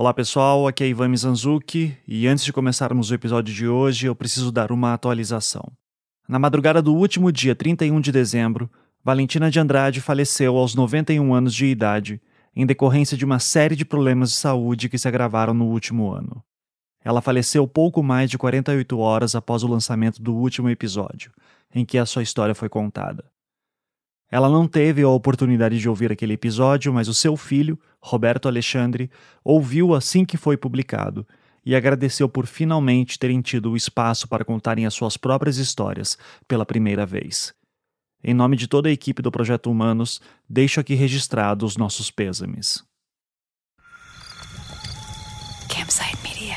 Olá pessoal, aqui é Ivan Mizanzuki e antes de começarmos o episódio de hoje eu preciso dar uma atualização. Na madrugada do último dia 31 de dezembro, Valentina de Andrade faleceu aos 91 anos de idade em decorrência de uma série de problemas de saúde que se agravaram no último ano. Ela faleceu pouco mais de 48 horas após o lançamento do último episódio, em que a sua história foi contada. Ela não teve a oportunidade de ouvir aquele episódio, mas o seu filho, Roberto Alexandre, ouviu assim que foi publicado e agradeceu por finalmente terem tido o espaço para contarem as suas próprias histórias pela primeira vez. Em nome de toda a equipe do Projeto Humanos, deixo aqui registrado os nossos pêsames. Campsite Media.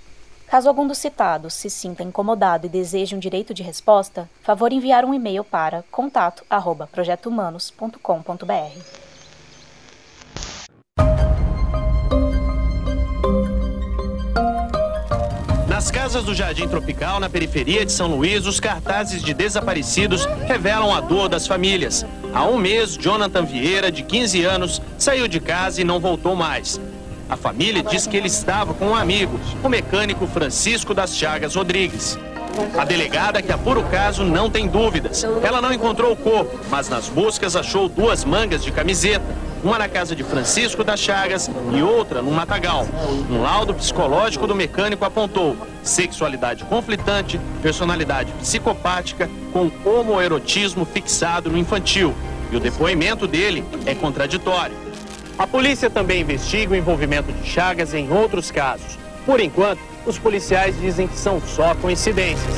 Caso algum dos citados se sinta incomodado e deseje um direito de resposta, favor enviar um e-mail para contato@projetohumanos.com.br. Nas casas do Jardim Tropical, na periferia de São Luís, os cartazes de desaparecidos revelam a dor das famílias. Há um mês, Jonathan Vieira, de 15 anos, saiu de casa e não voltou mais. A família diz que ele estava com um amigo, o mecânico Francisco das Chagas Rodrigues. A delegada que apura o caso não tem dúvidas. Ela não encontrou o corpo, mas nas buscas achou duas mangas de camiseta. Uma na casa de Francisco das Chagas e outra no Matagal. Um laudo psicológico do mecânico apontou sexualidade conflitante, personalidade psicopática com homoerotismo fixado no infantil. E o depoimento dele é contraditório. A polícia também investiga o envolvimento de Chagas em outros casos. Por enquanto, os policiais dizem que são só coincidências.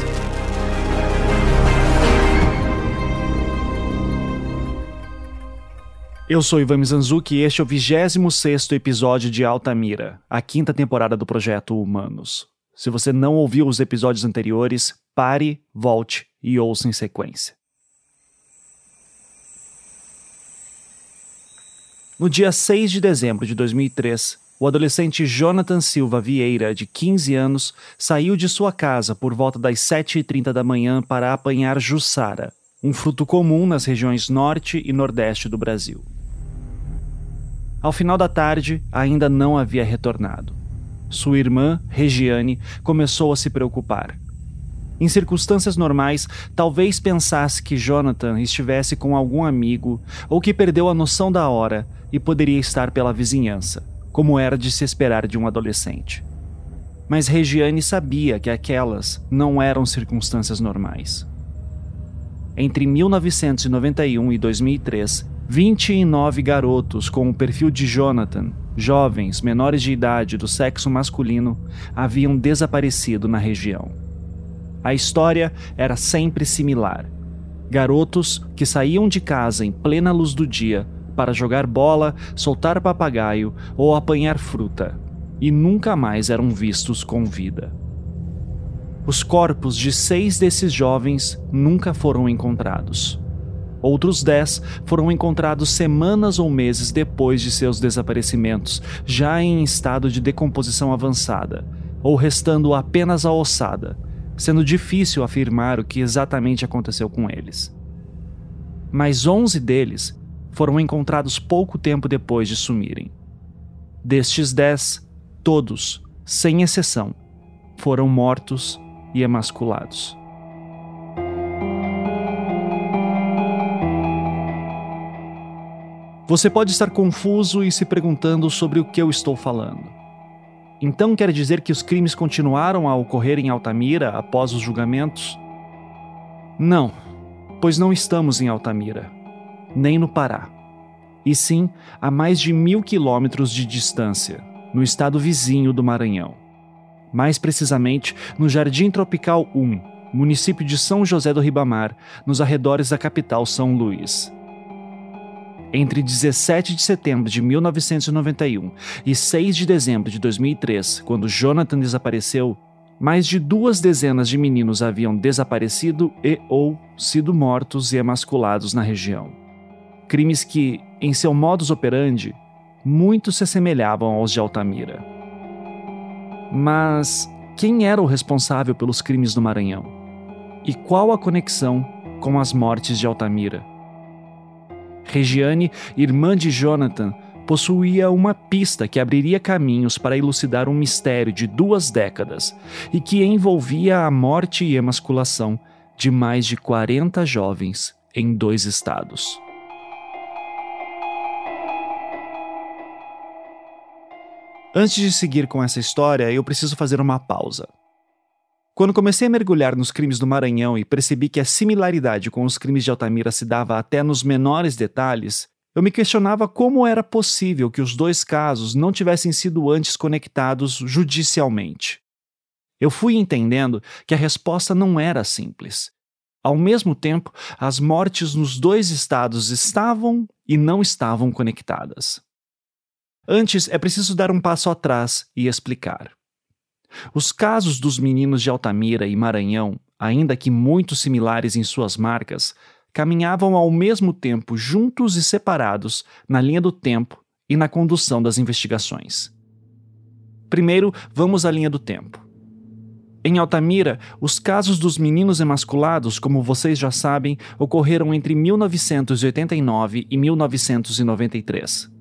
Eu sou Ivan Mizanzuki e este é o 26 episódio de Altamira, a quinta temporada do projeto Humanos. Se você não ouviu os episódios anteriores, pare, volte e ouça em sequência. No dia 6 de dezembro de 2003, o adolescente Jonathan Silva Vieira, de 15 anos, saiu de sua casa por volta das 7h30 da manhã para apanhar jussara, um fruto comum nas regiões norte e nordeste do Brasil. Ao final da tarde, ainda não havia retornado. Sua irmã, Regiane, começou a se preocupar. Em circunstâncias normais, talvez pensasse que Jonathan estivesse com algum amigo ou que perdeu a noção da hora e poderia estar pela vizinhança, como era de se esperar de um adolescente. Mas Regiane sabia que aquelas não eram circunstâncias normais. Entre 1991 e 2003, 29 garotos com o perfil de Jonathan, jovens menores de idade do sexo masculino, haviam desaparecido na região. A história era sempre similar. Garotos que saíam de casa em plena luz do dia para jogar bola, soltar papagaio ou apanhar fruta, e nunca mais eram vistos com vida. Os corpos de seis desses jovens nunca foram encontrados. Outros dez foram encontrados semanas ou meses depois de seus desaparecimentos, já em estado de decomposição avançada, ou restando apenas a ossada, sendo difícil afirmar o que exatamente aconteceu com eles. Mas onze deles foram encontrados pouco tempo depois de sumirem. Destes dez, todos, sem exceção, foram mortos e emasculados. Você pode estar confuso e se perguntando sobre o que eu estou falando. Então quer dizer que os crimes continuaram a ocorrer em Altamira após os julgamentos? Não, pois não estamos em Altamira nem no Pará, e sim a mais de mil quilômetros de distância, no estado vizinho do Maranhão. Mais precisamente no Jardim Tropical 1, município de São José do Ribamar, nos arredores da capital São Luís. Entre 17 de setembro de 1991 e 6 de dezembro de 2003, quando Jonathan desapareceu, mais de duas dezenas de meninos haviam desaparecido e ou sido mortos e emasculados na região. Crimes que, em seu modus operandi, muito se assemelhavam aos de Altamira. Mas quem era o responsável pelos crimes do Maranhão? E qual a conexão com as mortes de Altamira? Regiane, irmã de Jonathan, possuía uma pista que abriria caminhos para elucidar um mistério de duas décadas e que envolvia a morte e emasculação de mais de 40 jovens em dois estados. Antes de seguir com essa história, eu preciso fazer uma pausa. Quando comecei a mergulhar nos crimes do Maranhão e percebi que a similaridade com os crimes de Altamira se dava até nos menores detalhes, eu me questionava como era possível que os dois casos não tivessem sido antes conectados judicialmente. Eu fui entendendo que a resposta não era simples. Ao mesmo tempo, as mortes nos dois estados estavam e não estavam conectadas. Antes, é preciso dar um passo atrás e explicar. Os casos dos meninos de Altamira e Maranhão, ainda que muito similares em suas marcas, caminhavam ao mesmo tempo juntos e separados na linha do tempo e na condução das investigações. Primeiro, vamos à linha do tempo. Em Altamira, os casos dos meninos emasculados, como vocês já sabem, ocorreram entre 1989 e 1993.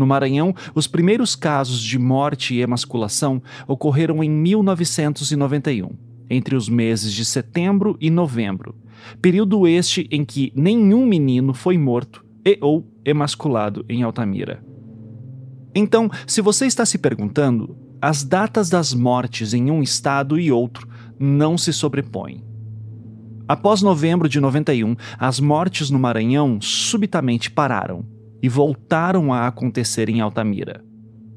No Maranhão, os primeiros casos de morte e emasculação ocorreram em 1991, entre os meses de setembro e novembro, período este em que nenhum menino foi morto e ou emasculado em Altamira. Então, se você está se perguntando, as datas das mortes em um estado e outro não se sobrepõem. Após novembro de 91, as mortes no Maranhão subitamente pararam e voltaram a acontecer em Altamira.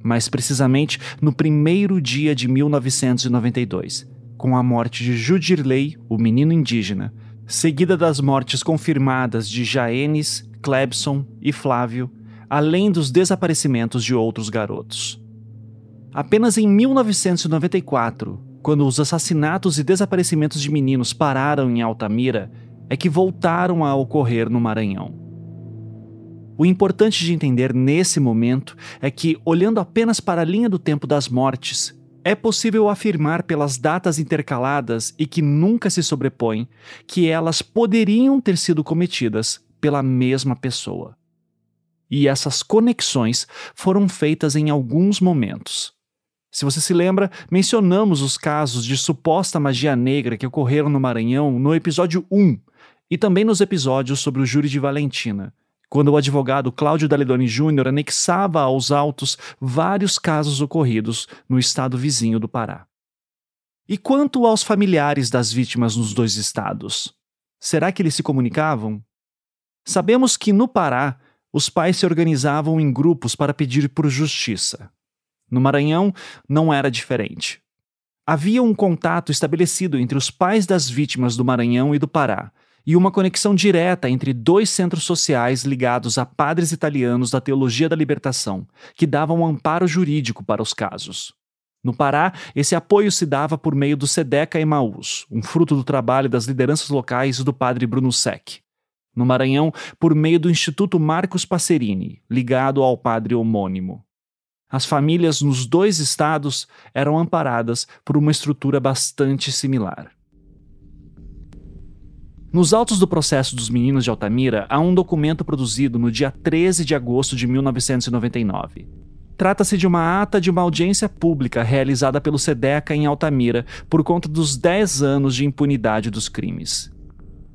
Mais precisamente no primeiro dia de 1992, com a morte de Judirley, o menino indígena, seguida das mortes confirmadas de Jaenes, Clebson e Flávio, além dos desaparecimentos de outros garotos. Apenas em 1994, quando os assassinatos e desaparecimentos de meninos pararam em Altamira, é que voltaram a ocorrer no Maranhão. O importante de entender nesse momento é que, olhando apenas para a linha do tempo das mortes, é possível afirmar pelas datas intercaladas e que nunca se sobrepõem que elas poderiam ter sido cometidas pela mesma pessoa. E essas conexões foram feitas em alguns momentos. Se você se lembra, mencionamos os casos de suposta magia negra que ocorreram no Maranhão no episódio 1 e também nos episódios sobre o júri de Valentina quando o advogado Cláudio Daledoni Júnior anexava aos autos vários casos ocorridos no estado vizinho do Pará. E quanto aos familiares das vítimas nos dois estados? Será que eles se comunicavam? Sabemos que no Pará, os pais se organizavam em grupos para pedir por justiça. No Maranhão, não era diferente. Havia um contato estabelecido entre os pais das vítimas do Maranhão e do Pará, e uma conexão direta entre dois centros sociais ligados a padres italianos da Teologia da Libertação, que davam um amparo jurídico para os casos. No Pará, esse apoio se dava por meio do Sedeca Emaús, um fruto do trabalho das lideranças locais do padre Bruno Sec. No Maranhão, por meio do Instituto Marcos Passerini, ligado ao padre homônimo. As famílias nos dois estados eram amparadas por uma estrutura bastante similar. Nos autos do processo dos meninos de Altamira, há um documento produzido no dia 13 de agosto de 1999. Trata-se de uma ata de uma audiência pública realizada pelo SEDECA em Altamira por conta dos 10 anos de impunidade dos crimes.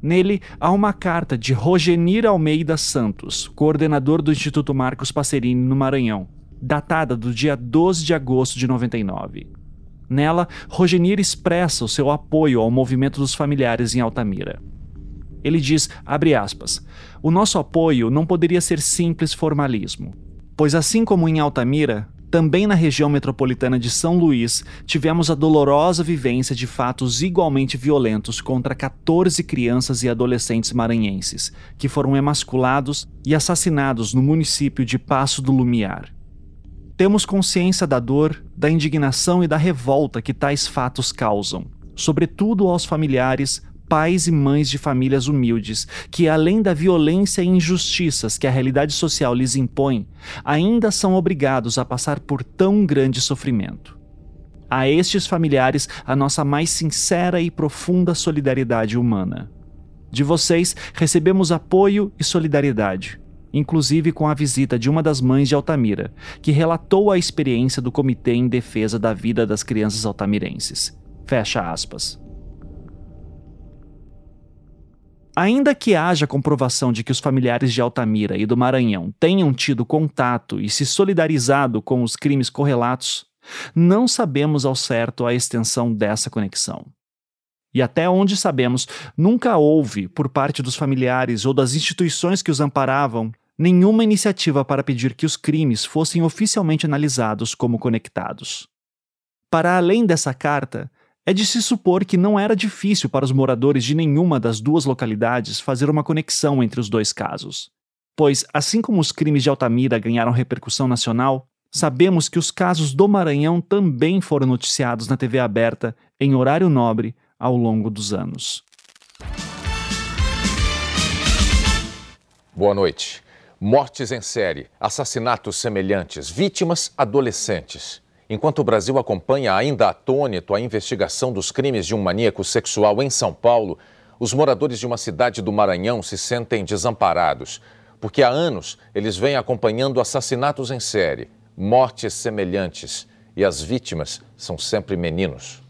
Nele, há uma carta de Rogenir Almeida Santos, coordenador do Instituto Marcos Passerini no Maranhão, datada do dia 12 de agosto de 99. Nela, Rogenir expressa o seu apoio ao movimento dos familiares em Altamira. Ele diz, abre aspas, o nosso apoio não poderia ser simples formalismo, pois assim como em Altamira, Também na região metropolitana de São Luís, tivemos a dolorosa vivência de fatos igualmente violentos contra 14 crianças e adolescentes maranhenses, que foram emasculados e assassinados no município de Passo do Lumiar. Temos consciência da dor, da indignação e da revolta que tais fatos causam, sobretudo aos familiares, pais e mães de famílias humildes, que além da violência e injustiças que a realidade social lhes impõe, ainda são obrigados a passar por tão grande sofrimento. A estes familiares, a nossa mais sincera e profunda solidariedade humana. De vocês, recebemos apoio e solidariedade, inclusive com a visita de uma das mães de Altamira, que relatou a experiência do Comitê em Defesa da Vida das Crianças Altamirenses. Fecha aspas. Ainda que haja comprovação de que os familiares de Altamira e do Maranhão tenham tido contato e se solidarizado com os crimes correlatos, não sabemos ao certo a extensão dessa conexão. E até onde sabemos, nunca houve, por parte dos familiares ou das instituições que os amparavam, nenhuma iniciativa para pedir que os crimes fossem oficialmente analisados como conectados. Para além dessa carta, é de se supor que não era difícil para os moradores de nenhuma das duas localidades fazer uma conexão entre os dois casos. Pois, assim como os crimes de Altamira ganharam repercussão nacional, sabemos que os casos do Maranhão também foram noticiados na TV aberta em horário nobre ao longo dos anos. Boa noite. Mortes em série, assassinatos semelhantes, vítimas adolescentes. Enquanto o Brasil acompanha ainda atônito a investigação dos crimes de um maníaco sexual em São Paulo, os moradores de uma cidade do Maranhão se sentem desamparados, porque há anos eles vêm acompanhando assassinatos em série, mortes semelhantes, e as vítimas são sempre meninos.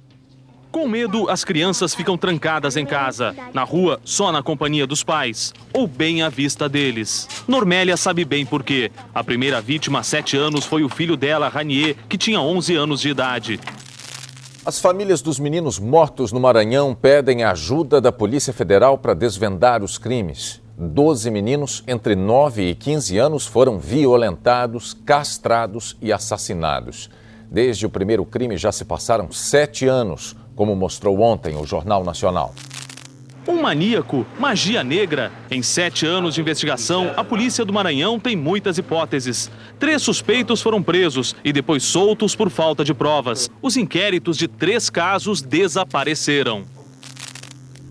Com medo, as crianças ficam trancadas em casa, na rua só na companhia dos pais, ou bem à vista deles. Normélia sabe bem por quê. A primeira vítima há sete anos foi o filho dela, Ranier, que tinha 11 anos de idade. As famílias dos meninos mortos no Maranhão pedem ajuda da Polícia Federal para desvendar os crimes. Doze meninos entre 9 e 15 anos foram violentados, castrados e assassinados. Desde o primeiro crime já se passaram sete anos como mostrou ontem o Jornal Nacional. Um maníaco, magia negra. Em sete anos de investigação, a polícia do Maranhão tem muitas hipóteses. Três suspeitos foram presos e depois soltos por falta de provas. Os inquéritos de três casos desapareceram.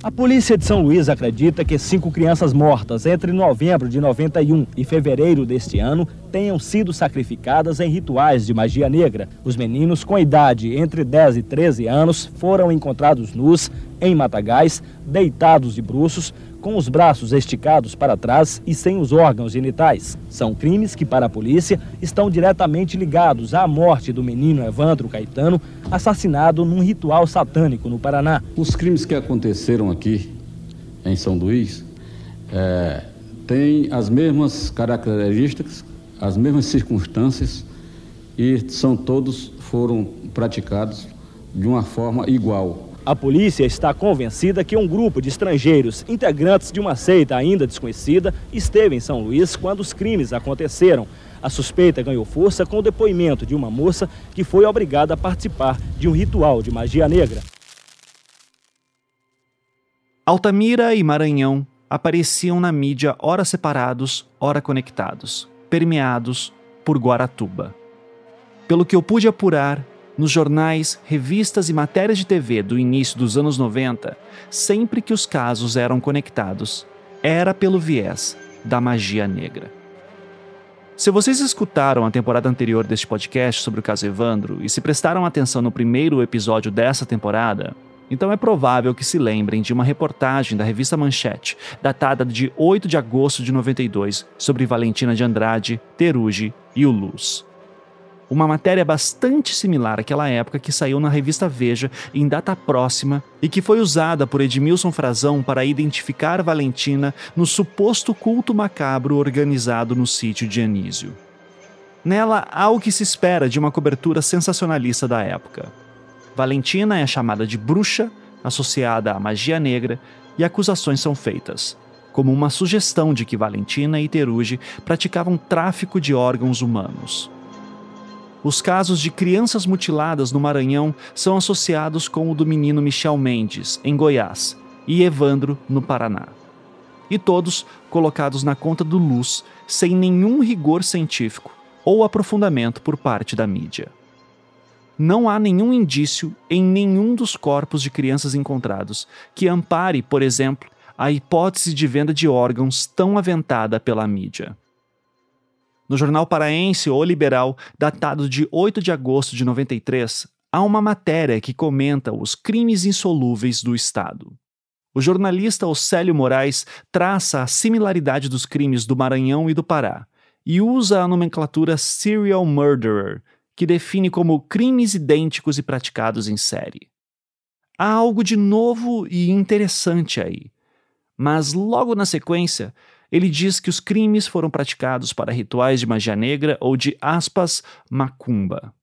A polícia de São Luís acredita que cinco crianças mortas entre novembro de 91 e fevereiro deste ano tenham sido sacrificadas em rituais de magia negra. Os meninos com idade entre 10 e 13 anos foram encontrados nus em matagais, deitados de bruços, com os braços esticados para trás e sem os órgãos genitais. São crimes que, para a polícia, estão diretamente ligados à morte do menino Evandro Caetano, assassinado num ritual satânico no Paraná. Os crimes que aconteceram aqui em São Luís é, têm as mesmas características, as mesmas circunstâncias e são todos foram praticados de uma forma igual. A polícia está convencida que um grupo de estrangeiros, integrantes de uma seita ainda desconhecida, esteve em São Luís quando os crimes aconteceram. A suspeita ganhou força com o depoimento de uma moça que foi obrigada a participar de um ritual de magia negra. Altamira e Maranhão apareciam na mídia ora separados, ora conectados, permeados por Guaratuba. Pelo que eu pude apurar, nos jornais, revistas e matérias de TV do início dos anos 90, sempre que os casos eram conectados, era pelo viés da magia negra. Se vocês escutaram a temporada anterior deste podcast sobre o caso Evandro e se prestaram atenção no primeiro episódio dessa temporada, então é provável que se lembrem de uma reportagem da revista Manchete, datada de 8 de agosto de 92, sobre Valentina de Andrade, Teruge e o Luz uma matéria bastante similar àquela época que saiu na revista Veja em data próxima e que foi usada por Edmilson Frazão para identificar Valentina no suposto culto macabro organizado no sítio de Anísio. Nela há o que se espera de uma cobertura sensacionalista da época. Valentina é chamada de bruxa, associada à magia negra, e acusações são feitas, como uma sugestão de que Valentina e Teruge praticavam tráfico de órgãos humanos. Os casos de crianças mutiladas no Maranhão são associados com o do menino Michel Mendes, em Goiás, e Evandro, no Paraná. E todos colocados na conta do Luz, sem nenhum rigor científico ou aprofundamento por parte da mídia. Não há nenhum indício em nenhum dos corpos de crianças encontrados que ampare, por exemplo, a hipótese de venda de órgãos tão aventada pela mídia. No jornal paraense O Liberal, datado de 8 de agosto de 93, há uma matéria que comenta os crimes insolúveis do Estado. O jornalista Océlio Moraes traça a similaridade dos crimes do Maranhão e do Pará e usa a nomenclatura serial murderer, que define como crimes idênticos e praticados em série. Há algo de novo e interessante aí. Mas logo na sequência, ele diz que os crimes foram praticados para rituais de magia negra ou de aspas macumba.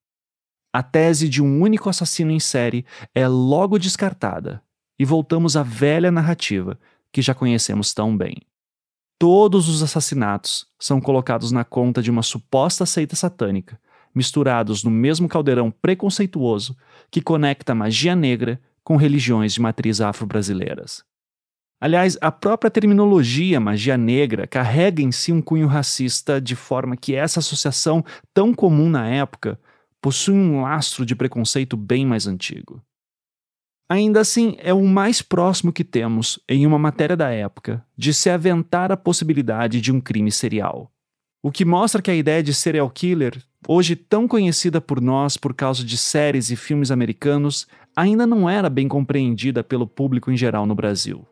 A tese de um único assassino em série é logo descartada e voltamos à velha narrativa que já conhecemos tão bem. Todos os assassinatos são colocados na conta de uma suposta seita satânica, misturados no mesmo caldeirão preconceituoso que conecta magia negra com religiões de matriz afro-brasileiras. Aliás, a própria terminologia magia negra carrega em si um cunho racista, de forma que essa associação, tão comum na época, possui um lastro de preconceito bem mais antigo. Ainda assim, é o mais próximo que temos, em uma matéria da época, de se aventar a possibilidade de um crime serial. O que mostra que a ideia de serial killer, hoje tão conhecida por nós por causa de séries e filmes americanos, ainda não era bem compreendida pelo público em geral no Brasil.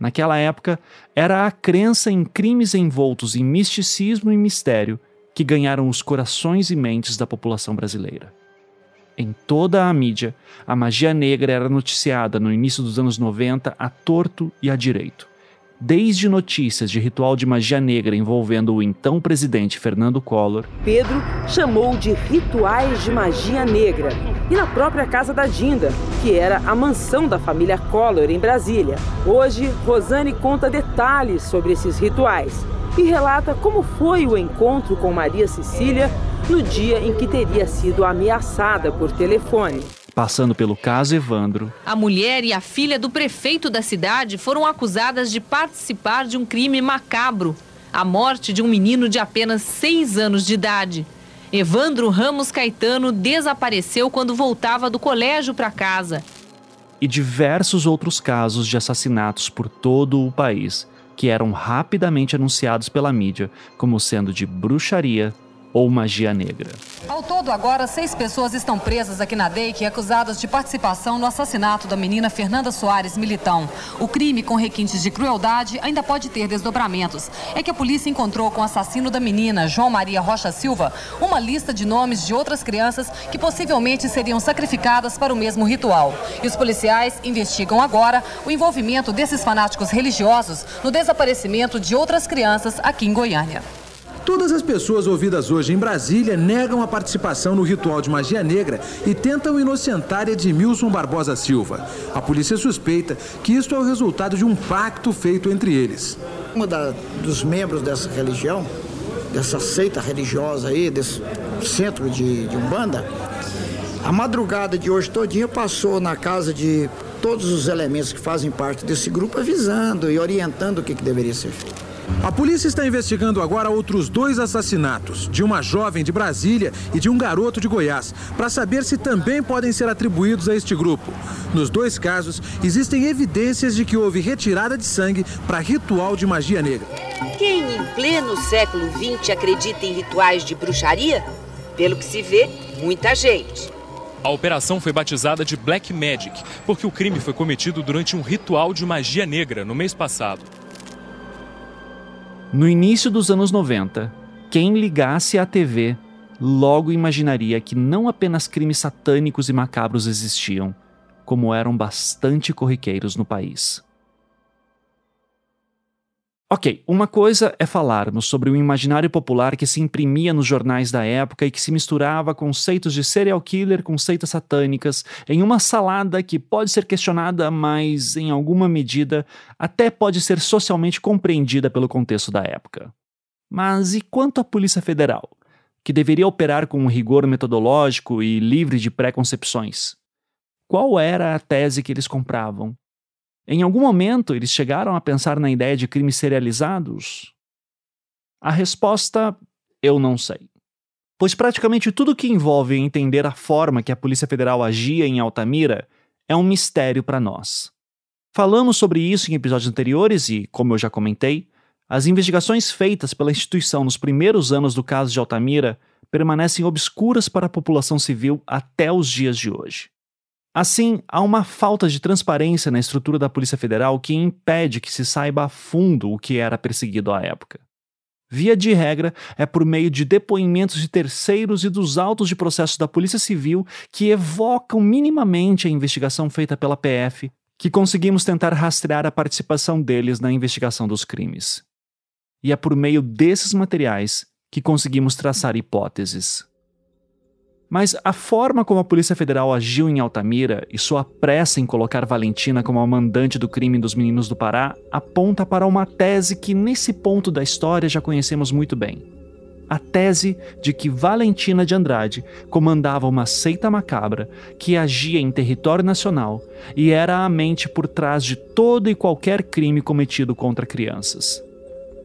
Naquela época, era a crença em crimes envoltos em misticismo e mistério que ganharam os corações e mentes da população brasileira. Em toda a mídia, a magia negra era noticiada no início dos anos 90 a torto e a direito desde notícias de ritual de magia negra envolvendo o então presidente Fernando Collor. Pedro chamou de rituais de magia negra. E na própria casa da Dinda, que era a mansão da família Collor em Brasília. Hoje, Rosane conta detalhes sobre esses rituais e relata como foi o encontro com Maria Cecília no dia em que teria sido ameaçada por telefone passando pelo caso Evandro. A mulher e a filha do prefeito da cidade foram acusadas de participar de um crime macabro a morte de um menino de apenas seis anos de idade. Evandro Ramos Caetano desapareceu quando voltava do colégio para casa. E diversos outros casos de assassinatos por todo o país, que eram rapidamente anunciados pela mídia como sendo de bruxaria, ou magia negra. Ao todo, agora, seis pessoas estão presas aqui na DEIC acusadas de participação no assassinato da menina Fernanda Soares Militão. O crime com requintes de crueldade ainda pode ter desdobramentos. É que a polícia encontrou com o assassino da menina, João Maria Rocha Silva, uma lista de nomes de outras crianças que possivelmente seriam sacrificadas para o mesmo ritual. E os policiais investigam agora o envolvimento desses fanáticos religiosos no desaparecimento de outras crianças aqui em Goiânia. Todas as pessoas ouvidas hoje em Brasília negam a participação no ritual de magia negra e tentam inocentar Edmilson Barbosa Silva. A polícia suspeita que isto é o resultado de um pacto feito entre eles. Um dos membros dessa religião, dessa seita religiosa aí, desse centro de, de Umbanda, a madrugada de hoje todinha passou na casa de todos os elementos que fazem parte desse grupo, avisando e orientando o que, que deveria ser feito. A polícia está investigando agora outros dois assassinatos, de uma jovem de Brasília e de um garoto de Goiás, para saber se também podem ser atribuídos a este grupo. Nos dois casos, existem evidências de que houve retirada de sangue para ritual de magia negra. Quem em pleno século XX acredita em rituais de bruxaria? Pelo que se vê, muita gente. A operação foi batizada de Black Magic, porque o crime foi cometido durante um ritual de magia negra no mês passado. No início dos anos 90, quem ligasse à TV logo imaginaria que não apenas crimes satânicos e macabros existiam, como eram bastante corriqueiros no país. Ok, uma coisa é falarmos sobre o imaginário popular que se imprimia nos jornais da época e que se misturava conceitos de serial killer com seitas satânicas em uma salada que pode ser questionada, mas em alguma medida até pode ser socialmente compreendida pelo contexto da época. Mas e quanto à Polícia Federal? que deveria operar com um rigor metodológico e livre de preconcepções. Qual era a tese que eles compravam? Em algum momento eles chegaram a pensar na ideia de crimes serializados? A resposta eu não sei. Pois praticamente tudo que envolve entender a forma que a Polícia Federal agia em Altamira é um mistério para nós. Falamos sobre isso em episódios anteriores e, como eu já comentei, as investigações feitas pela instituição nos primeiros anos do caso de Altamira permanecem obscuras para a população civil até os dias de hoje. Assim, há uma falta de transparência na estrutura da Polícia Federal que impede que se saiba a fundo o que era perseguido à época. Via de regra, é por meio de depoimentos de terceiros e dos autos de processo da Polícia Civil que evocam minimamente a investigação feita pela PF que conseguimos tentar rastrear a participação deles na investigação dos crimes e é por meio desses materiais que conseguimos traçar hipóteses. Mas a forma como a Polícia Federal agiu em Altamira e sua pressa em colocar Valentina como a mandante do crime dos meninos do Pará aponta para uma tese que, nesse ponto da história, já conhecemos muito bem. A tese de que Valentina de Andrade comandava uma seita macabra que agia em território nacional e era a mente por trás de todo e qualquer crime cometido contra crianças.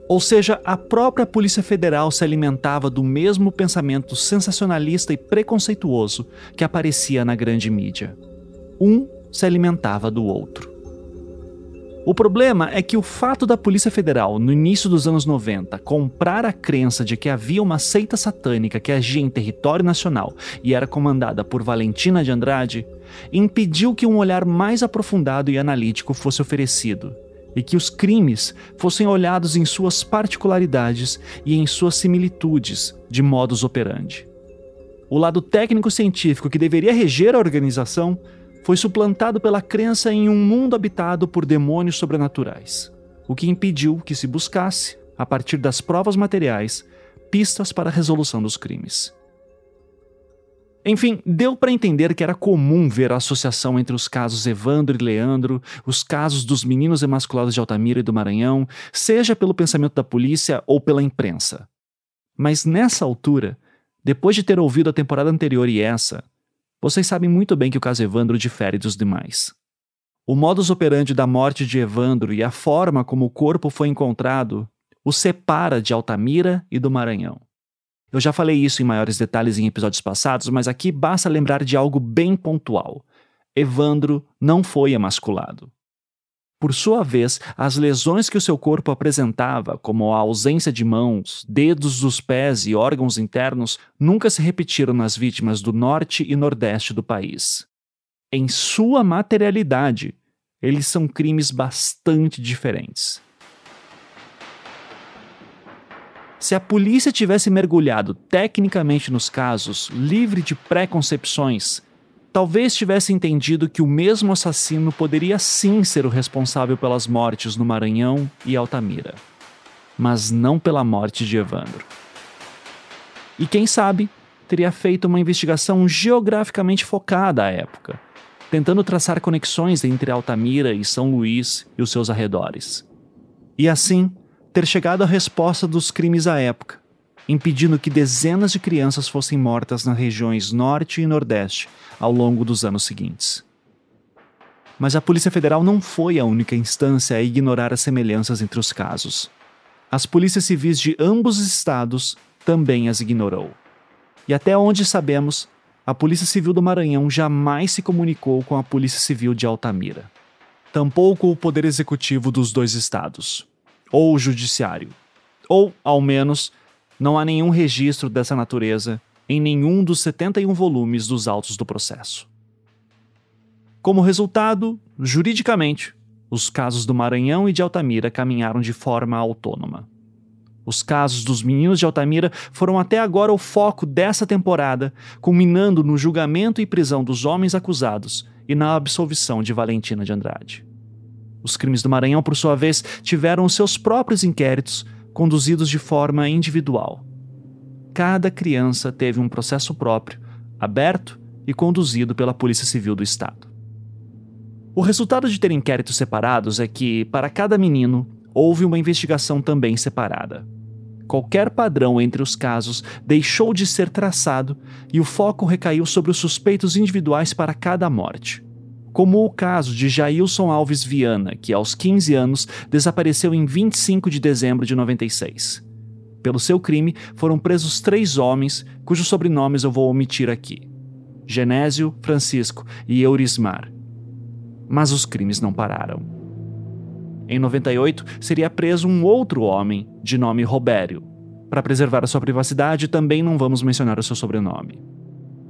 Ou seja, a própria Polícia Federal se alimentava do mesmo pensamento sensacionalista e preconceituoso que aparecia na grande mídia. Um se alimentava do outro. O problema é que o fato da Polícia Federal, no início dos anos 90, comprar a crença de que havia uma seita satânica que agia em território nacional e era comandada por Valentina de Andrade, impediu que um olhar mais aprofundado e analítico fosse oferecido e que os crimes fossem olhados em suas particularidades e em suas similitudes de modus operandi. O lado técnico-científico que deveria reger a organização foi suplantado pela crença em um mundo habitado por demônios sobrenaturais, o que impediu que se buscasse, a partir das provas materiais, pistas para a resolução dos crimes. Enfim, deu para entender que era comum ver a associação entre os casos Evandro e Leandro, os casos dos meninos emasculados de Altamira e do Maranhão, seja pelo pensamento da polícia ou pela imprensa. Mas nessa altura, depois de ter ouvido a temporada anterior e essa, vocês sabem muito bem que o caso Evandro difere dos demais. O modus operandi da morte de Evandro e a forma como o corpo foi encontrado o separa de Altamira e do Maranhão. Eu já falei isso em maiores detalhes em episódios passados, mas aqui basta lembrar de algo bem pontual. Evandro não foi emasculado. Por sua vez, as lesões que o seu corpo apresentava, como a ausência de mãos, dedos dos pés e órgãos internos, nunca se repetiram nas vítimas do norte e nordeste do país. Em sua materialidade, eles são crimes bastante diferentes. Se a polícia tivesse mergulhado tecnicamente nos casos, livre de preconcepções, talvez tivesse entendido que o mesmo assassino poderia sim ser o responsável pelas mortes no Maranhão e Altamira, mas não pela morte de Evandro. E quem sabe, teria feito uma investigação geograficamente focada à época, tentando traçar conexões entre Altamira e São Luís e os seus arredores. E assim, ter chegado à resposta dos crimes à época, impedindo que dezenas de crianças fossem mortas nas regiões Norte e Nordeste ao longo dos anos seguintes. Mas a Polícia Federal não foi a única instância a ignorar as semelhanças entre os casos. As polícias civis de ambos os estados também as ignorou. E até onde sabemos, a Polícia Civil do Maranhão jamais se comunicou com a Polícia Civil de Altamira. Tampouco o Poder Executivo dos dois estados ou o judiciário. Ou, ao menos, não há nenhum registro dessa natureza em nenhum dos 71 volumes dos autos do processo. Como resultado, juridicamente, os casos do Maranhão e de Altamira caminharam de forma autônoma. Os casos dos meninos de Altamira foram até agora o foco dessa temporada, culminando no julgamento e prisão dos homens acusados e na absolvição de Valentina de Andrade. Os crimes do Maranhão, por sua vez, tiveram seus próprios inquéritos, conduzidos de forma individual. Cada criança teve um processo próprio, aberto e conduzido pela Polícia Civil do Estado. O resultado de ter inquéritos separados é que, para cada menino, houve uma investigação também separada. qualquer padrão entre os casos deixou de ser traçado e o foco recaiu sobre os suspeitos individuais para cada morte. Como o caso de Jailson Alves Viana, que aos 15 anos desapareceu em 25 de dezembro de 96. Pelo seu crime, foram presos três homens, cujos sobrenomes eu vou omitir aqui: Genésio, Francisco e Eurismar. Mas os crimes não pararam. Em 98, seria preso um outro homem, de nome Robério. Para preservar a sua privacidade, também não vamos mencionar o seu sobrenome.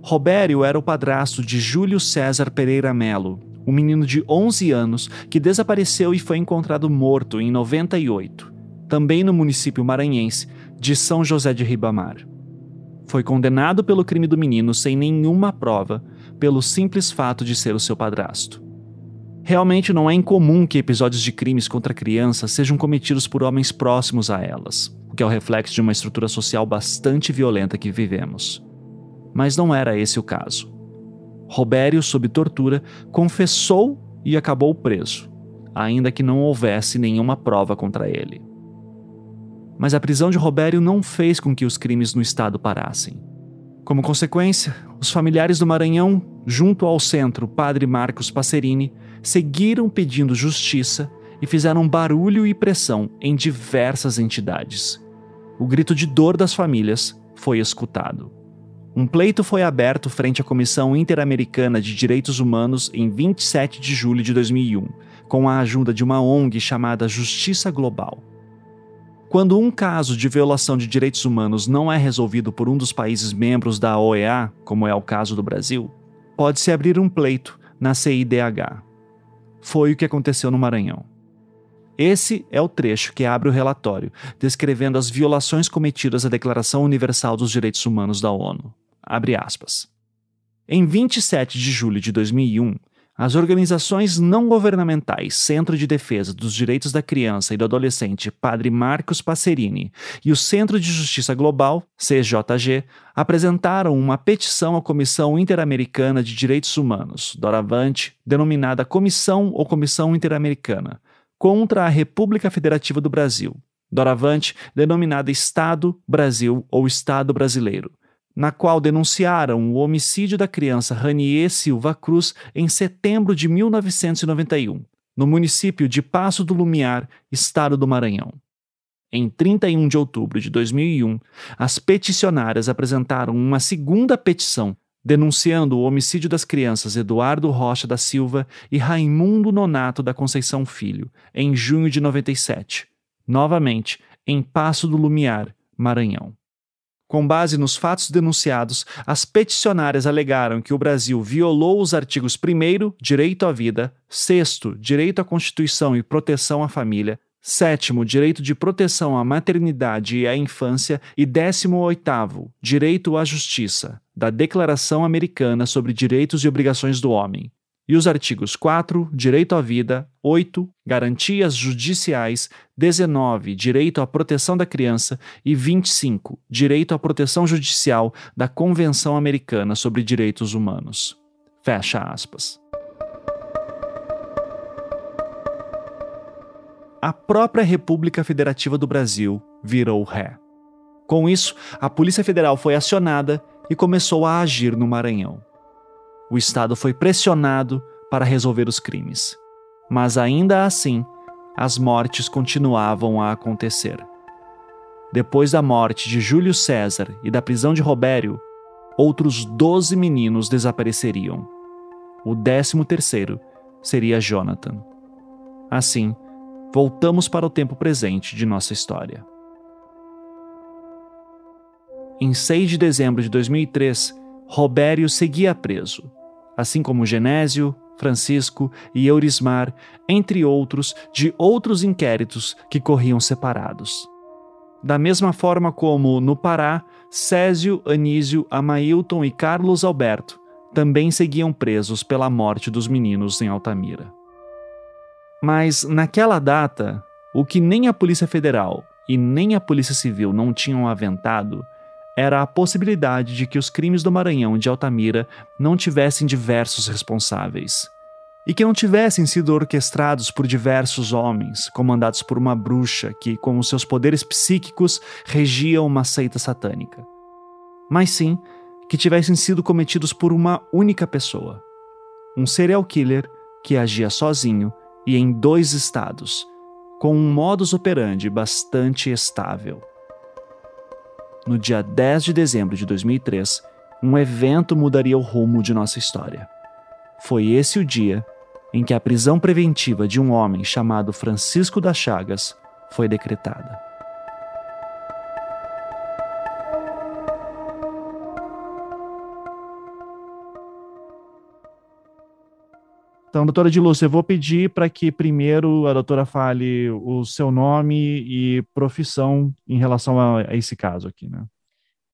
Robério era o padrasto de Júlio César Pereira Melo, um menino de 11 anos que desapareceu e foi encontrado morto em 98, também no município maranhense de São José de Ribamar. Foi condenado pelo crime do menino sem nenhuma prova, pelo simples fato de ser o seu padrasto. Realmente não é incomum que episódios de crimes contra crianças sejam cometidos por homens próximos a elas, o que é o reflexo de uma estrutura social bastante violenta que vivemos. Mas não era esse o caso. Robério, sob tortura, confessou e acabou preso, ainda que não houvesse nenhuma prova contra ele. Mas a prisão de Robério não fez com que os crimes no estado parassem. Como consequência, os familiares do Maranhão, junto ao centro Padre Marcos Passerini, seguiram pedindo justiça e fizeram barulho e pressão em diversas entidades. O grito de dor das famílias foi escutado. Um pleito foi aberto frente à Comissão Interamericana de Direitos Humanos em 27 de julho de 2001, com a ajuda de uma ONG chamada Justiça Global. Quando um caso de violação de direitos humanos não é resolvido por um dos países membros da OEA, como é o caso do Brasil, pode-se abrir um pleito na CIDH. Foi o que aconteceu no Maranhão. Esse é o trecho que abre o relatório, descrevendo as violações cometidas à Declaração Universal dos Direitos Humanos da ONU. Abre aspas. Em 27 de julho de 2001, as organizações não governamentais Centro de Defesa dos Direitos da Criança e do Adolescente Padre Marcos Passerini e o Centro de Justiça Global, CJG, apresentaram uma petição à Comissão Interamericana de Direitos Humanos, doravante denominada Comissão ou Comissão Interamericana, contra a República Federativa do Brasil, doravante denominada Estado Brasil ou Estado Brasileiro na qual denunciaram o homicídio da criança Ranier Silva Cruz em setembro de 1991, no município de Passo do Lumiar, estado do Maranhão. Em 31 de outubro de 2001, as peticionárias apresentaram uma segunda petição denunciando o homicídio das crianças Eduardo Rocha da Silva e Raimundo Nonato da Conceição Filho, em junho de 97, novamente em Passo do Lumiar, Maranhão. Com base nos fatos denunciados, as peticionárias alegaram que o Brasil violou os artigos 1, direito à vida, 6, direito à Constituição e proteção à família, 7, direito de proteção à maternidade e à infância e 18, direito à justiça, da Declaração Americana sobre Direitos e Obrigações do Homem, e os artigos 4, direito à vida, 8, garantias judiciais, 19, direito à proteção da criança e 25, direito à proteção judicial da Convenção Americana sobre Direitos Humanos. Fecha aspas. A própria República Federativa do Brasil virou ré. Com isso, a Polícia Federal foi acionada e começou a agir no Maranhão. O Estado foi pressionado para resolver os crimes. Mas ainda assim, as mortes continuavam a acontecer. Depois da morte de Júlio César e da prisão de Robério, outros doze meninos desapareceriam. O décimo terceiro seria Jonathan. Assim, voltamos para o tempo presente de nossa história. Em 6 de dezembro de 2003, Robério seguia preso assim como Genésio, Francisco e Eurismar, entre outros, de outros inquéritos que corriam separados. Da mesma forma como, no Pará, Césio, Anísio, Amailton e Carlos Alberto também seguiam presos pela morte dos meninos em Altamira. Mas, naquela data, o que nem a Polícia Federal e nem a Polícia Civil não tinham aventado era a possibilidade de que os crimes do Maranhão e de Altamira não tivessem diversos responsáveis. e que não tivessem sido orquestrados por diversos homens, comandados por uma bruxa que, com os seus poderes psíquicos, regia uma seita satânica. Mas sim que tivessem sido cometidos por uma única pessoa, um serial killer que agia sozinho e em dois estados, com um modus operandi bastante estável. No dia 10 de dezembro de 2003, um evento mudaria o rumo de nossa história. Foi esse o dia em que a prisão preventiva de um homem chamado Francisco das Chagas foi decretada. Então, doutora de Lúcia, eu vou pedir para que primeiro a doutora fale o seu nome e profissão em relação a, a esse caso aqui, né?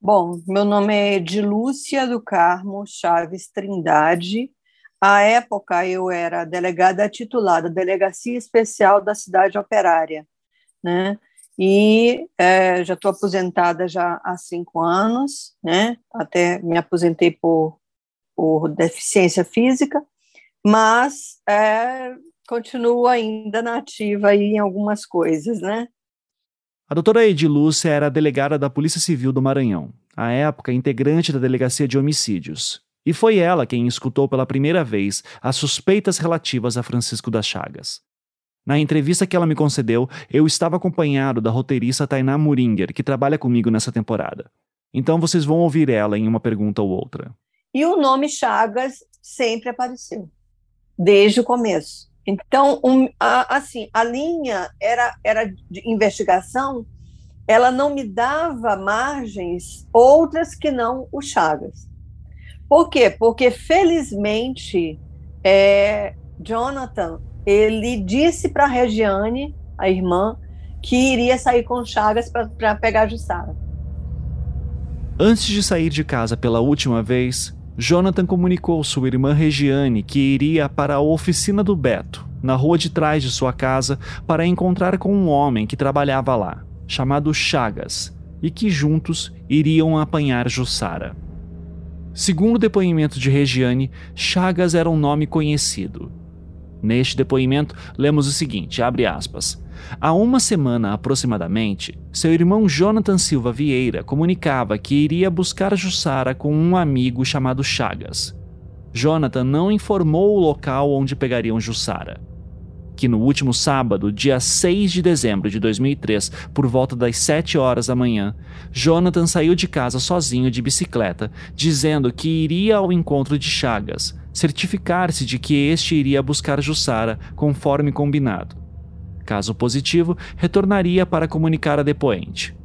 Bom, meu nome é Edilúcia do Carmo Chaves Trindade, à época, eu era delegada titular da Delegacia Especial da Cidade Operária, né? E é, já estou aposentada já há cinco anos, né? Até me aposentei por, por deficiência física, mas é, continuo ainda nativa aí em algumas coisas, né? A doutora Edilúcia era delegada da Polícia Civil do Maranhão, à época integrante da Delegacia de Homicídios, e foi ela quem escutou pela primeira vez as suspeitas relativas a Francisco das Chagas. Na entrevista que ela me concedeu, eu estava acompanhado da roteirista Tainá Muringer, que trabalha comigo nessa temporada. Então vocês vão ouvir ela em uma pergunta ou outra. E o nome Chagas sempre apareceu, desde o começo. Então, um, a, assim, a linha era, era de investigação, ela não me dava margens outras que não o Chagas. Por quê? Porque, felizmente, é, Jonathan, ele disse para Regiane, a irmã, que iria sair com Chagas para pegar Jussara. Antes de sair de casa pela última vez, Jonathan comunicou sua irmã Regiane que iria para a oficina do Beto, na rua de trás de sua casa, para encontrar com um homem que trabalhava lá, chamado Chagas, e que juntos iriam apanhar Jussara. Segundo o depoimento de Regiane, Chagas era um nome conhecido. Neste depoimento, lemos o seguinte, abre aspas. Há uma semana aproximadamente, seu irmão Jonathan Silva Vieira comunicava que iria buscar Jussara com um amigo chamado Chagas. Jonathan não informou o local onde pegariam Jussara que no último sábado, dia 6 de dezembro de 2003, por volta das 7 horas da manhã, Jonathan saiu de casa sozinho de bicicleta, dizendo que iria ao encontro de Chagas, certificar-se de que este iria buscar Jussara, conforme combinado. Caso positivo, retornaria para comunicar a depoente.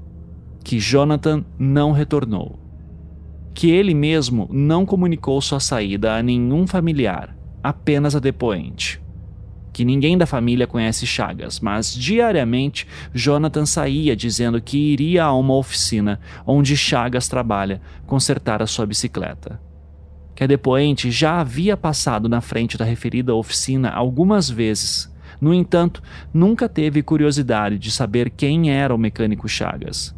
Que Jonathan não retornou. Que ele mesmo não comunicou sua saída a nenhum familiar, apenas a depoente que ninguém da família conhece Chagas, mas diariamente Jonathan saía dizendo que iria a uma oficina onde Chagas trabalha consertar a sua bicicleta. Que a depoente já havia passado na frente da referida oficina algumas vezes. No entanto, nunca teve curiosidade de saber quem era o mecânico Chagas.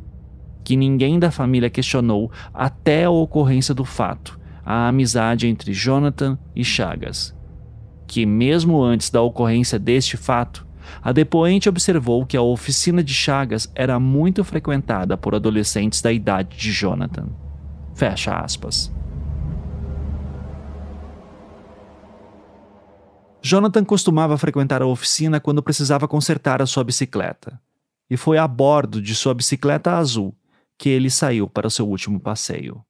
Que ninguém da família questionou até a ocorrência do fato, a amizade entre Jonathan e Chagas que, mesmo antes da ocorrência deste fato, a depoente observou que a oficina de Chagas era muito frequentada por adolescentes da idade de Jonathan. Fecha aspas. Jonathan costumava frequentar a oficina quando precisava consertar a sua bicicleta, e foi a bordo de sua bicicleta azul que ele saiu para o seu último passeio.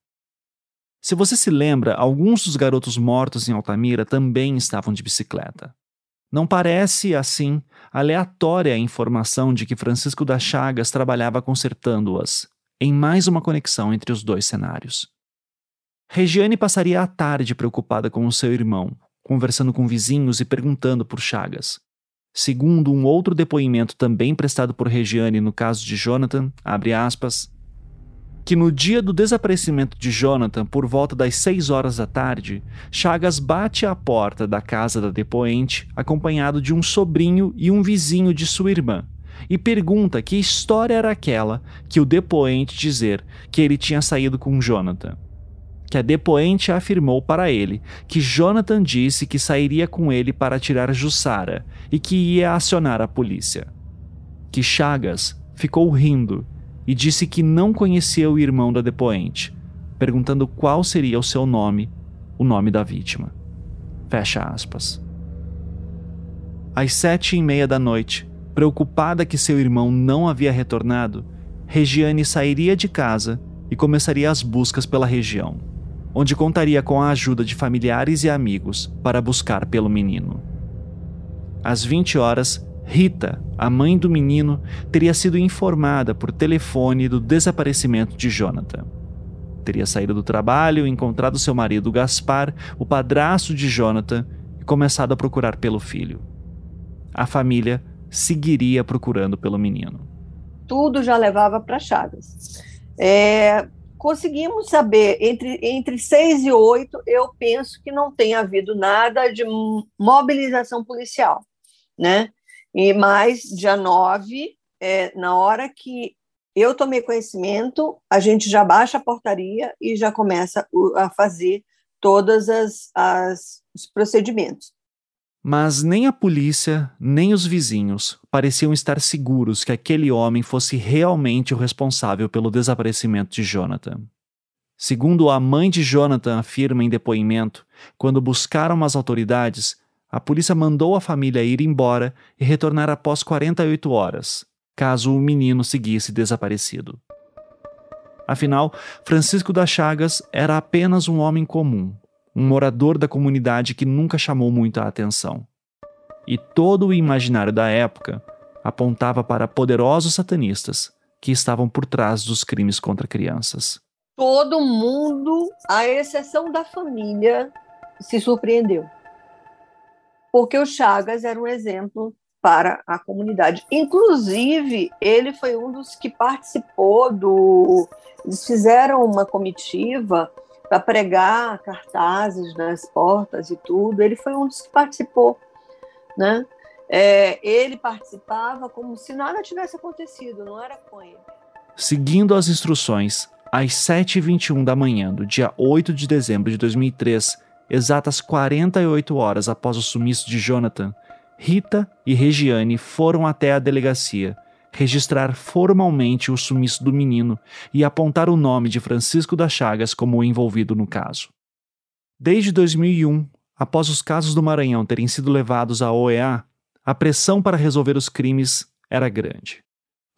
Se você se lembra, alguns dos garotos mortos em Altamira também estavam de bicicleta. Não parece, assim, aleatória a informação de que Francisco das Chagas trabalhava consertando-as, em mais uma conexão entre os dois cenários. Regiane passaria a tarde preocupada com o seu irmão, conversando com vizinhos e perguntando por Chagas. Segundo um outro depoimento também prestado por Regiane no caso de Jonathan, aspas, que no dia do desaparecimento de Jonathan, por volta das 6 horas da tarde, Chagas bate à porta da casa da depoente, acompanhado de um sobrinho e um vizinho de sua irmã, e pergunta que história era aquela que o depoente dizer que ele tinha saído com Jonathan. Que a depoente afirmou para ele que Jonathan disse que sairia com ele para tirar Jussara e que ia acionar a polícia. Que Chagas ficou rindo e disse que não conhecia o irmão da depoente, perguntando qual seria o seu nome, o nome da vítima. Fecha aspas. Às sete e meia da noite, preocupada que seu irmão não havia retornado, Regiane sairia de casa e começaria as buscas pela região, onde contaria com a ajuda de familiares e amigos para buscar pelo menino. Às 20 horas, Rita, a mãe do menino, teria sido informada por telefone do desaparecimento de Jonathan. Teria saído do trabalho, encontrado seu marido Gaspar, o padrasto de Jonathan, e começado a procurar pelo filho. A família seguiria procurando pelo menino. Tudo já levava para Chagas. É, conseguimos saber, entre, entre seis e oito, eu penso que não tem havido nada de mobilização policial, né? E mais, dia nove, é, na hora que eu tomei conhecimento, a gente já baixa a portaria e já começa a fazer todos as, as, os procedimentos. Mas nem a polícia, nem os vizinhos pareciam estar seguros que aquele homem fosse realmente o responsável pelo desaparecimento de Jonathan. Segundo a mãe de Jonathan afirma em depoimento, quando buscaram as autoridades, a polícia mandou a família ir embora e retornar após 48 horas, caso o menino seguisse desaparecido. Afinal, Francisco das Chagas era apenas um homem comum, um morador da comunidade que nunca chamou muita atenção. E todo o imaginário da época apontava para poderosos satanistas que estavam por trás dos crimes contra crianças. Todo mundo, à exceção da família, se surpreendeu. Porque o Chagas era um exemplo para a comunidade. Inclusive, ele foi um dos que participou do. Eles fizeram uma comitiva para pregar cartazes nas portas e tudo. Ele foi um dos que participou, né? É, ele participava como se nada tivesse acontecido, não era com ele. Seguindo as instruções, às 7h21 da manhã do dia 8 de dezembro de 2003, exatas 48 horas após o sumiço de Jonathan, Rita e Regiane foram até a delegacia registrar formalmente o sumiço do menino e apontar o nome de Francisco das Chagas como envolvido no caso. Desde 2001, após os casos do Maranhão terem sido levados à OEA, a pressão para resolver os crimes era grande.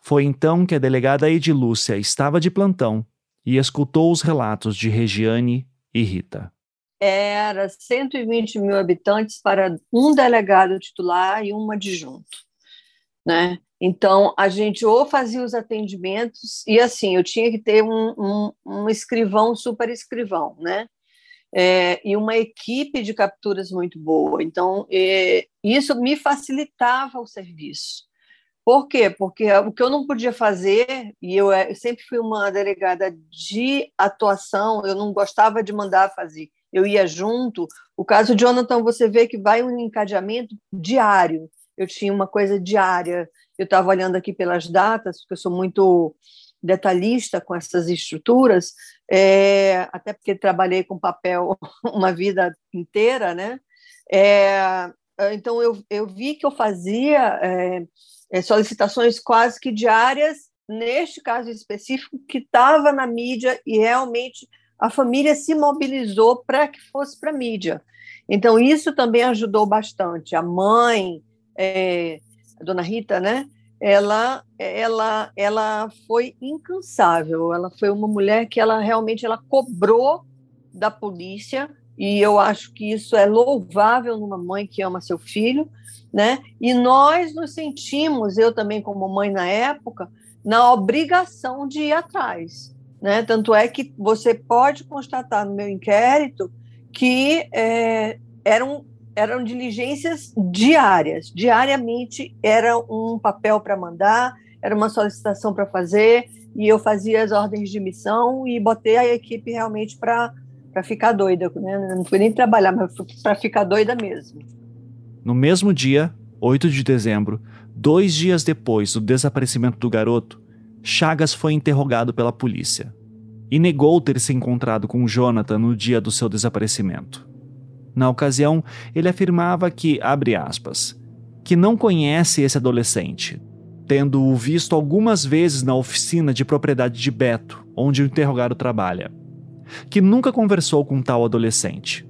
Foi então que a delegada Edilúcia estava de plantão e escutou os relatos de Regiane e Rita. Era 120 mil habitantes para um delegado titular e um adjunto. Né? Então, a gente ou fazia os atendimentos, e assim, eu tinha que ter um, um, um escrivão, super escrivão, né? É, e uma equipe de capturas muito boa. Então, é, isso me facilitava o serviço. Por quê? Porque o que eu não podia fazer, e eu, é, eu sempre fui uma delegada de atuação, eu não gostava de mandar fazer, eu ia junto. O caso de Jonathan, você vê que vai um encadeamento diário. Eu tinha uma coisa diária eu estava olhando aqui pelas datas, porque eu sou muito detalhista com essas estruturas, é, até porque trabalhei com papel uma vida inteira, né? É, então eu, eu vi que eu fazia é, solicitações quase que diárias neste caso específico que estava na mídia e realmente a família se mobilizou para que fosse para a mídia. Então isso também ajudou bastante. A mãe é, a dona Rita, né? Ela, ela, ela foi incansável. Ela foi uma mulher que ela realmente ela cobrou da polícia e eu acho que isso é louvável numa mãe que ama seu filho, né? E nós nos sentimos, eu também como mãe na época, na obrigação de ir atrás, né? Tanto é que você pode constatar no meu inquérito que é, eram eram diligências diárias. Diariamente era um papel para mandar, era uma solicitação para fazer, e eu fazia as ordens de missão e botei a equipe realmente para ficar doida. Né? Não fui nem trabalhar, mas para ficar doida mesmo. No mesmo dia, 8 de dezembro, dois dias depois do desaparecimento do garoto, Chagas foi interrogado pela polícia. e negou ter se encontrado com Jonathan no dia do seu desaparecimento. Na ocasião, ele afirmava que, abre aspas, que não conhece esse adolescente, tendo-o visto algumas vezes na oficina de propriedade de Beto, onde o interrogado trabalha, que nunca conversou com tal adolescente,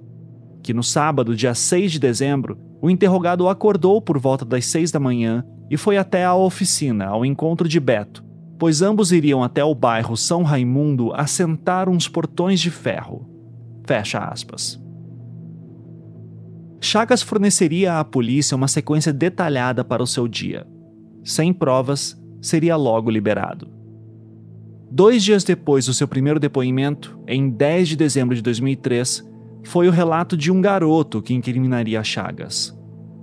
que no sábado, dia 6 de dezembro, o interrogado acordou por volta das 6 da manhã e foi até a oficina, ao encontro de Beto, pois ambos iriam até o bairro São Raimundo assentar uns portões de ferro. Fecha aspas. Chagas forneceria à polícia uma sequência detalhada para o seu dia. Sem provas, seria logo liberado. Dois dias depois do seu primeiro depoimento, em 10 de dezembro de 2003, foi o relato de um garoto que incriminaria Chagas.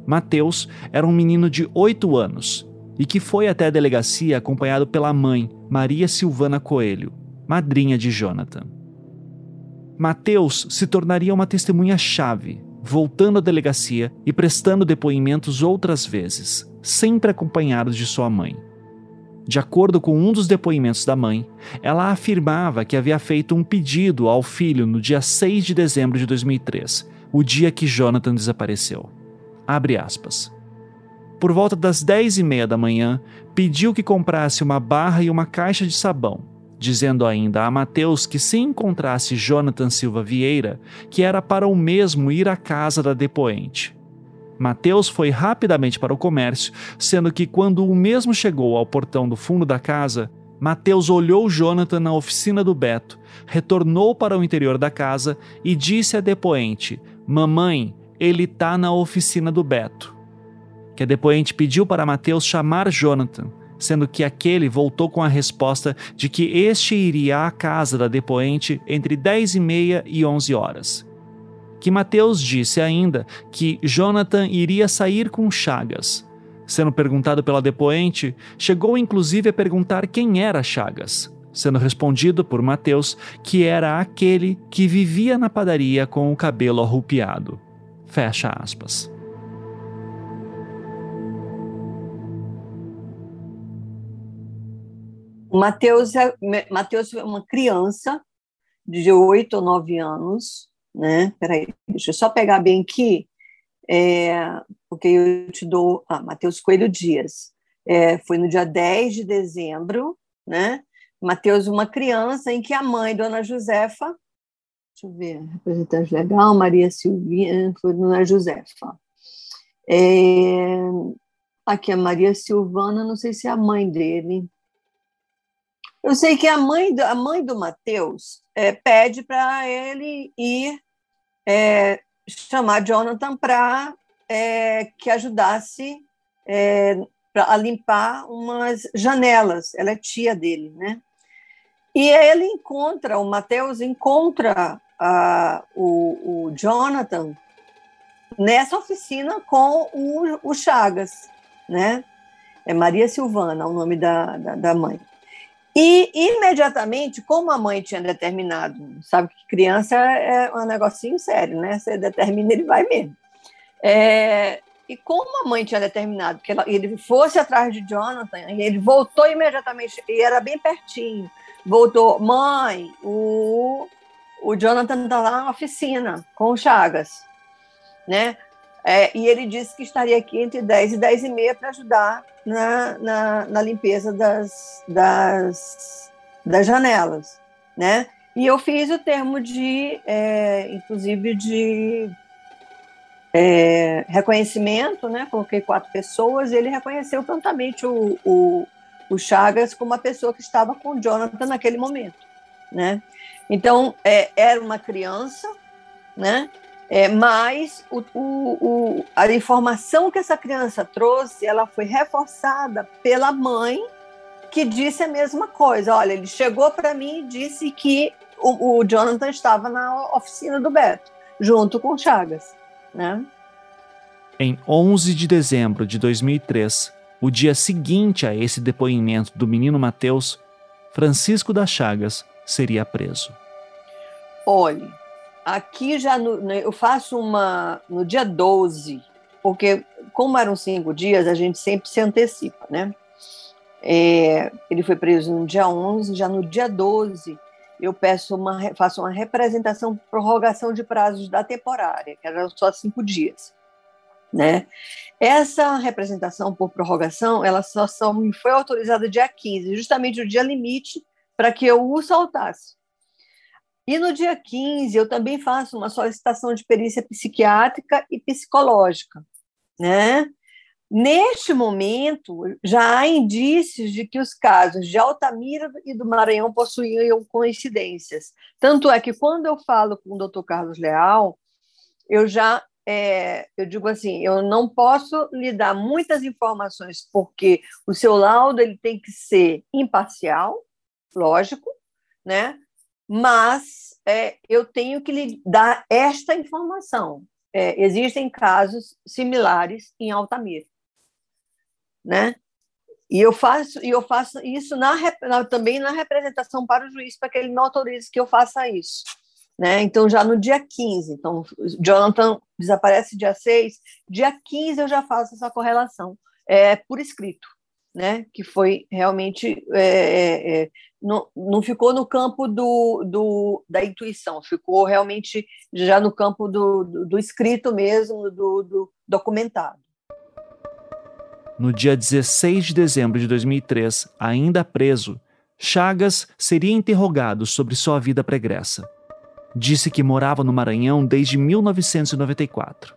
Mateus era um menino de 8 anos e que foi até a delegacia acompanhado pela mãe, Maria Silvana Coelho, madrinha de Jonathan. Mateus se tornaria uma testemunha-chave, voltando à delegacia e prestando depoimentos outras vezes, sempre acompanhado de sua mãe. De acordo com um dos depoimentos da mãe, ela afirmava que havia feito um pedido ao filho no dia 6 de dezembro de 2003, o dia que Jonathan desapareceu. Abre aspas por volta das dez e meia da manhã, pediu que comprasse uma barra e uma caixa de sabão, dizendo ainda a Mateus que se encontrasse Jonathan Silva Vieira, que era para o mesmo ir à casa da depoente. Mateus foi rapidamente para o comércio, sendo que quando o mesmo chegou ao portão do fundo da casa, Mateus olhou Jonathan na oficina do Beto, retornou para o interior da casa e disse à depoente: Mamãe, ele tá na oficina do Beto que a depoente pediu para Mateus chamar Jonathan, sendo que aquele voltou com a resposta de que este iria à casa da depoente entre 10 e meia e 11 horas. Que Mateus disse ainda que Jonathan iria sair com Chagas. Sendo perguntado pela depoente, chegou inclusive a perguntar quem era Chagas, sendo respondido por Mateus que era aquele que vivia na padaria com o cabelo arrupiado. Fecha aspas. Mateus é, Mateus é uma criança de oito ou nove anos, né? Peraí, deixa eu só pegar bem aqui, é, porque eu te dou. Ah, Mateus Coelho Dias. É, foi no dia 10 de dezembro, né? Mateus, uma criança em que a mãe, Dona Josefa, deixa eu ver, representante legal, Maria Silvina, foi Dona Josefa. É, aqui a Maria Silvana, não sei se é a mãe dele, eu sei que a mãe do, a mãe do Mateus é, pede para ele ir é, chamar Jonathan para é, que ajudasse é, a limpar umas janelas. Ela é tia dele, né? E ele encontra, o Mateus encontra a, o, o Jonathan nessa oficina com o, o Chagas, né? É Maria Silvana, o nome da, da, da mãe. E imediatamente, como a mãe tinha determinado, sabe que criança é um negocinho sério, né? Você determina, ele vai mesmo. É, e como a mãe tinha determinado que ela, ele fosse atrás de Jonathan, ele voltou imediatamente, e era bem pertinho. Voltou, mãe, o, o Jonathan está lá na oficina com o Chagas, né? É, e ele disse que estaria aqui entre 10 e 10 e meia para ajudar na, na, na, limpeza das, das, das janelas, né? E eu fiz o termo de, é, inclusive, de é, reconhecimento, né? Coloquei quatro pessoas e ele reconheceu prontamente o, o, o Chagas como uma pessoa que estava com o Jonathan naquele momento, né? Então, é, era uma criança, né? É, mas o, o, o, a informação que essa criança trouxe, ela foi reforçada pela mãe, que disse a mesma coisa. Olha, ele chegou para mim e disse que o, o, Jonathan estava na oficina do Beto, junto com Chagas, né? Em 11 de dezembro de 2003, o dia seguinte a esse depoimento do menino Mateus, Francisco das Chagas seria preso. Olhe, Aqui já no, né, eu faço uma no dia 12, porque como eram cinco dias, a gente sempre se antecipa, né? É, ele foi preso no dia 11, já no dia 12 eu peço uma, faço uma representação prorrogação de prazos da temporária, que era só cinco dias. Né? Essa representação por prorrogação, ela só, só me foi autorizada dia 15, justamente o dia limite para que eu o soltasse. E no dia 15, eu também faço uma solicitação de perícia psiquiátrica e psicológica, né? Neste momento, já há indícios de que os casos de Altamira e do Maranhão possuíam coincidências. Tanto é que, quando eu falo com o doutor Carlos Leal, eu já é, eu digo assim, eu não posso lhe dar muitas informações, porque o seu laudo ele tem que ser imparcial, lógico, né? Mas é, eu tenho que lhe dar esta informação. É, existem casos similares em Altamira né? E eu faço, e eu faço isso na, também na representação para o juiz, para que ele me autorize que eu faça isso. Né? Então, já no dia 15, então, Jonathan desaparece dia 6, dia 15 eu já faço essa correlação, é, por escrito, né? que foi realmente, é, é, é, não, não ficou no campo do, do, da intuição, ficou realmente já no campo do, do, do escrito mesmo, do, do documentado. No dia 16 de dezembro de 2003, ainda preso, Chagas seria interrogado sobre sua vida pregressa. Disse que morava no Maranhão desde 1994.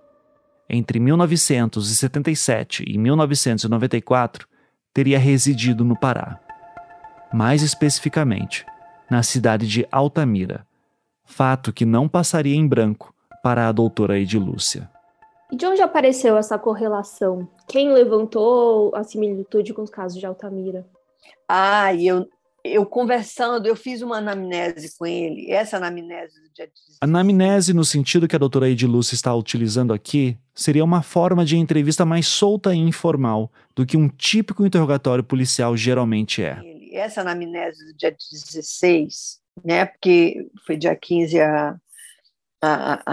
Entre 1977 e 1994, teria residido no Pará. Mais especificamente, na cidade de Altamira, fato que não passaria em branco para a doutora Edilúcia. E de onde apareceu essa correlação? Quem levantou a similitude com os casos de Altamira? Ah, eu, eu conversando, eu fiz uma anamnese com ele, essa anamnese do dia Anamnese, no sentido que a doutora Edilúcia está utilizando aqui, seria uma forma de entrevista mais solta e informal do que um típico interrogatório policial geralmente é. Essa anamnese do dia 16, né, porque foi dia 15 a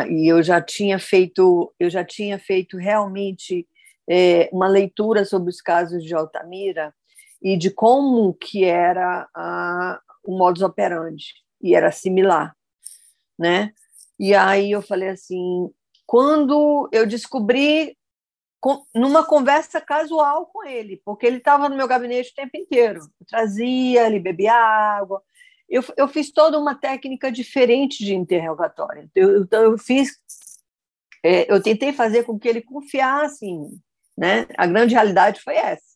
e eu já tinha feito, eu já tinha feito realmente é, uma leitura sobre os casos de Altamira e de como que era a, o modus operandi e era similar, né? E aí eu falei assim, quando eu descobri numa conversa casual com ele, porque ele estava no meu gabinete o tempo inteiro, eu trazia, ele bebia água, eu, eu fiz toda uma técnica diferente de interrogatório. Eu, então, eu fiz, é, eu tentei fazer com que ele confiasse em mim, né? A grande realidade foi essa,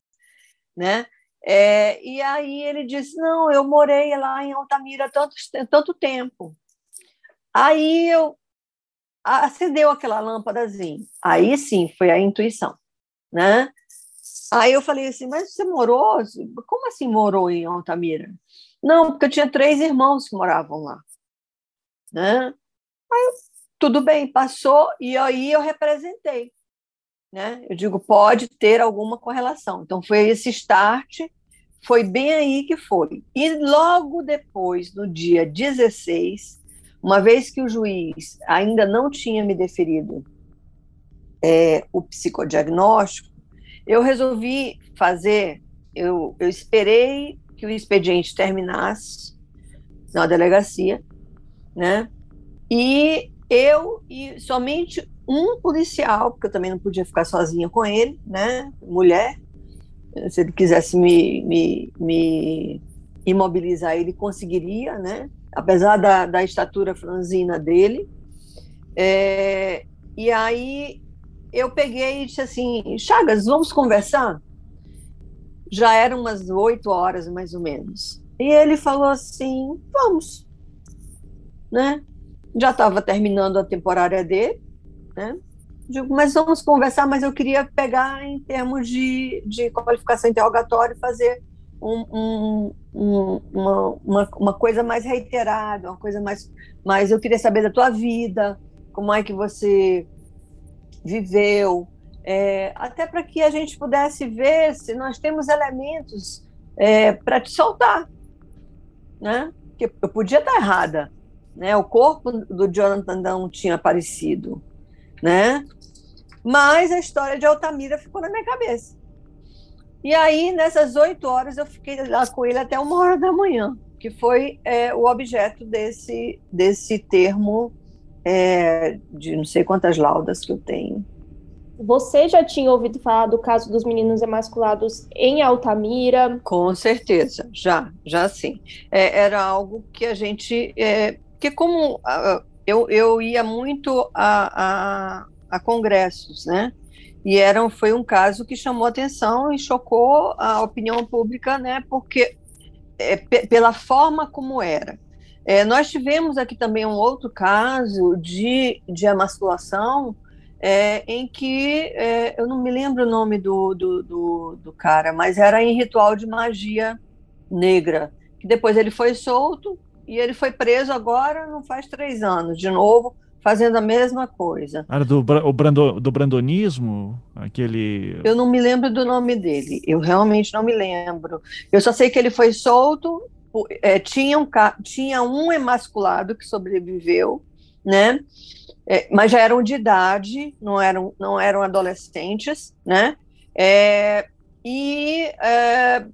né? É, e aí ele disse, não, eu morei lá em Altamira tanto, tanto tempo. Aí eu acendeu aquela lâmpadazinha. Aí sim, foi a intuição, né? Aí eu falei assim, mas você morou? Como assim morou em Altamira? Não, porque eu tinha três irmãos que moravam lá. Né? Aí, tudo bem, passou, e aí eu representei. Né? Eu digo, pode ter alguma correlação. Então, foi esse start, foi bem aí que foi. E logo depois, no dia 16, uma vez que o juiz ainda não tinha me deferido é, o psicodiagnóstico, eu resolvi fazer, eu, eu esperei que o expediente terminasse na delegacia, né? E eu e somente um policial, porque eu também não podia ficar sozinha com ele, né? Mulher, se ele quisesse me, me, me imobilizar, ele conseguiria, né? Apesar da, da estatura franzina dele. É, e aí eu peguei e disse assim, Chagas, vamos conversar? já eram umas oito horas, mais ou menos. E ele falou assim: vamos. Né? Já estava terminando a temporária dele, né? Digo, mas vamos conversar, mas eu queria pegar em termos de, de qualificação interrogatória e fazer um, um, um, uma, uma, coisa mais reiterada, uma coisa mais, mais. Eu queria saber da tua vida, como é que você viveu, é, até para que a gente pudesse ver se nós temos elementos é, para te soltar, né? Porque eu podia estar errada, né? O corpo do Jonathan não tinha aparecido, né? Mas a história de Altamira ficou na minha cabeça. E aí, nessas oito horas, eu fiquei lá com ele até uma hora da manhã. que foi é, o objeto desse, desse termo é, de não sei quantas laudas que eu tenho. Você já tinha ouvido falar do caso dos meninos emasculados em Altamira? Com certeza, já, já sim. É, era algo que a gente, é, que como eu, eu ia muito a, a, a, congressos, né? E era, foi um caso que chamou atenção e chocou a opinião pública, né? Porque é, pela forma como era. É, nós tivemos aqui também um outro caso de, de emasculação é, em que é, eu não me lembro o nome do, do, do, do, cara, mas era em ritual de magia negra. Que depois ele foi solto e ele foi preso agora, não faz três anos, de novo, fazendo a mesma coisa. Era do, o brando, do brandonismo? Aquele. Eu não me lembro do nome dele, eu realmente não me lembro. Eu só sei que ele foi solto, é, tinha, um, tinha um emasculado que sobreviveu, né? é, mas já eram de idade, não eram, não eram adolescentes, né? É, e é,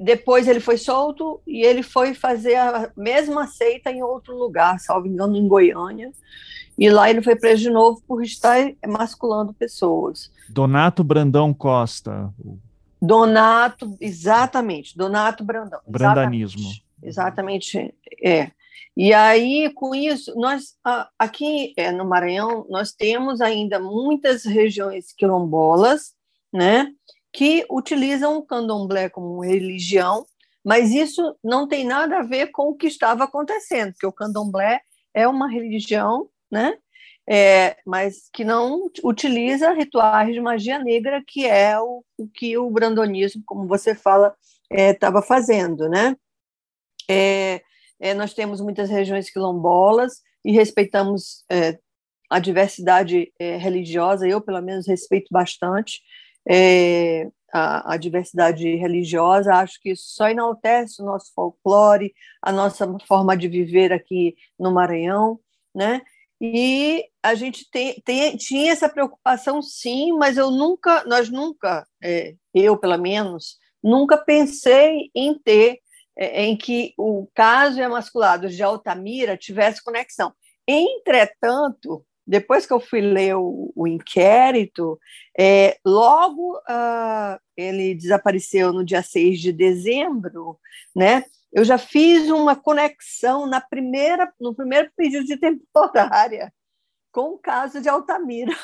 depois ele foi solto e ele foi fazer a mesma seita em outro lugar, salvo engano, em Goiânia. E lá ele foi preso de novo por estar emasculando pessoas. Donato Brandão Costa. Donato, exatamente, Donato Brandão. Brandanismo. Exatamente, exatamente é. E aí, com isso, nós aqui é, no Maranhão, nós temos ainda muitas regiões quilombolas, né, que utilizam o candomblé como religião, mas isso não tem nada a ver com o que estava acontecendo, porque o candomblé é uma religião, né, é, mas que não utiliza rituais de magia negra, que é o, o que o brandonismo, como você fala, estava é, fazendo, né? É, é, nós temos muitas regiões quilombolas e respeitamos é, a diversidade é, religiosa, eu, pelo menos, respeito bastante é, a, a, diversidade religiosa, acho que isso só enaltece o nosso folclore, a nossa forma de viver aqui no Maranhão, né? E a gente tem, tem, tinha essa preocupação, sim, mas eu nunca, nós nunca, é, eu pelo menos, nunca pensei em ter é, em que o caso emasculado de Altamira tivesse conexão. Entretanto, depois que eu fui ler o, o inquérito, é, logo uh, ele desapareceu no dia 6 de dezembro, né? Eu já fiz uma conexão na primeira, no primeiro pedido de temporária com o caso de Altamira.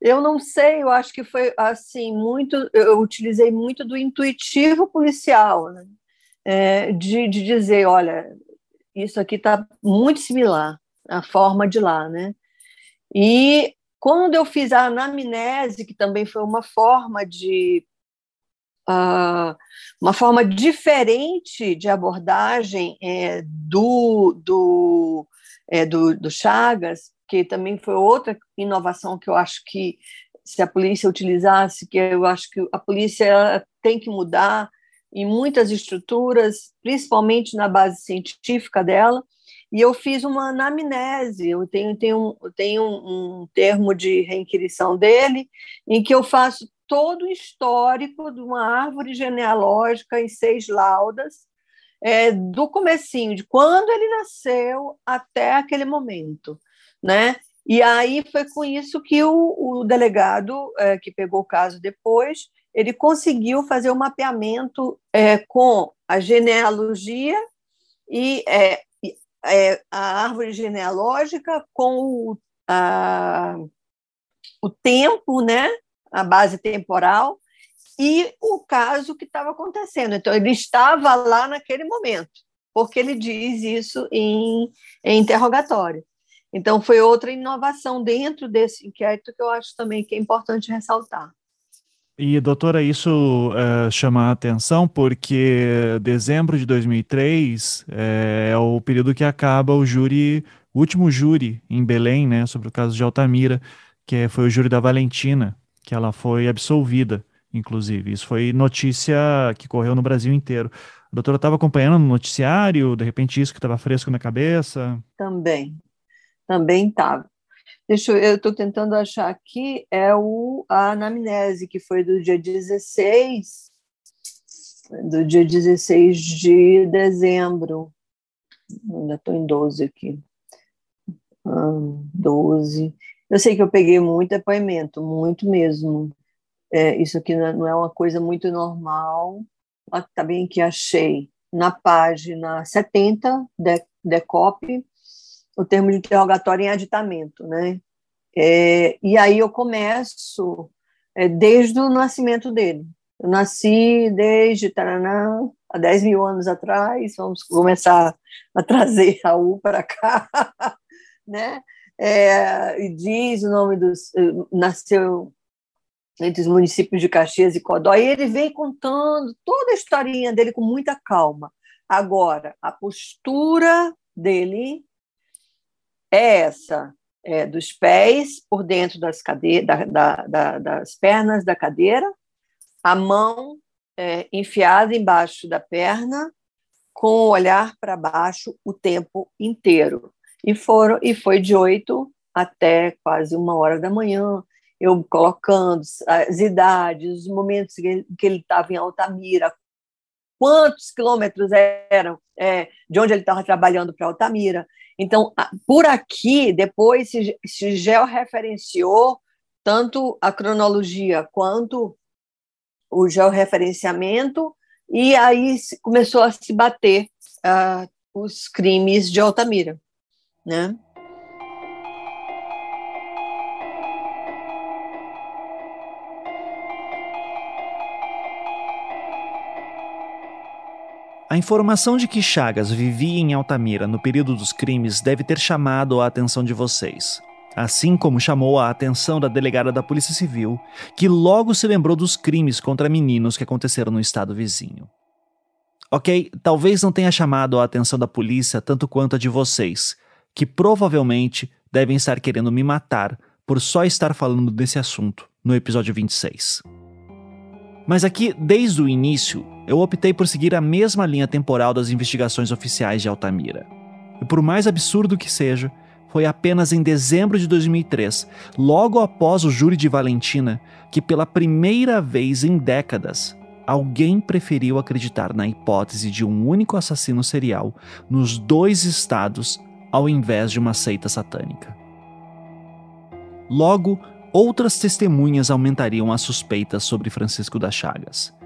Eu não sei, eu acho que foi assim muito, eu utilizei muito do intuitivo policial, né? é, de, de dizer, olha, isso aqui está muito similar, a forma de lá, né? E quando eu fiz a anamnese, que também foi uma forma de uh, uma forma diferente de abordagem é, do, do, é, do, do Chagas, que também foi outra inovação que eu acho que se a polícia utilizasse, que eu acho que a polícia tem que mudar, em muitas estruturas, principalmente na base científica dela, e eu fiz uma anamnese, eu tenho, tenho, tenho um, um termo de reinquirição dele, em que eu faço todo o histórico de uma árvore genealógica em seis laudas, é, do comecinho, de quando ele nasceu até aquele momento, né? E aí foi com isso que o, o delegado, é, que pegou o caso depois, ele conseguiu fazer o um mapeamento é, com a genealogia e é, a árvore genealógica com o, a, o tempo, né, a base temporal, e o caso que estava acontecendo. Então, ele estava lá naquele momento, porque ele diz isso em, em interrogatório. Então, foi outra inovação dentro desse inquérito que eu acho também que é importante ressaltar. E, doutora, isso é, chama a atenção porque dezembro de 2003 é, é, o período que acaba o júri, o último júri em Belém, né, sobre o caso de Altamira, que foi o júri da Valentina, que ela foi absolvida, inclusive. Isso foi notícia que correu no Brasil inteiro. A doutora estava acompanhando no noticiário, de repente isso que estava fresco na cabeça? Também, também estava. Deixa eu, eu estou tentando achar aqui, é o, a anamnese, que foi do dia 16, do dia 16 de dezembro. Ainda estou em 12 aqui. 12. Eu sei que eu peguei muito depoimento, muito mesmo. É, isso aqui não é uma coisa muito normal. Está bem que achei na página 70 de, DECOP o termo de interrogatório em aditamento, né? É, e aí eu começo é, desde o nascimento dele. Eu nasci desde Taraná, há 10 mil anos atrás, vamos começar a trazer a U para cá, né? É, e diz o nome dos. Nasceu entre os municípios de Caxias e Codó, e ele vem contando toda a historinha dele com muita calma. Agora, a postura dele é essa, é, dos pés por dentro das, da, da, da, das pernas da cadeira, a mão é, enfiada embaixo da perna, com o olhar para baixo o tempo inteiro. E, foram, e foi de oito até quase uma hora da manhã, eu colocando as idades, os momentos que ele estava em Altamira, quantos quilômetros eram é, de onde ele estava trabalhando para Altamira. Então, por aqui, depois se, se georreferenciou tanto a cronologia quanto o georreferenciamento, e aí começou a se bater uh, os crimes de Altamira, né? Informação de que Chagas vivia em Altamira no período dos crimes deve ter chamado a atenção de vocês. Assim como chamou a atenção da delegada da Polícia Civil, que logo se lembrou dos crimes contra meninos que aconteceram no estado vizinho. Ok, talvez não tenha chamado a atenção da polícia tanto quanto a de vocês, que provavelmente devem estar querendo me matar por só estar falando desse assunto no episódio 26. Mas aqui, desde o início, eu optei por seguir a mesma linha temporal das investigações oficiais de Altamira. E por mais absurdo que seja, foi apenas em dezembro de 2003, logo após o júri de Valentina, que pela primeira vez em décadas, alguém preferiu acreditar na hipótese de um único assassino serial nos dois estados ao invés de uma seita satânica. Logo, outras testemunhas aumentariam as suspeitas sobre Francisco das Chagas.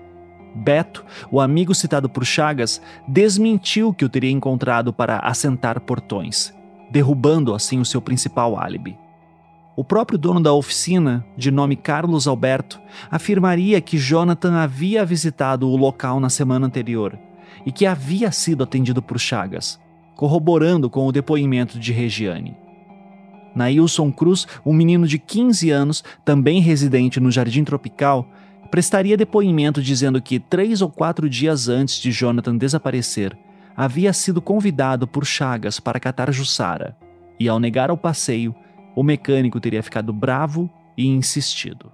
Beto, o amigo citado por Chagas, desmentiu que o teria encontrado para assentar portões, derrubando assim o seu principal álibi. O próprio dono da oficina, de nome Carlos Alberto, afirmaria que Jonathan havia visitado o local na semana anterior e que havia sido atendido por Chagas, corroborando com o depoimento de Regiane. Nailson Cruz, um menino de 15 anos, também residente no Jardim Tropical, prestaria depoimento dizendo que três ou quatro dias antes de Jonathan desaparecer, havia sido convidado por Chagas para catar Jussara, e ao negar ao passeio, o mecânico teria ficado bravo e insistido.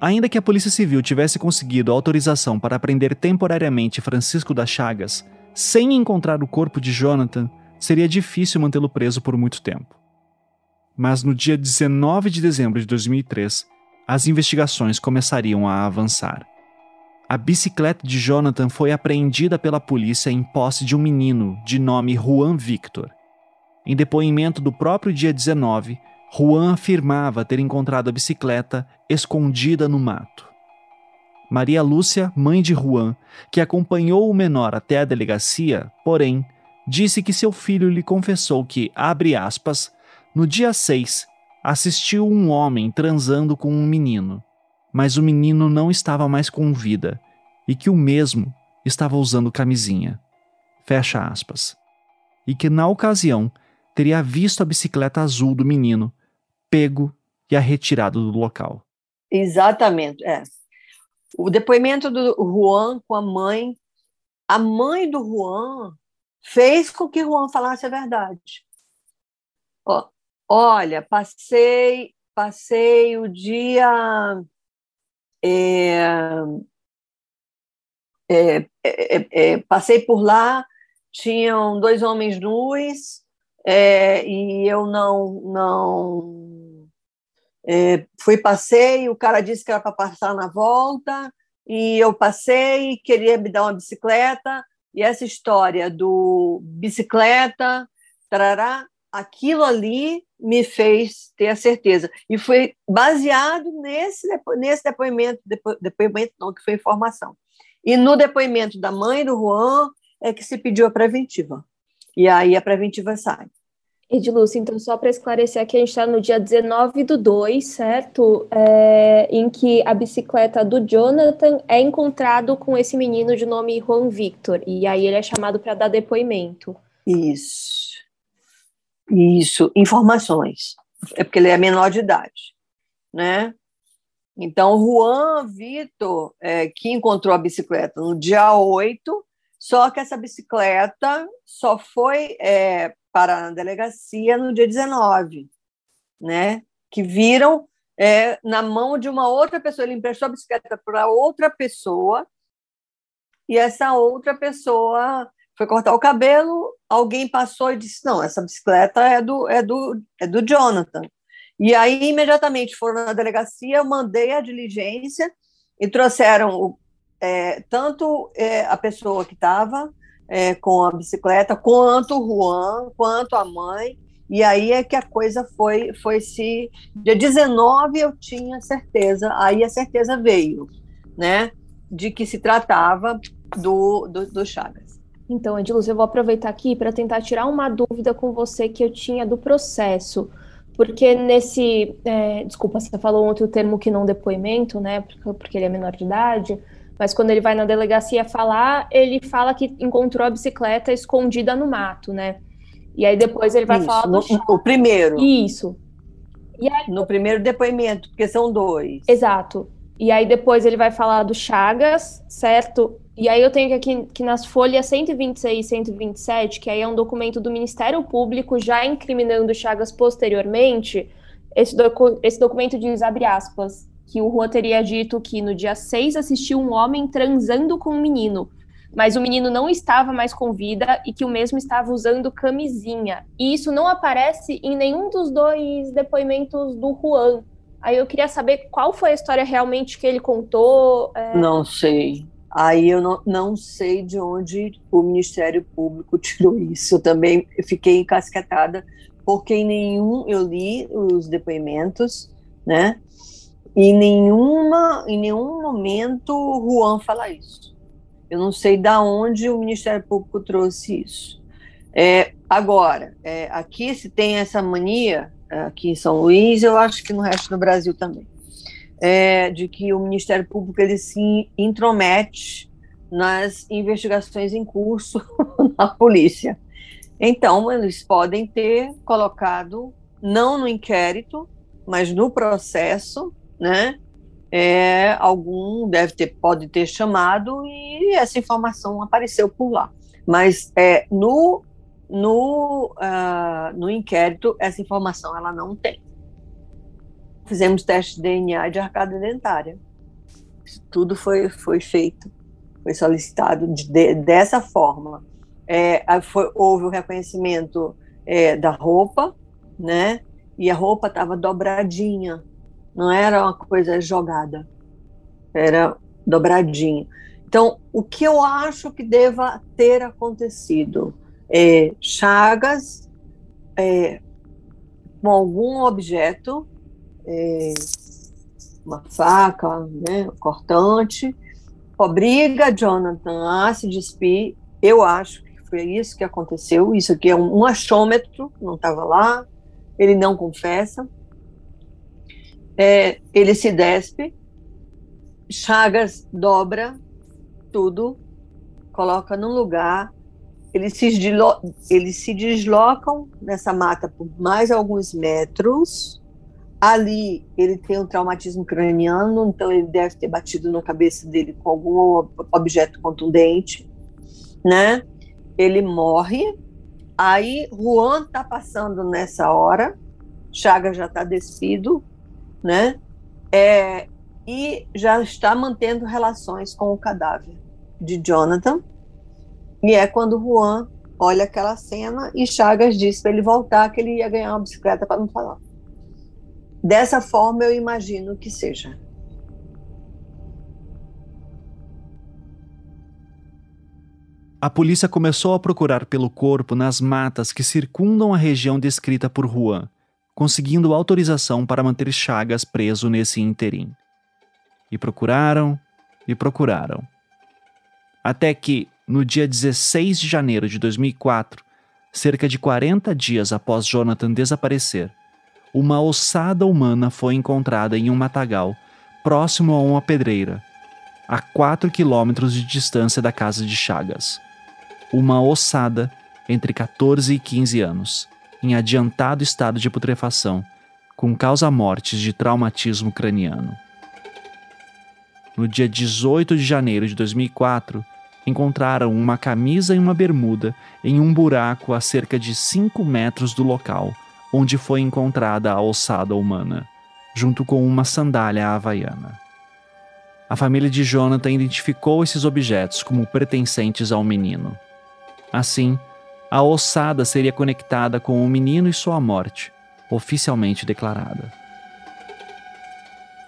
Ainda que a Polícia Civil tivesse conseguido autorização para prender temporariamente Francisco das Chagas, sem encontrar o corpo de Jonathan, seria difícil mantê-lo preso por muito tempo. Mas no dia 19 de dezembro de 2003, as investigações começariam a avançar. A bicicleta de Jonathan foi apreendida pela polícia em posse de um menino de nome Juan Victor. Em depoimento do próprio dia 19, Juan afirmava ter encontrado a bicicleta escondida no mato. Maria Lúcia, mãe de Juan, que acompanhou o menor até a delegacia, porém, disse que seu filho lhe confessou que, abre aspas, no dia 6, assistiu um homem transando com um menino, mas o menino não estava mais com vida e que o mesmo estava usando camisinha. Fecha aspas. E que na ocasião teria visto a bicicleta azul do menino, pego e a retirado do local. Exatamente, é. O depoimento do Juan com a mãe, a mãe do Juan fez com que Juan falasse a verdade. Ó, Olha, passei, passei o dia. É, é, é, é, passei por lá, tinham dois homens nus, é, e eu não. não é, fui, passei, o cara disse que era para passar na volta, e eu passei, queria me dar uma bicicleta, e essa história do bicicleta, tarará, aquilo ali me fez ter a certeza. E foi baseado nesse, nesse depoimento, depo, depoimento não, que foi informação. E no depoimento da mãe do Juan é que se pediu a preventiva. E aí a preventiva sai. Edilúcia, então só para esclarecer aqui, a gente está no dia 19 do 2, certo? É, em que a bicicleta do Jonathan é encontrado com esse menino de nome Juan Victor, e aí ele é chamado para dar depoimento. Isso. Isso, informações. É porque ele é menor de idade, né? Então, Juan Vitor, é, que encontrou a bicicleta no dia 8, só que essa bicicleta só foi é, para a delegacia no dia 19, né? Que viram é, na mão de uma outra pessoa. Ele emprestou a bicicleta para outra pessoa e essa outra pessoa foi cortar o cabelo, alguém passou e disse: Não, essa bicicleta é do, é do, é do Jonathan. E aí, imediatamente foram na delegacia, eu mandei a diligência e trouxeram é, tanto é, a pessoa que estava é, com a bicicleta, quanto o Juan, quanto a mãe. E aí é que a coisa foi, foi se. Dia 19 eu tinha certeza, aí a certeza veio, né? De que se tratava do, do, do Chagas. Então, Ediluz, eu vou aproveitar aqui para tentar tirar uma dúvida com você que eu tinha do processo. Porque nesse. É, desculpa, você falou outro termo que não depoimento, né? Porque, porque ele é menor de idade. Mas quando ele vai na delegacia falar, ele fala que encontrou a bicicleta escondida no mato, né? E aí depois ele vai Isso, falar do no, o primeiro. Isso. Aí, no primeiro depoimento, porque são dois. Exato. E aí depois ele vai falar do Chagas, certo? E aí eu tenho aqui que nas folhas 126 e 127, que aí é um documento do Ministério Público já incriminando Chagas posteriormente, esse, docu esse documento diz, abre aspas, que o Juan teria dito que no dia 6 assistiu um homem transando com um menino, mas o menino não estava mais com vida e que o mesmo estava usando camisinha. E isso não aparece em nenhum dos dois depoimentos do Juan. Aí eu queria saber qual foi a história realmente que ele contou. É... Não sei. Aí eu não, não sei de onde o Ministério Público tirou isso. Eu também fiquei encasquetada, porque em nenhum eu li os depoimentos, né? E nenhuma, em nenhum momento o Juan fala isso. Eu não sei da onde o Ministério Público trouxe isso. É, agora, é, aqui se tem essa mania, aqui em São Luís, eu acho que no resto do Brasil também é, de que o Ministério Público ele se intromete nas investigações em curso na polícia. Então, eles podem ter colocado, não no inquérito, mas no processo, né? É, algum deve ter, pode ter chamado e essa informação apareceu por lá. Mas é, no, no, uh, no inquérito, essa informação ela não tem fizemos teste de DNA de arcada dentária. Tudo foi, foi feito, foi solicitado de, de, dessa forma. É, foi, houve o reconhecimento é, da roupa, né? E a roupa estava dobradinha, não era uma coisa jogada, era dobradinha. Então, o que eu acho que deva ter acontecido é chagas é, com algum objeto é, uma faca, né, cortante, obriga Jonathan a se despir. Eu acho que foi isso que aconteceu. Isso aqui é um, um achômetro, não estava lá. Ele não confessa. É, ele se despe. Chagas dobra tudo, coloca num lugar. Eles se, eles se deslocam nessa mata por mais alguns metros Ali ele tem um traumatismo craniano, então ele deve ter batido na cabeça dele com algum objeto contundente, né? Ele morre. Aí Juan tá passando nessa hora, Chaga já está despido, né? É, e já está mantendo relações com o cadáver de Jonathan. E é quando Juan olha aquela cena e Chagas diz para ele voltar que ele ia ganhar uma bicicleta para não falar. Dessa forma, eu imagino que seja. A polícia começou a procurar pelo corpo nas matas que circundam a região descrita por Juan, conseguindo autorização para manter Chagas preso nesse interim. E procuraram, e procuraram. Até que, no dia 16 de janeiro de 2004, cerca de 40 dias após Jonathan desaparecer, uma ossada humana foi encontrada em um matagal, próximo a uma pedreira, a 4 quilômetros de distância da casa de Chagas uma ossada entre 14 e 15 anos, em adiantado estado de putrefação, com causa-mortes de traumatismo craniano. No dia 18 de janeiro de 2004, encontraram uma camisa e uma bermuda em um buraco a cerca de 5 metros do local onde foi encontrada a ossada humana, junto com uma sandália havaiana. A família de Jonathan identificou esses objetos como pertencentes ao menino. Assim, a ossada seria conectada com o menino e sua morte, oficialmente declarada.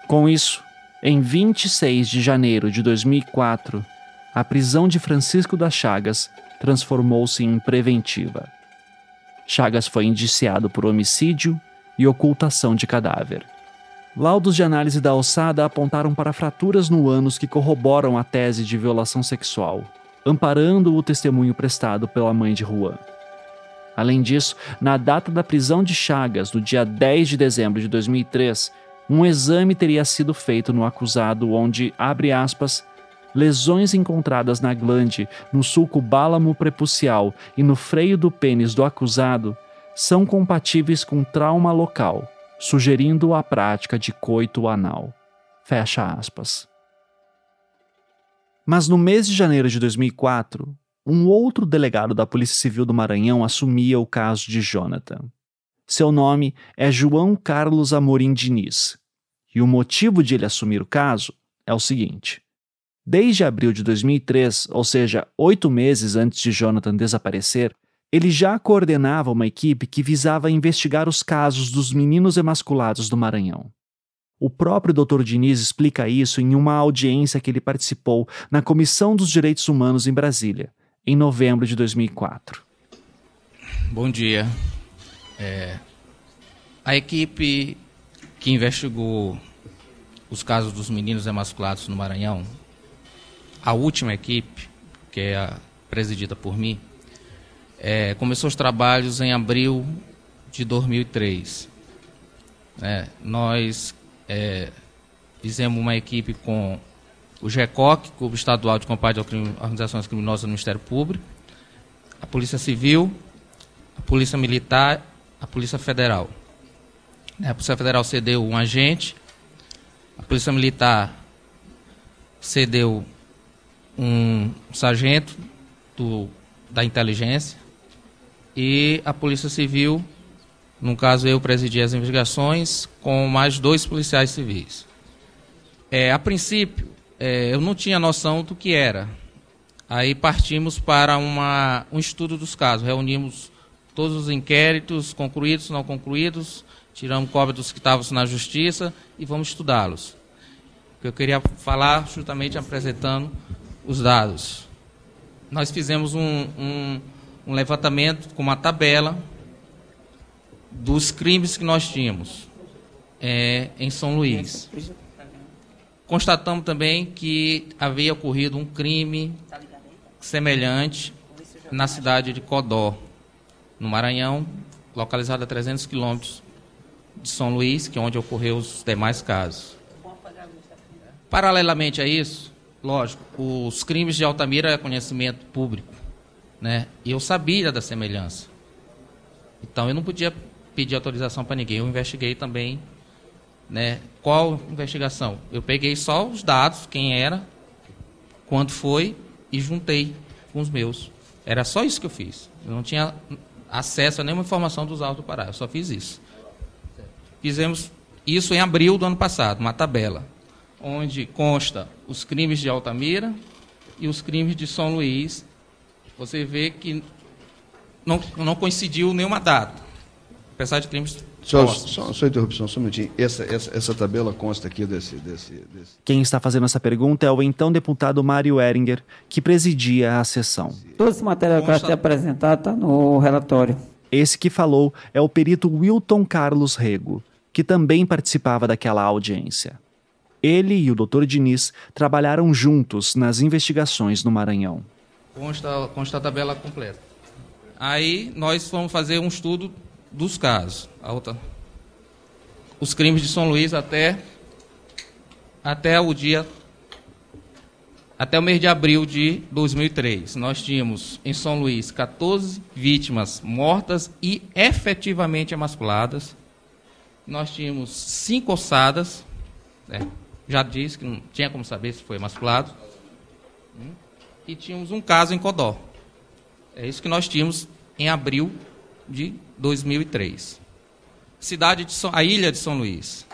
Com isso, em 26 de janeiro de 2004, a prisão de Francisco das Chagas transformou-se em preventiva. Chagas foi indiciado por homicídio e ocultação de cadáver. Laudos de análise da ossada apontaram para fraturas no ânus que corroboram a tese de violação sexual amparando o testemunho prestado pela mãe de Juan. Além disso, na data da prisão de Chagas, no dia 10 de dezembro de 2003, um exame teria sido feito no acusado onde, abre aspas, lesões encontradas na glande, no sulco bálamo prepucial e no freio do pênis do acusado são compatíveis com trauma local, sugerindo a prática de coito anal. Fecha aspas. Mas no mês de janeiro de 2004, um outro delegado da Polícia Civil do Maranhão assumia o caso de Jonathan. Seu nome é João Carlos Amorim Diniz. E o motivo de ele assumir o caso é o seguinte: desde abril de 2003, ou seja, oito meses antes de Jonathan desaparecer, ele já coordenava uma equipe que visava investigar os casos dos meninos emasculados do Maranhão. O próprio Dr. Diniz explica isso em uma audiência que ele participou na Comissão dos Direitos Humanos em Brasília, em novembro de 2004. Bom dia. É, a equipe que investigou os casos dos meninos emasculados no Maranhão, a última equipe, que é presidida por mim, é, começou os trabalhos em abril de 2003. É, nós é, fizemos uma equipe com o GECOC, Clube Estadual de Combate a Organizações Criminosas do Ministério Público, a Polícia Civil, a Polícia Militar, a Polícia Federal. A Polícia Federal cedeu um agente, a Polícia Militar cedeu um sargento do, da inteligência e a Polícia Civil no caso, eu presidi as investigações com mais dois policiais civis. É, a princípio, é, eu não tinha noção do que era. Aí partimos para uma, um estudo dos casos. Reunimos todos os inquéritos, concluídos, não concluídos, tiramos cópia dos que estavam na justiça e vamos estudá-los. Eu queria falar justamente apresentando os dados. Nós fizemos um, um, um levantamento com uma tabela dos crimes que nós tínhamos é, em São Luís. Constatamos também que havia ocorrido um crime semelhante na cidade de Codó, no Maranhão, localizado a 300 quilômetros de São Luís, que é onde ocorreu os demais casos. Paralelamente a isso, lógico, os crimes de Altamira é conhecimento público, né? E eu sabia da semelhança. Então eu não podia pedir autorização para ninguém. Eu investiguei também, né? Qual investigação? Eu peguei só os dados, quem era, quando foi e juntei com os meus. Era só isso que eu fiz. Eu não tinha acesso a nenhuma informação dos autos do Pará. Eu só fiz isso. Fizemos isso em abril do ano passado, uma tabela, onde consta os crimes de Altamira e os crimes de São Luís. Você vê que não, não coincidiu nenhuma data apesar de termos Só, só, só interrupção, só um minutinho. Essa, essa, essa tabela consta aqui desse, desse, desse. Quem está fazendo essa pergunta é o então deputado Mário Eringer, que presidia a sessão. Todo esse material que eu até apresentado está no relatório. Esse que falou é o perito Wilton Carlos Rego, que também participava daquela audiência. Ele e o Dr. Diniz trabalharam juntos nas investigações no Maranhão. Consta, consta a tabela completa. Aí nós fomos fazer um estudo dos casos. Outra, os crimes de São Luís até, até o dia. Até o mês de abril de 2003, nós tínhamos em São Luís 14 vítimas mortas e efetivamente emasculadas. Nós tínhamos cinco ossadas, né? Já disse que não tinha como saber se foi emasculado. E tínhamos um caso em Codó. É isso que nós tínhamos em abril de 2003. Cidade de São, a ilha de São Luís.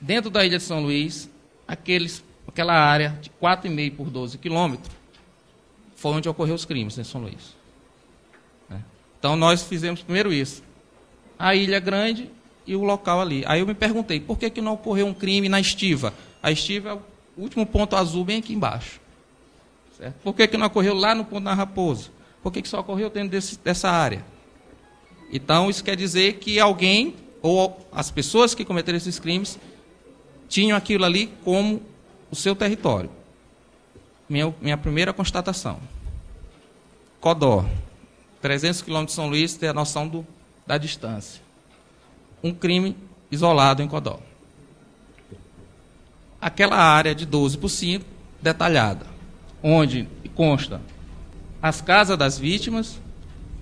Dentro da ilha de São Luís, aqueles, aquela área de 4,5 por 12 quilômetros, foi onde ocorreu os crimes em São Luís. Né? Então nós fizemos primeiro isso. A ilha grande e o local ali. Aí eu me perguntei, por que, que não ocorreu um crime na estiva? A estiva é o último ponto azul bem aqui embaixo. Certo? Por que, que não ocorreu lá no ponto da Raposa? Por que, que só ocorreu dentro desse, dessa área? Então, isso quer dizer que alguém, ou as pessoas que cometeram esses crimes, tinham aquilo ali como o seu território. Minha, minha primeira constatação. Codó, 300 quilômetros de São Luís, tem a noção do, da distância. Um crime isolado em Codó. Aquela área de 12 por 5, detalhada, onde consta as casas das vítimas,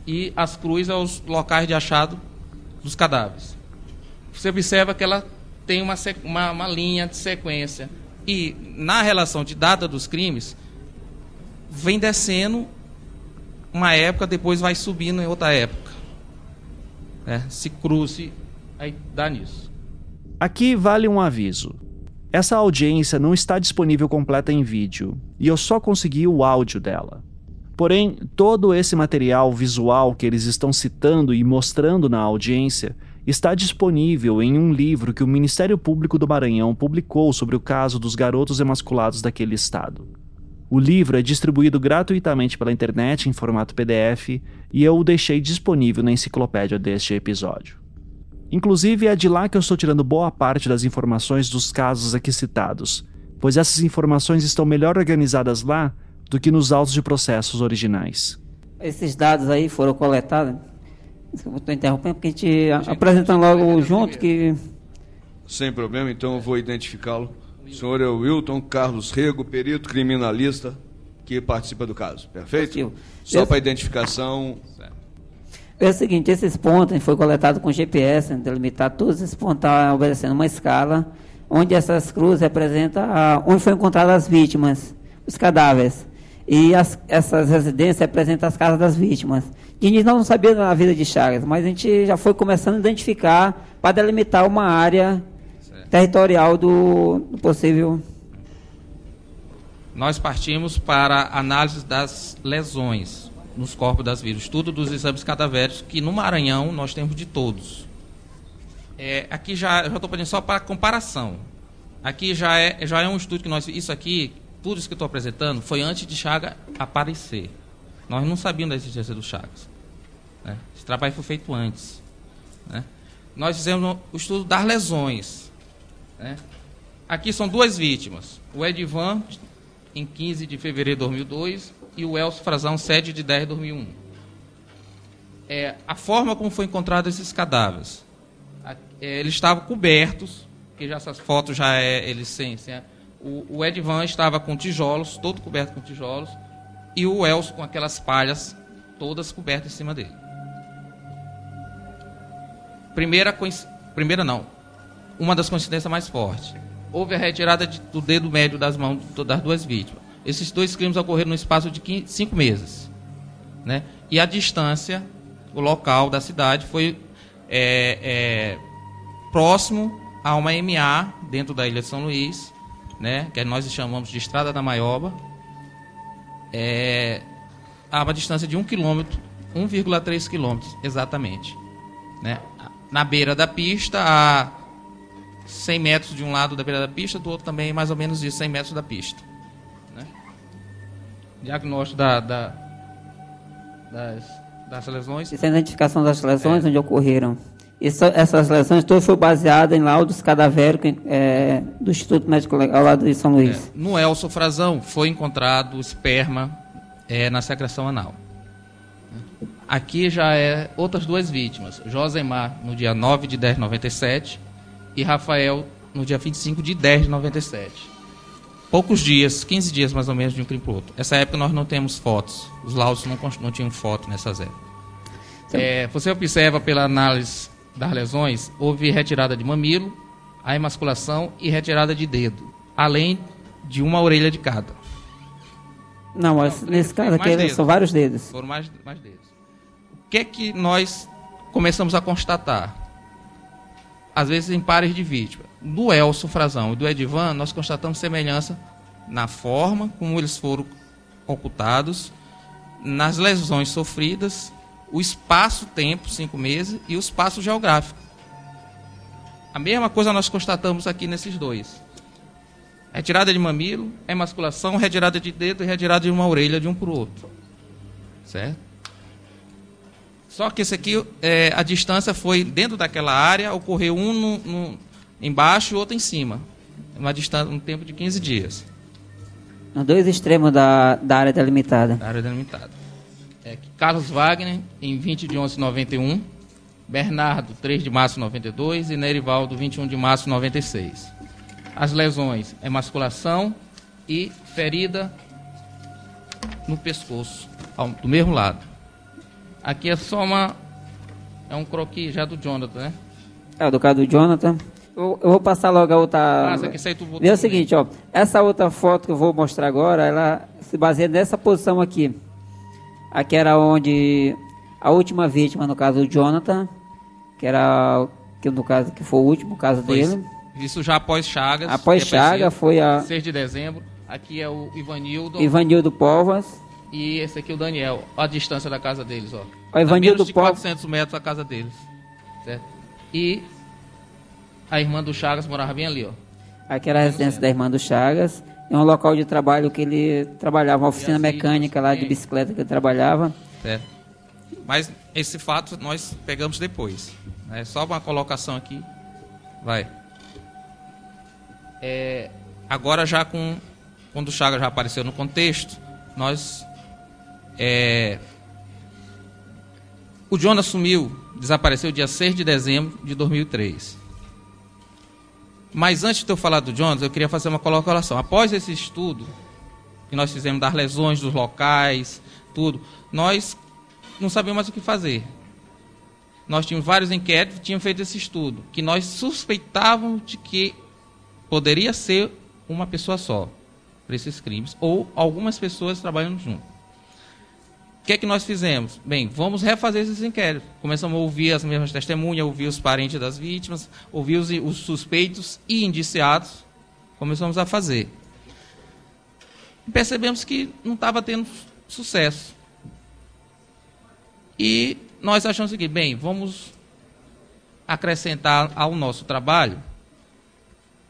e as cruzes aos locais de achado dos cadáveres. Você observa que ela tem uma, uma, uma linha de sequência. E na relação de data dos crimes, vem descendo uma época, depois vai subindo em outra época. É, se cruze, aí dá nisso. Aqui vale um aviso. Essa audiência não está disponível completa em vídeo, e eu só consegui o áudio dela. Porém, todo esse material visual que eles estão citando e mostrando na audiência está disponível em um livro que o Ministério Público do Maranhão publicou sobre o caso dos garotos emasculados daquele estado. O livro é distribuído gratuitamente pela internet em formato PDF e eu o deixei disponível na enciclopédia deste episódio. Inclusive, é de lá que eu estou tirando boa parte das informações dos casos aqui citados, pois essas informações estão melhor organizadas lá do que nos autos de processos originais. Esses dados aí foram coletados. Estou interrompendo porque a gente apresenta logo junto que. Sem problema, então eu vou identificá-lo. O senhor é o Wilton Carlos Rego, perito criminalista que participa do caso. Perfeito? Só para identificação. É o seguinte, esses pontos foi coletado com GPS, delimitado, todos esses pontos estão obedecendo uma escala, onde essas cruzes representam onde foram encontradas as vítimas, os cadáveres. E as, essas residências representam as casas das vítimas. Diniz não sabia da vida de Chagas, mas a gente já foi começando a identificar para delimitar uma área certo. territorial do, do possível. Nós partimos para análise das lesões nos corpos das vítimas, estudo dos exames cadavéricos, que no Maranhão nós temos de todos. É, aqui já, estou pedindo só para comparação. Aqui já é, já é um estudo que nós. Isso aqui tudo isso que estou apresentando foi antes de Chagas aparecer. Nós não sabíamos da existência do Chagas. Né? Esse trabalho foi feito antes. Né? Nós fizemos o estudo das lesões. Né? Aqui são duas vítimas. O Edivan, em 15 de fevereiro de 2002, e o Elcio Frazão, 7 de 10 de 2001. É, a forma como foi encontrado esses cadáveres. É, eles estavam cobertos, que já essas fotos já é eles sem, sem o, o Edvan estava com tijolos, todo coberto com tijolos, e o Elcio com aquelas palhas todas cobertas em cima dele. Primeira, primeira não, uma das coincidências mais fortes. Houve a retirada de, do dedo médio das mãos das duas vítimas. Esses dois crimes ocorreram no espaço de 15, cinco meses. Né? E a distância, o local da cidade foi é, é, próximo a uma MA dentro da Ilha de São Luís, né, que nós chamamos de Estrada da Maioba, é, a uma distância de 1 km, 1,3 km exatamente. Né? na beira da pista, a 100 metros de um lado da beira da pista, do outro também mais ou menos de 100 metros da pista. Diagnóstico da, da, das, das lesões. Essa é a identificação das lesões é. onde ocorreram. Isso, essas lesões todas foram baseadas em laudos cadavéricos é, do Instituto Médico Legal lá de São Luís. É. No Elso Frazão foi encontrado esperma é, na secreção anal. Aqui já é outras duas vítimas. Josemar no dia 9 de 10 de 97 e Rafael no dia 25 de 10 de 97. Poucos dias, 15 dias mais ou menos de um crime para o outro. Essa época nós não temos fotos. Os laudos não, não tinham foto nessas épocas. É, você observa pela análise das lesões, houve retirada de mamilo, a emasculação e retirada de dedo, além de uma orelha de cada. Não, mas nesse caso aqui são vários dedos. Foram mais, mais dedos que é que nós começamos a constatar? Às vezes em pares de vítima. Do Elso Frazão e do Edivan, nós constatamos semelhança na forma como eles foram ocultados, nas lesões sofridas, o espaço-tempo, cinco meses, e o espaço geográfico. A mesma coisa nós constatamos aqui nesses dois. Retirada de mamilo, emasculação, retirada de dedo e retirada de uma orelha de um para o outro. Certo? Só que esse aqui, é, a distância foi dentro daquela área, ocorreu um no, no, embaixo e outro em cima. Uma distância, um tempo de 15 dias. Nos dois extremos da, da área delimitada. Da área delimitada. É, Carlos Wagner, em 20 de 11 de 91. Bernardo, 3 de março de 92. E Nerivaldo, 21 de março de 96. As lesões, emasculação e ferida no pescoço, do mesmo lado. Aqui é só uma. É um croquis já do Jonathan, né? É, do caso do Jonathan. Eu, eu vou passar logo a outra. Ah, essa aqui tu botou. É o seguinte, ó. Essa outra foto que eu vou mostrar agora, ela se baseia nessa posição aqui. Aqui era onde a última vítima, no caso do Jonathan, que era que no caso que foi o último caso foi dele. Isso já após Chagas. Após Chagas foi a 6 de dezembro. Aqui é o Ivanildo. Ivanildo Povas. E esse aqui é o Daniel. Olha a distância da casa deles, ó. O Evanildo de 400 metros a casa deles. Certo? E a irmã do Chagas morava bem ali, ó. Aqui era a residência da irmã do Chagas. É um local de trabalho que ele trabalhava, uma oficina mecânica lá de bicicleta que ele trabalhava. Certo. Mas esse fato nós pegamos depois. É só uma colocação aqui. Vai. É, agora já com quando o Chagas já apareceu no contexto, nós é, o Jonas sumiu, desapareceu dia 6 de dezembro de 2003. Mas antes de eu falar do Jonas, eu queria fazer uma colocação. Após esse estudo que nós fizemos das lesões dos locais, tudo, nós não sabíamos mais o que fazer. Nós tínhamos vários inquéritos, tínhamos feito esse estudo, que nós suspeitávamos de que poderia ser uma pessoa só para esses crimes, ou algumas pessoas trabalhando junto que é que nós fizemos? Bem, vamos refazer esses inquéritos. Começamos a ouvir as mesmas testemunhas, ouvir os parentes das vítimas, ouvir os, os suspeitos e indiciados. Começamos a fazer. E percebemos que não estava tendo sucesso. E nós achamos o seguinte, bem, vamos acrescentar ao nosso trabalho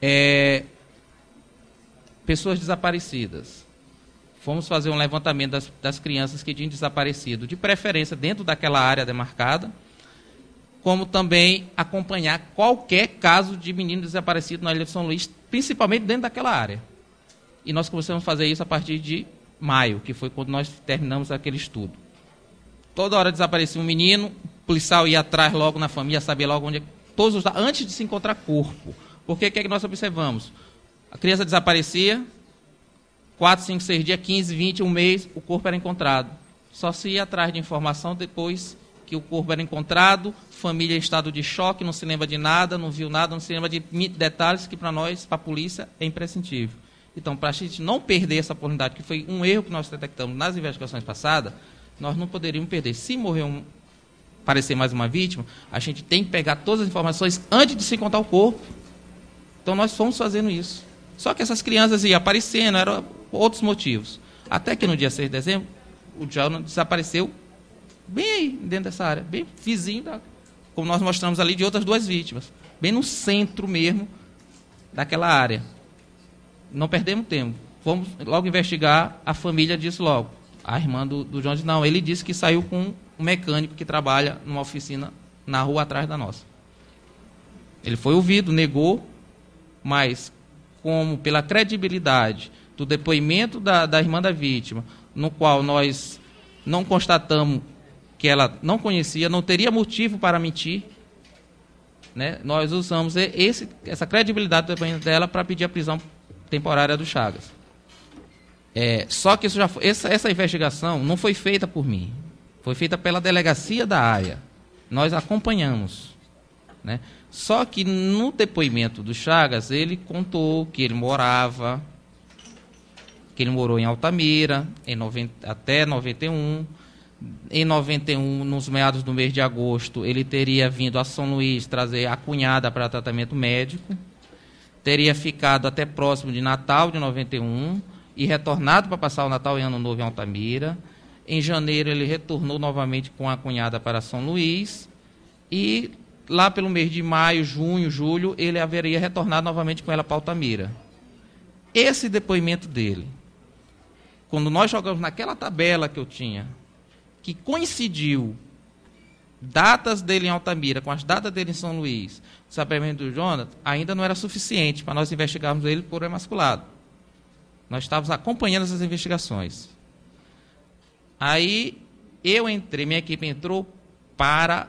é, pessoas desaparecidas fomos fazer um levantamento das, das crianças que tinham desaparecido, de preferência dentro daquela área demarcada, como também acompanhar qualquer caso de menino desaparecido na Ilha de São Luís, principalmente dentro daquela área. E nós começamos a fazer isso a partir de maio, que foi quando nós terminamos aquele estudo. Toda hora desaparecia um menino, o policial ia atrás logo na família, sabia logo onde. Todos os, antes de se encontrar corpo. Porque o que, é que nós observamos? A criança desaparecia, 4, 5, 6 dias, 15, 20, um mês, o corpo era encontrado. Só se ia atrás de informação depois que o corpo era encontrado, família em estado de choque, não se lembra de nada, não viu nada, não se lembra de detalhes que para nós, para a polícia, é imprescindível. Então, para a gente não perder essa oportunidade, que foi um erro que nós detectamos nas investigações passadas, nós não poderíamos perder. Se morrer um, aparecer mais uma vítima, a gente tem que pegar todas as informações antes de se encontrar o corpo. Então, nós fomos fazendo isso. Só que essas crianças iam aparecendo, era outros motivos. Até que no dia 6 de dezembro, o Jonathan desapareceu bem aí, dentro dessa área, bem vizinho da como nós mostramos ali, de outras duas vítimas, bem no centro mesmo daquela área. Não perdemos tempo. Vamos logo investigar. A família disse logo. A irmã do, do disse, não, ele disse que saiu com um mecânico que trabalha numa oficina na rua atrás da nossa. Ele foi ouvido, negou, mas como pela credibilidade do depoimento da, da irmã da vítima, no qual nós não constatamos que ela não conhecia, não teria motivo para mentir, né? nós usamos esse, essa credibilidade do depoimento dela para pedir a prisão temporária do Chagas. É, só que já foi, essa, essa investigação não foi feita por mim, foi feita pela delegacia da área. Nós acompanhamos. Né? Só que no depoimento do Chagas, ele contou que ele morava, que ele morou em Altamira em 90, até 91. Em 91, nos meados do mês de agosto, ele teria vindo a São Luís trazer a cunhada para tratamento médico. Teria ficado até próximo de Natal de 91 e retornado para passar o Natal e Ano Novo em Altamira. Em janeiro, ele retornou novamente com a cunhada para São Luís. E lá pelo mês de maio, junho, julho, ele haveria retornado novamente com ela para Altamira. Esse depoimento dele, quando nós jogamos naquela tabela que eu tinha, que coincidiu datas dele em Altamira com as datas dele em São Luís, o sabimento do Jonathan, ainda não era suficiente para nós investigarmos ele por emasculado. Nós estávamos acompanhando essas investigações. Aí eu entrei, minha equipe entrou para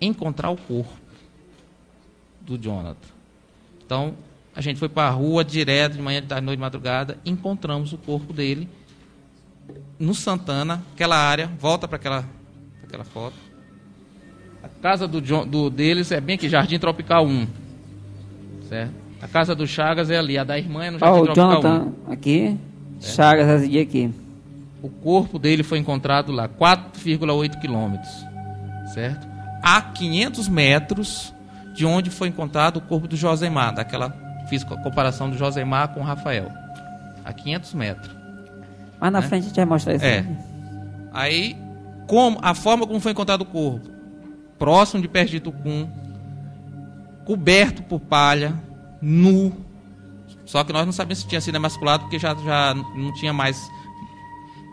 encontrar o corpo do Jonathan. Então, a gente foi para a rua direto, de manhã, de tarde, noite, de madrugada, encontramos o corpo dele no Santana, aquela área, volta para aquela, aquela foto. A casa do, do deles é bem aqui, Jardim Tropical 1. Certo? A casa do Chagas é ali, a da irmã é no Jardim oh, Tropical Jonathan, 1. aqui, é. Chagas residia aqui. O corpo dele foi encontrado lá, 4,8 quilômetros. Certo? a 500 metros de onde foi encontrado o corpo do Josemar, daquela fiz a comparação do Josemar com o Rafael. A 500 metros. Mas na né? frente a gente vai mostrar isso. É. Aí, como, a forma como foi encontrado o corpo, próximo de perto de Tucum, coberto por palha, nu. Só que nós não sabíamos se tinha sido emasculado, porque já, já não tinha mais.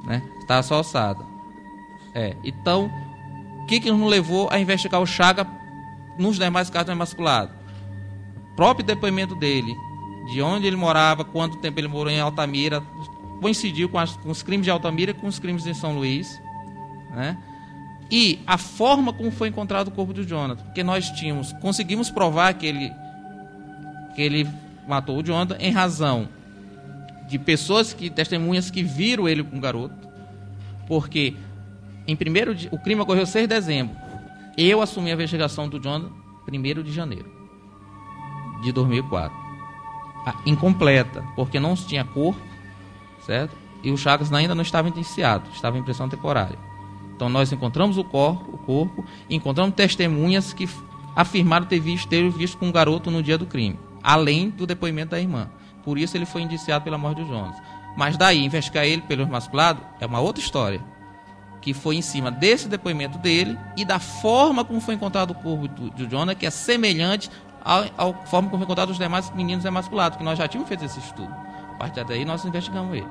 Né? Estava só alçada. É. Então, o que, que nos levou a investigar o Chaga nos demais casos emasculados? Próprio depoimento dele, de onde ele morava, quanto tempo ele morou em Altamira, coincidiu com, as, com os crimes de Altamira e com os crimes em São Luís. Né? E a forma como foi encontrado o corpo de Jonathan. Porque nós tínhamos, conseguimos provar que ele, que ele matou o Jonathan em razão de pessoas que, testemunhas que viram ele com o garoto. Porque em primeiro o crime ocorreu 6 de dezembro. Eu assumi a investigação do John 1 de janeiro de 2004. Ah, incompleta, porque não tinha corpo, certo? E o Chagas ainda não estava indiciado, estava em pressão temporária. Então nós encontramos o corpo, o corpo encontramos testemunhas que afirmaram ter visto, ter visto com um garoto no dia do crime, além do depoimento da irmã. Por isso ele foi indiciado pela morte do Jonas. Mas daí, investigar ele pelo masculado é uma outra história que foi em cima desse depoimento dele e da forma como foi encontrado o corpo de Jonah, que é semelhante à forma como foi encontrado os demais meninos emasculados, que nós já tínhamos feito esse estudo. A partir daí nós investigamos ele.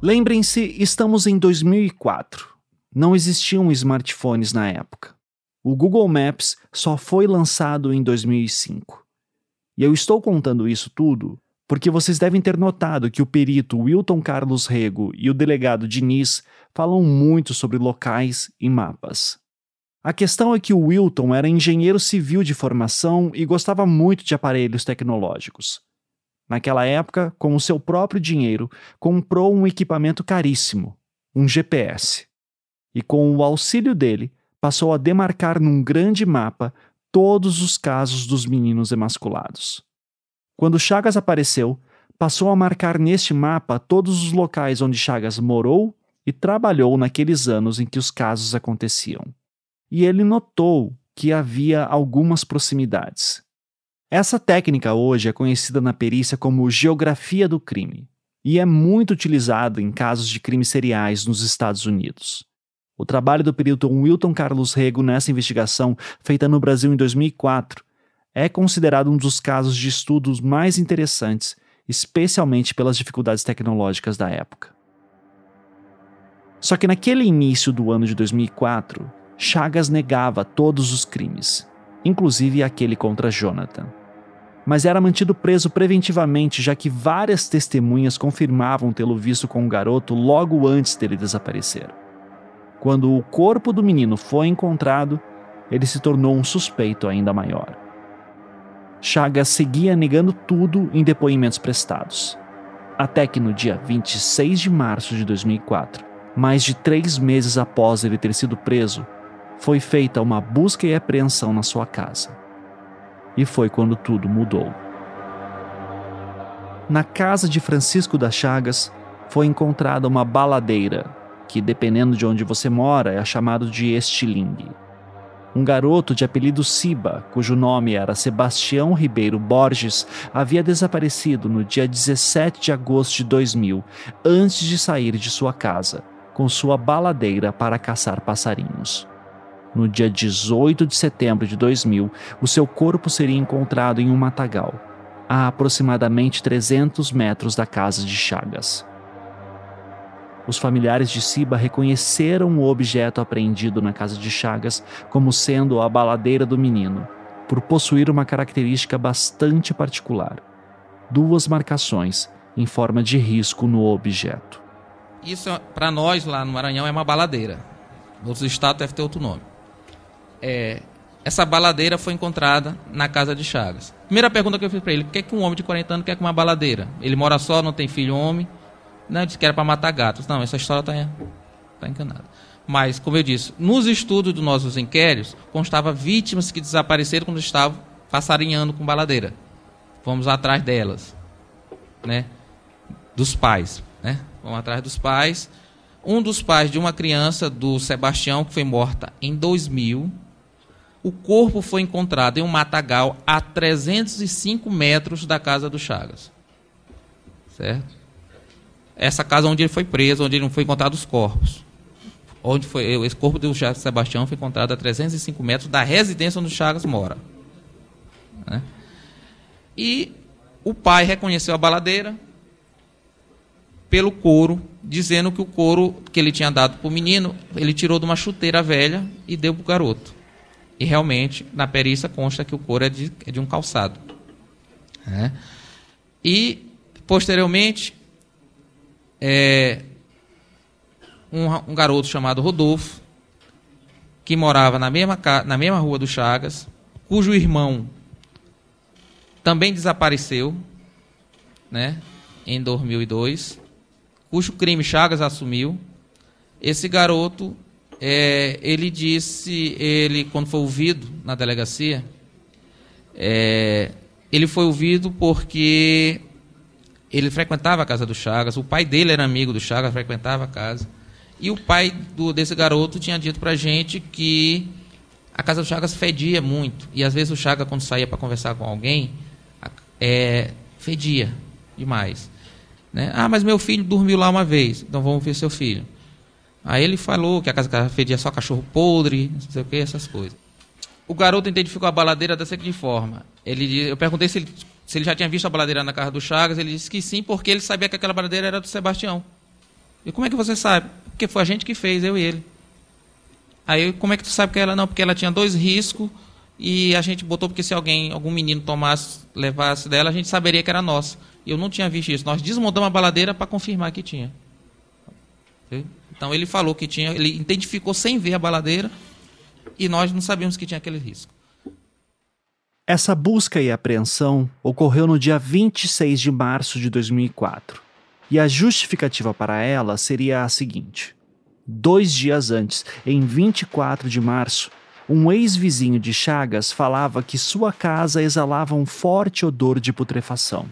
Lembrem-se, estamos em 2004. Não existiam smartphones na época. O Google Maps só foi lançado em 2005. E eu estou contando isso tudo porque vocês devem ter notado que o perito Wilton Carlos Rego e o delegado Diniz falam muito sobre locais e mapas. A questão é que o Wilton era engenheiro civil de formação e gostava muito de aparelhos tecnológicos. Naquela época, com o seu próprio dinheiro, comprou um equipamento caríssimo, um GPS. E com o auxílio dele, passou a demarcar num grande mapa todos os casos dos meninos emasculados. Quando Chagas apareceu, passou a marcar neste mapa todos os locais onde Chagas morou e trabalhou naqueles anos em que os casos aconteciam. E ele notou que havia algumas proximidades. Essa técnica hoje é conhecida na perícia como geografia do crime e é muito utilizada em casos de crimes seriais nos Estados Unidos. O trabalho do perito Wilton Carlos Rego nessa investigação, feita no Brasil em 2004, é considerado um dos casos de estudos mais interessantes, especialmente pelas dificuldades tecnológicas da época. Só que naquele início do ano de 2004, Chagas negava todos os crimes, inclusive aquele contra Jonathan. Mas era mantido preso preventivamente, já que várias testemunhas confirmavam tê-lo visto com o garoto logo antes dele desaparecer. Quando o corpo do menino foi encontrado, ele se tornou um suspeito ainda maior. Chagas seguia negando tudo em depoimentos prestados. Até que no dia 26 de março de 2004, mais de três meses após ele ter sido preso, foi feita uma busca e apreensão na sua casa. E foi quando tudo mudou. Na casa de Francisco das Chagas foi encontrada uma baladeira, que dependendo de onde você mora é chamado de estilingue um garoto de apelido Siba, cujo nome era Sebastião Ribeiro Borges, havia desaparecido no dia 17 de agosto de 2000, antes de sair de sua casa, com sua baladeira para caçar passarinhos. No dia 18 de setembro de 2000, o seu corpo seria encontrado em um matagal, a aproximadamente 300 metros da casa de Chagas. Os familiares de Siba reconheceram o objeto apreendido na casa de Chagas como sendo a baladeira do menino, por possuir uma característica bastante particular: duas marcações em forma de risco no objeto. Isso, para nós lá no Maranhão, é uma baladeira. Outros estados devem ter outro nome. É, essa baladeira foi encontrada na casa de Chagas. Primeira pergunta que eu fiz para ele: por que, que um homem de 40 anos quer com uma baladeira? Ele mora só, não tem filho homem né, disse que era para matar gatos. Não, essa história está tá enganada. Mas, como eu disse, nos estudos dos nossos inquéritos, constava vítimas que desapareceram quando estavam passarinhando com baladeira. Vamos atrás delas, né? Dos pais, né? Vamos atrás dos pais. Um dos pais de uma criança, do Sebastião, que foi morta em 2000, o corpo foi encontrado em um matagal a 305 metros da casa do Chagas. Certo? Essa casa onde ele foi preso, onde não foi encontrado os corpos. Onde foi, esse corpo do Sebastião foi encontrado a 305 metros da residência onde o Chagas mora. Né? E o pai reconheceu a baladeira pelo couro, dizendo que o couro que ele tinha dado para o menino, ele tirou de uma chuteira velha e deu para o garoto. E realmente, na perícia consta que o couro é de, é de um calçado. Né? E, posteriormente, é, um, um, garoto chamado Rodolfo, que morava na mesma, na mesma rua do Chagas, cujo irmão também desapareceu, né, em 2002, cujo crime Chagas assumiu. Esse garoto, é, ele disse, ele quando foi ouvido na delegacia, é, ele foi ouvido porque ele frequentava a casa do Chagas, o pai dele era amigo do Chagas, frequentava a casa. E o pai do, desse garoto tinha dito pra gente que a casa do Chagas fedia muito. E às vezes o Chagas, quando saía para conversar com alguém, é, fedia demais. Né? Ah, mas meu filho dormiu lá uma vez, então vamos ver seu filho. Aí ele falou que a casa fedia só cachorro podre, não sei o que, essas coisas. O garoto identificou a baladeira da seguinte forma. Ele, eu perguntei se ele se ele já tinha visto a baladeira na casa do Chagas, ele disse que sim, porque ele sabia que aquela baladeira era do Sebastião. E como é que você sabe? Porque foi a gente que fez, eu e ele. Aí, como é que tu sabe que ela não? Porque ela tinha dois riscos e a gente botou porque se alguém, algum menino tomasse, levasse dela, a gente saberia que era nossa. E eu não tinha visto isso. Nós desmontamos a baladeira para confirmar que tinha. Então ele falou que tinha, ele identificou sem ver a baladeira e nós não sabíamos que tinha aquele risco. Essa busca e apreensão ocorreu no dia 26 de março de 2004, e a justificativa para ela seria a seguinte: dois dias antes, em 24 de março, um ex-vizinho de Chagas falava que sua casa exalava um forte odor de putrefação.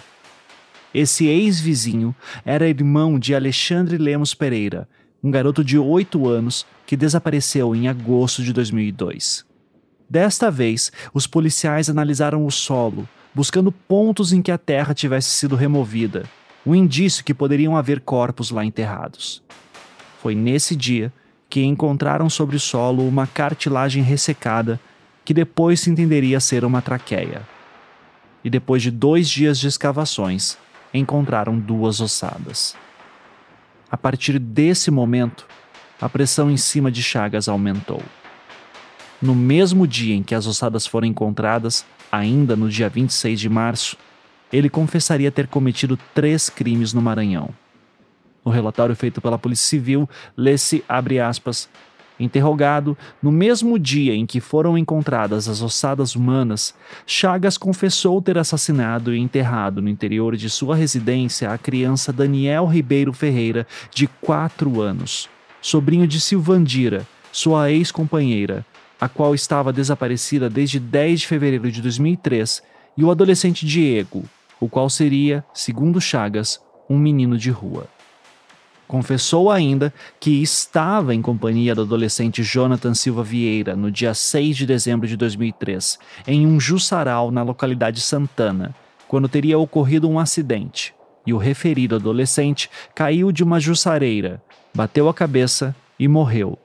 Esse ex-vizinho era irmão de Alexandre Lemos Pereira, um garoto de 8 anos que desapareceu em agosto de 2002. Desta vez, os policiais analisaram o solo, buscando pontos em que a terra tivesse sido removida, um indício que poderiam haver corpos lá enterrados. Foi nesse dia que encontraram sobre o solo uma cartilagem ressecada que depois se entenderia ser uma traqueia. E depois de dois dias de escavações, encontraram duas ossadas. A partir desse momento, a pressão em cima de Chagas aumentou. No mesmo dia em que as ossadas foram encontradas, ainda no dia 26 de março, ele confessaria ter cometido três crimes no Maranhão. No relatório feito pela Polícia Civil, lê-se, abre aspas, Interrogado, no mesmo dia em que foram encontradas as ossadas humanas, Chagas confessou ter assassinado e enterrado no interior de sua residência a criança Daniel Ribeiro Ferreira, de 4 anos, sobrinho de Silvandira, sua ex-companheira, a qual estava desaparecida desde 10 de fevereiro de 2003, e o adolescente Diego, o qual seria, segundo Chagas, um menino de rua. Confessou ainda que estava em companhia do adolescente Jonathan Silva Vieira no dia 6 de dezembro de 2003, em um jussaral na localidade Santana, quando teria ocorrido um acidente, e o referido adolescente caiu de uma jussareira, bateu a cabeça e morreu,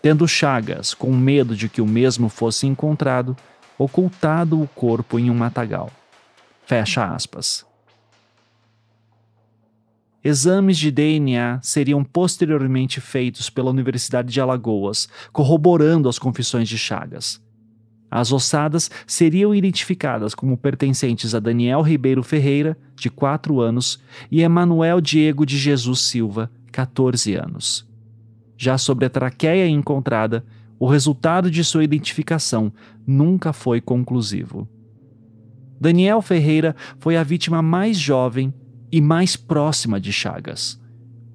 tendo Chagas, com medo de que o mesmo fosse encontrado, ocultado o corpo em um matagal. Fecha aspas. Exames de DNA seriam posteriormente feitos pela Universidade de Alagoas, corroborando as confissões de Chagas. As ossadas seriam identificadas como pertencentes a Daniel Ribeiro Ferreira, de 4 anos, e Emanuel Diego de Jesus Silva, 14 anos. Já sobre a traqueia encontrada, o resultado de sua identificação nunca foi conclusivo. Daniel Ferreira foi a vítima mais jovem e mais próxima de Chagas.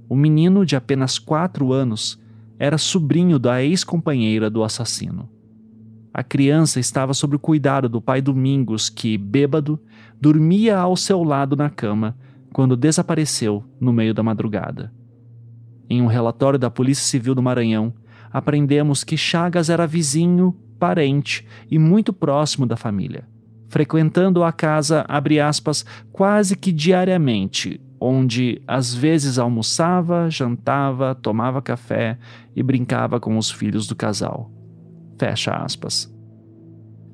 O menino, de apenas quatro anos, era sobrinho da ex-companheira do assassino. A criança estava sob o cuidado do pai Domingos, que, bêbado, dormia ao seu lado na cama quando desapareceu no meio da madrugada. Em um relatório da Polícia Civil do Maranhão, aprendemos que Chagas era vizinho, parente e muito próximo da família frequentando a casa, aspas, quase que diariamente, onde às vezes almoçava, jantava, tomava café e brincava com os filhos do casal. Fecha aspas.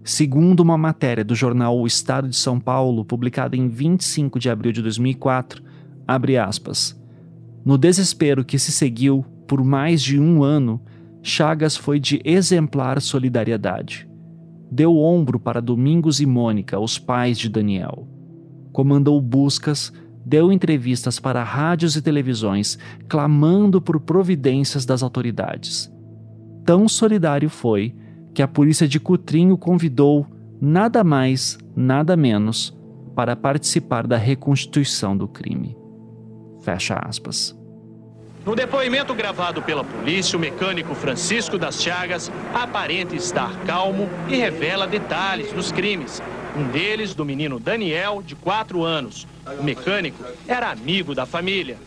Segundo uma matéria do jornal O Estado de São Paulo, publicada em 25 de abril de 2004, abre aspas. No desespero que se seguiu por mais de um ano, Chagas foi de exemplar solidariedade deu ombro para Domingos e Mônica, os pais de Daniel. Comandou buscas, deu entrevistas para rádios e televisões, clamando por providências das autoridades. Tão solidário foi que a polícia de Cutrim o convidou, nada mais, nada menos, para participar da reconstituição do crime. Fecha aspas. No depoimento gravado pela polícia, o mecânico Francisco das Chagas aparenta estar calmo e revela detalhes dos crimes. Um deles do menino Daniel, de 4 anos. O mecânico era amigo da família.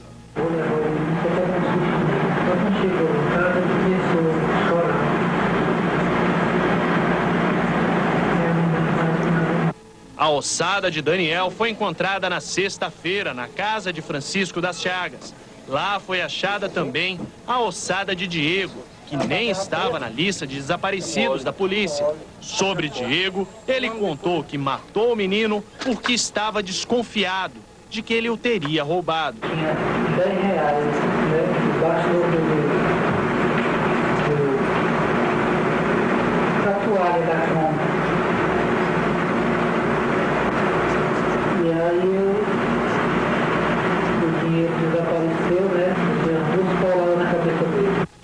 A ossada de Daniel foi encontrada na sexta-feira na casa de Francisco das Chagas. Lá foi achada também a ossada de Diego, que nem estava na lista de desaparecidos da polícia. Sobre Diego, ele contou que matou o menino porque estava desconfiado de que ele o teria roubado. Tinha 10 reais né, cama. E aí eu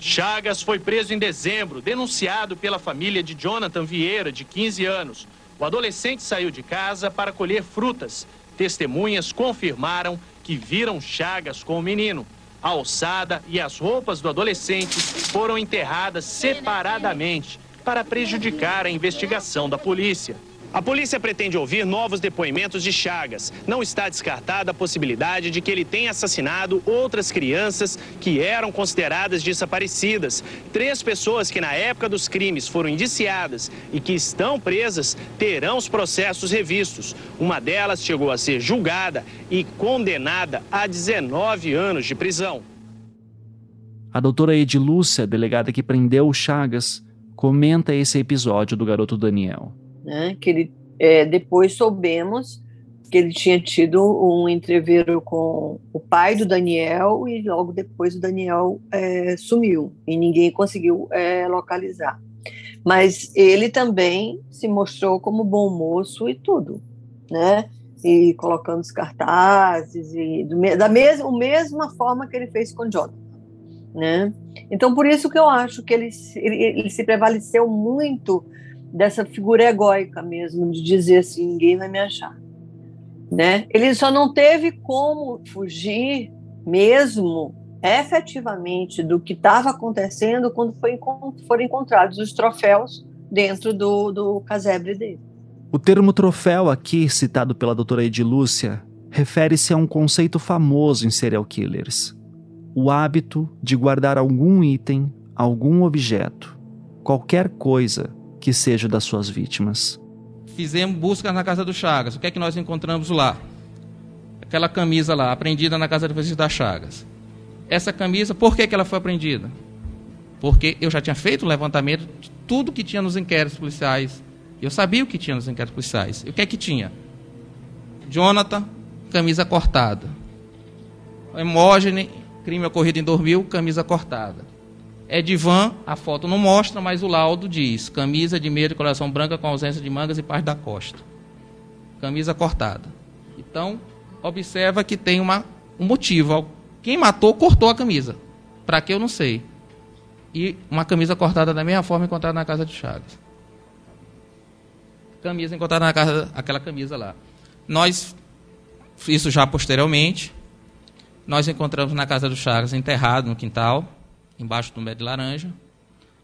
Chagas foi preso em dezembro, denunciado pela família de Jonathan Vieira, de 15 anos. O adolescente saiu de casa para colher frutas. Testemunhas confirmaram que viram Chagas com o menino. A alçada e as roupas do adolescente foram enterradas separadamente para prejudicar a investigação da polícia. A polícia pretende ouvir novos depoimentos de Chagas. Não está descartada a possibilidade de que ele tenha assassinado outras crianças que eram consideradas desaparecidas. Três pessoas que na época dos crimes foram indiciadas e que estão presas terão os processos revistos. Uma delas chegou a ser julgada e condenada a 19 anos de prisão. A doutora Edilúcia, delegada que prendeu o Chagas, comenta esse episódio do garoto Daniel né? Que ele é, depois soubemos que ele tinha tido um entreveiro com o pai do Daniel e logo depois o Daniel é, sumiu e ninguém conseguiu é, localizar. Mas ele também se mostrou como bom moço e tudo, né? E colocando os cartazes e do, da mesma, mesma forma que ele fez com Jonathan, né? Então por isso que eu acho que ele, ele, ele se prevaleceu muito dessa figura egóica mesmo, de dizer assim, ninguém vai me achar. Né? Ele só não teve como fugir mesmo efetivamente do que estava acontecendo quando foi, foram encontrados os troféus dentro do, do casebre dele. O termo troféu aqui, citado pela doutora Edilúcia, refere-se a um conceito famoso em serial killers. O hábito de guardar algum item, algum objeto, qualquer coisa que seja das suas vítimas. Fizemos buscas na casa do Chagas. O que é que nós encontramos lá? Aquela camisa lá, apreendida na casa do da Chagas. Essa camisa, por que, que ela foi apreendida? Porque eu já tinha feito o levantamento de tudo que tinha nos inquéritos policiais. Eu sabia o que tinha nos inquéritos policiais. E o que é que tinha? Jonathan, camisa cortada. Hemógene, crime ocorrido em 2000, camisa cortada. É de van, a foto não mostra, mas o laudo diz: camisa de meia de coração branca com ausência de mangas e parte da costa. Camisa cortada. Então, observa que tem uma, um motivo. Quem matou cortou a camisa. Para que eu não sei. E uma camisa cortada da mesma forma encontrada na casa de Chagas. Camisa encontrada na casa, aquela camisa lá. Nós, isso já posteriormente, nós encontramos na casa do Chagas enterrado no quintal embaixo do pé de laranja,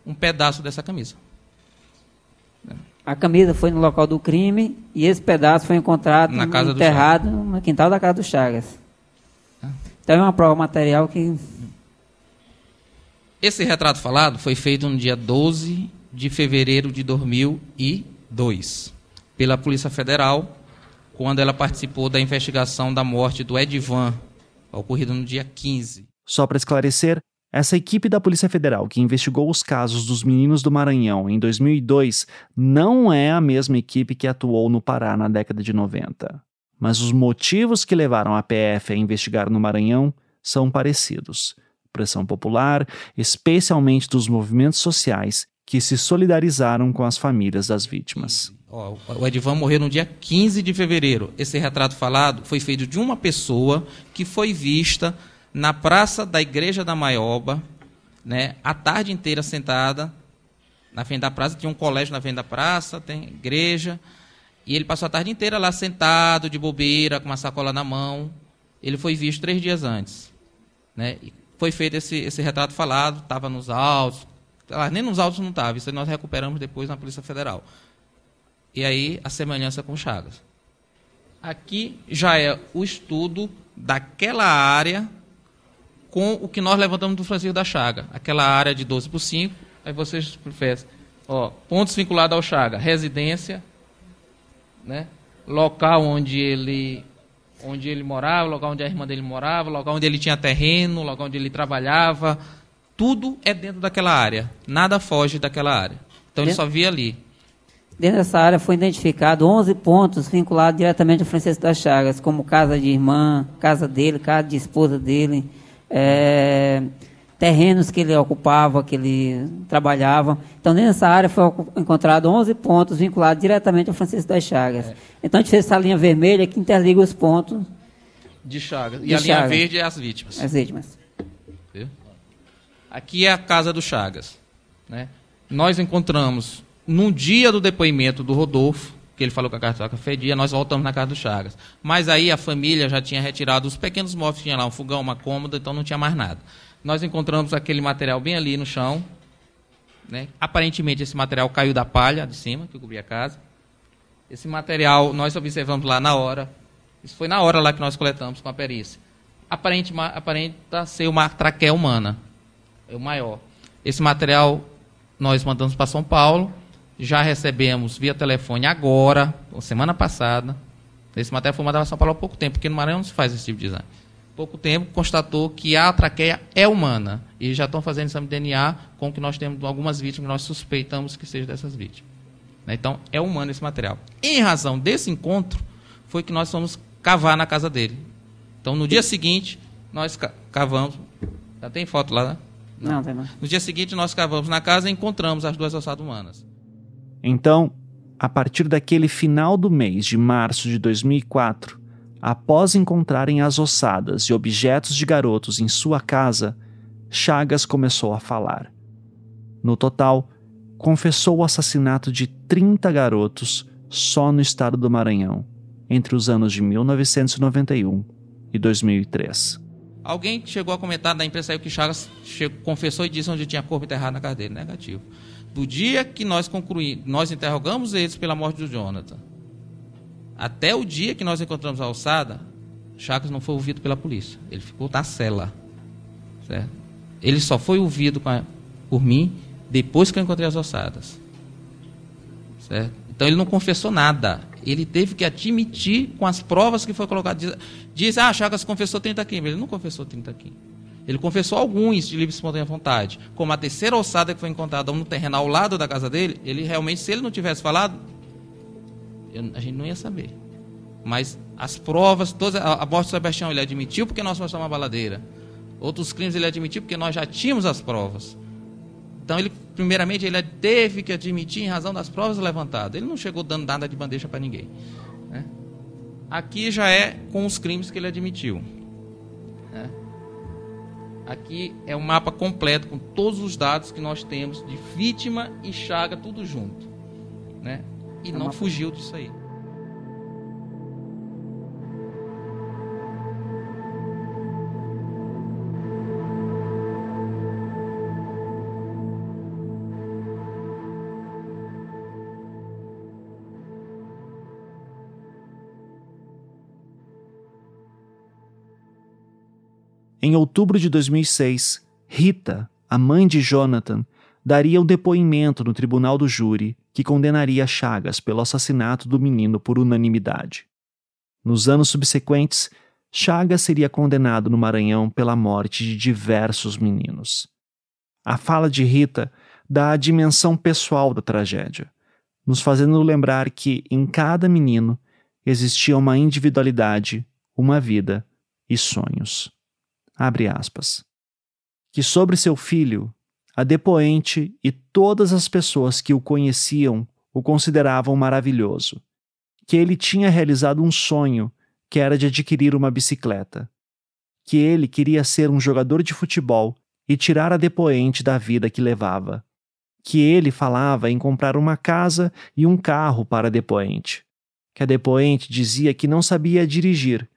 um pedaço dessa camisa. A camisa foi no local do crime e esse pedaço foi encontrado na casa enterrado no quintal da casa do Chagas. Então é uma prova material que. Esse retrato falado foi feito no dia 12 de fevereiro de 2002 pela Polícia Federal, quando ela participou da investigação da morte do Edvan, ocorrida no dia 15. Só para esclarecer, essa equipe da Polícia Federal que investigou os casos dos meninos do Maranhão em 2002 não é a mesma equipe que atuou no Pará na década de 90. Mas os motivos que levaram a PF a investigar no Maranhão são parecidos. Pressão popular, especialmente dos movimentos sociais que se solidarizaram com as famílias das vítimas. o Edvan morreu no dia 15 de fevereiro. Esse retrato falado foi feito de uma pessoa que foi vista na praça da igreja da Maioba, né, a tarde inteira sentada na frente da praça, tinha um colégio na frente da praça, tem igreja, e ele passou a tarde inteira lá sentado, de bobeira, com uma sacola na mão. Ele foi visto três dias antes. Né? E foi feito esse, esse retrato falado, estava nos autos, nem nos autos não estava, isso nós recuperamos depois na Polícia Federal. E aí a semelhança com Chagas. Aqui já é o estudo daquela área com o que nós levantamos do Francisco da Chaga, aquela área de 12 por 5, aí vocês preferem, ó, pontos vinculados ao Chaga, residência, né? local onde ele onde ele morava, local onde a irmã dele morava, local onde ele tinha terreno, local onde ele trabalhava, tudo é dentro daquela área, nada foge daquela área. Então ele só via ali. Dentro dessa área foi identificado 11 pontos vinculados diretamente ao Francisco das Chagas, como casa de irmã, casa dele, casa de esposa dele, é, terrenos que ele ocupava, que ele trabalhava. Então, nessa área foi encontrado 11 pontos vinculados diretamente ao Francisco das Chagas. É. Então, a gente fez essa linha vermelha que interliga os pontos. De Chagas. E de a linha Chagas. verde é as vítimas. As vítimas. Aqui é a casa do Chagas. Né? Nós encontramos, num dia do depoimento do Rodolfo, que ele falou que a cartoca fedia, nós voltamos na casa do Chagas. Mas aí a família já tinha retirado os pequenos móveis, tinha lá um fogão, uma cômoda, então não tinha mais nada. Nós encontramos aquele material bem ali no chão. Né? Aparentemente esse material caiu da palha de cima, que cobria a casa. Esse material nós observamos lá na hora. Isso foi na hora lá que nós coletamos com a perícia. Aparente, aparenta ser uma traqueia humana. É o maior. Esse material nós mandamos para São Paulo. Já recebemos via telefone agora, semana passada. Esse material foi mandado para São Paulo há pouco tempo, porque no Maranhão não se faz esse tipo de exame. Pouco tempo constatou que a traqueia é humana. E já estão fazendo exame de DNA com que nós temos algumas vítimas que nós suspeitamos que sejam dessas vítimas. Né? Então, é humano esse material. Em razão desse encontro, foi que nós fomos cavar na casa dele. Então, no dia seguinte, nós cavamos. Já tem foto lá, né? Não, não tem não. No dia seguinte, nós cavamos na casa e encontramos as duas ossadas humanas. Então, a partir daquele final do mês de março de 2004, após encontrarem as ossadas e objetos de garotos em sua casa, Chagas começou a falar. No total, confessou o assassinato de 30 garotos só no estado do Maranhão, entre os anos de 1991 e 2003. Alguém chegou a comentar da imprensa aí que Chagas confessou e disse onde tinha corpo enterrado na dele. Negativo. Do dia que nós concluímos, nós interrogamos eles pela morte do Jonathan, até o dia que nós encontramos a alçada, Chagas não foi ouvido pela polícia. Ele ficou na cela. Certo? Ele só foi ouvido a, por mim depois que eu encontrei as ossadas. Certo? Então ele não confessou nada. Ele teve que admitir com as provas que foi colocado. Diz, diz ah, Chagas confessou 30 quilos. Ele não confessou 30 quilos. Ele confessou alguns de livre e espontânea vontade. Como a terceira ossada que foi encontrada no terreno ao lado da casa dele, ele realmente, se ele não tivesse falado, eu, a gente não ia saber. Mas as provas, todas, a, a morte Sebastião ele admitiu porque nós mostramos uma baladeira. Outros crimes ele admitiu porque nós já tínhamos as provas. Então, ele, primeiramente, ele teve que admitir em razão das provas levantadas. Ele não chegou dando nada de bandeja para ninguém. Né? Aqui já é com os crimes que ele admitiu. Aqui é um mapa completo com todos os dados que nós temos de vítima e chaga, tudo junto. Né? E é não fugiu disso aí. Em outubro de 2006, Rita, a mãe de Jonathan, daria um depoimento no tribunal do júri que condenaria Chagas pelo assassinato do menino por unanimidade. Nos anos subsequentes, Chagas seria condenado no Maranhão pela morte de diversos meninos. A fala de Rita dá a dimensão pessoal da tragédia, nos fazendo lembrar que em cada menino existia uma individualidade, uma vida e sonhos abre aspas, que sobre seu filho, a depoente e todas as pessoas que o conheciam o consideravam maravilhoso, que ele tinha realizado um sonho que era de adquirir uma bicicleta, que ele queria ser um jogador de futebol e tirar a depoente da vida que levava, que ele falava em comprar uma casa e um carro para a depoente, que a depoente dizia que não sabia dirigir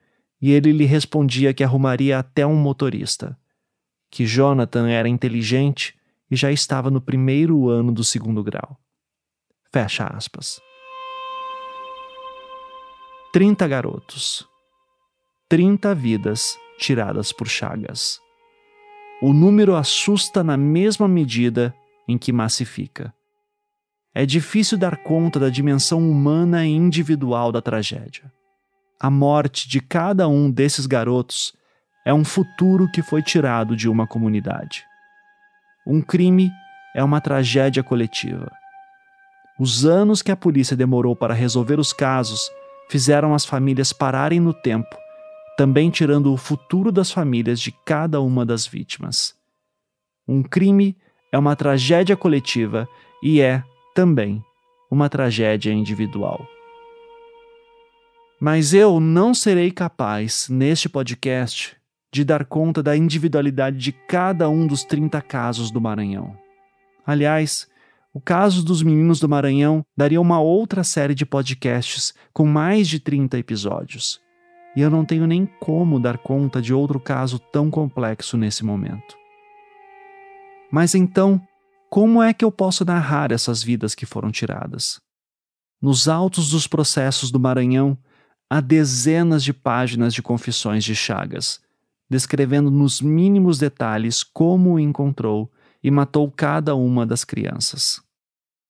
e ele lhe respondia que arrumaria até um motorista, que Jonathan era inteligente e já estava no primeiro ano do segundo grau. Fecha aspas. Trinta garotos. Trinta vidas tiradas por Chagas. O número assusta na mesma medida em que massifica. É difícil dar conta da dimensão humana e individual da tragédia a morte de cada um desses garotos é um futuro que foi tirado de uma comunidade. Um crime é uma tragédia coletiva. Os anos que a polícia demorou para resolver os casos fizeram as famílias pararem no tempo, também tirando o futuro das famílias de cada uma das vítimas. Um crime é uma tragédia coletiva e é, também, uma tragédia individual. Mas eu não serei capaz, neste podcast, de dar conta da individualidade de cada um dos 30 casos do Maranhão. Aliás, o caso dos meninos do Maranhão daria uma outra série de podcasts com mais de 30 episódios. E eu não tenho nem como dar conta de outro caso tão complexo nesse momento. Mas então, como é que eu posso narrar essas vidas que foram tiradas? Nos autos dos processos do Maranhão, há dezenas de páginas de confissões de Chagas, descrevendo nos mínimos detalhes como o encontrou e matou cada uma das crianças.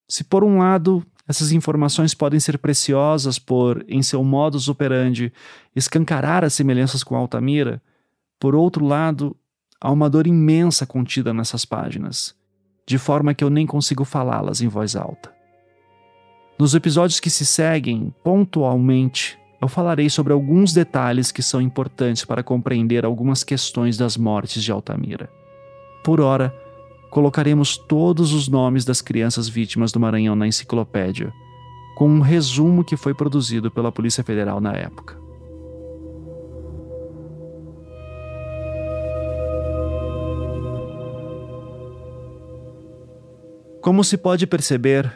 Se por um lado essas informações podem ser preciosas por, em seu modus operandi, escancarar as semelhanças com Altamira, por outro lado, há uma dor imensa contida nessas páginas, de forma que eu nem consigo falá-las em voz alta. Nos episódios que se seguem, pontualmente, eu falarei sobre alguns detalhes que são importantes para compreender algumas questões das mortes de Altamira. Por ora, colocaremos todos os nomes das crianças vítimas do Maranhão na enciclopédia, com um resumo que foi produzido pela Polícia Federal na época. Como se pode perceber,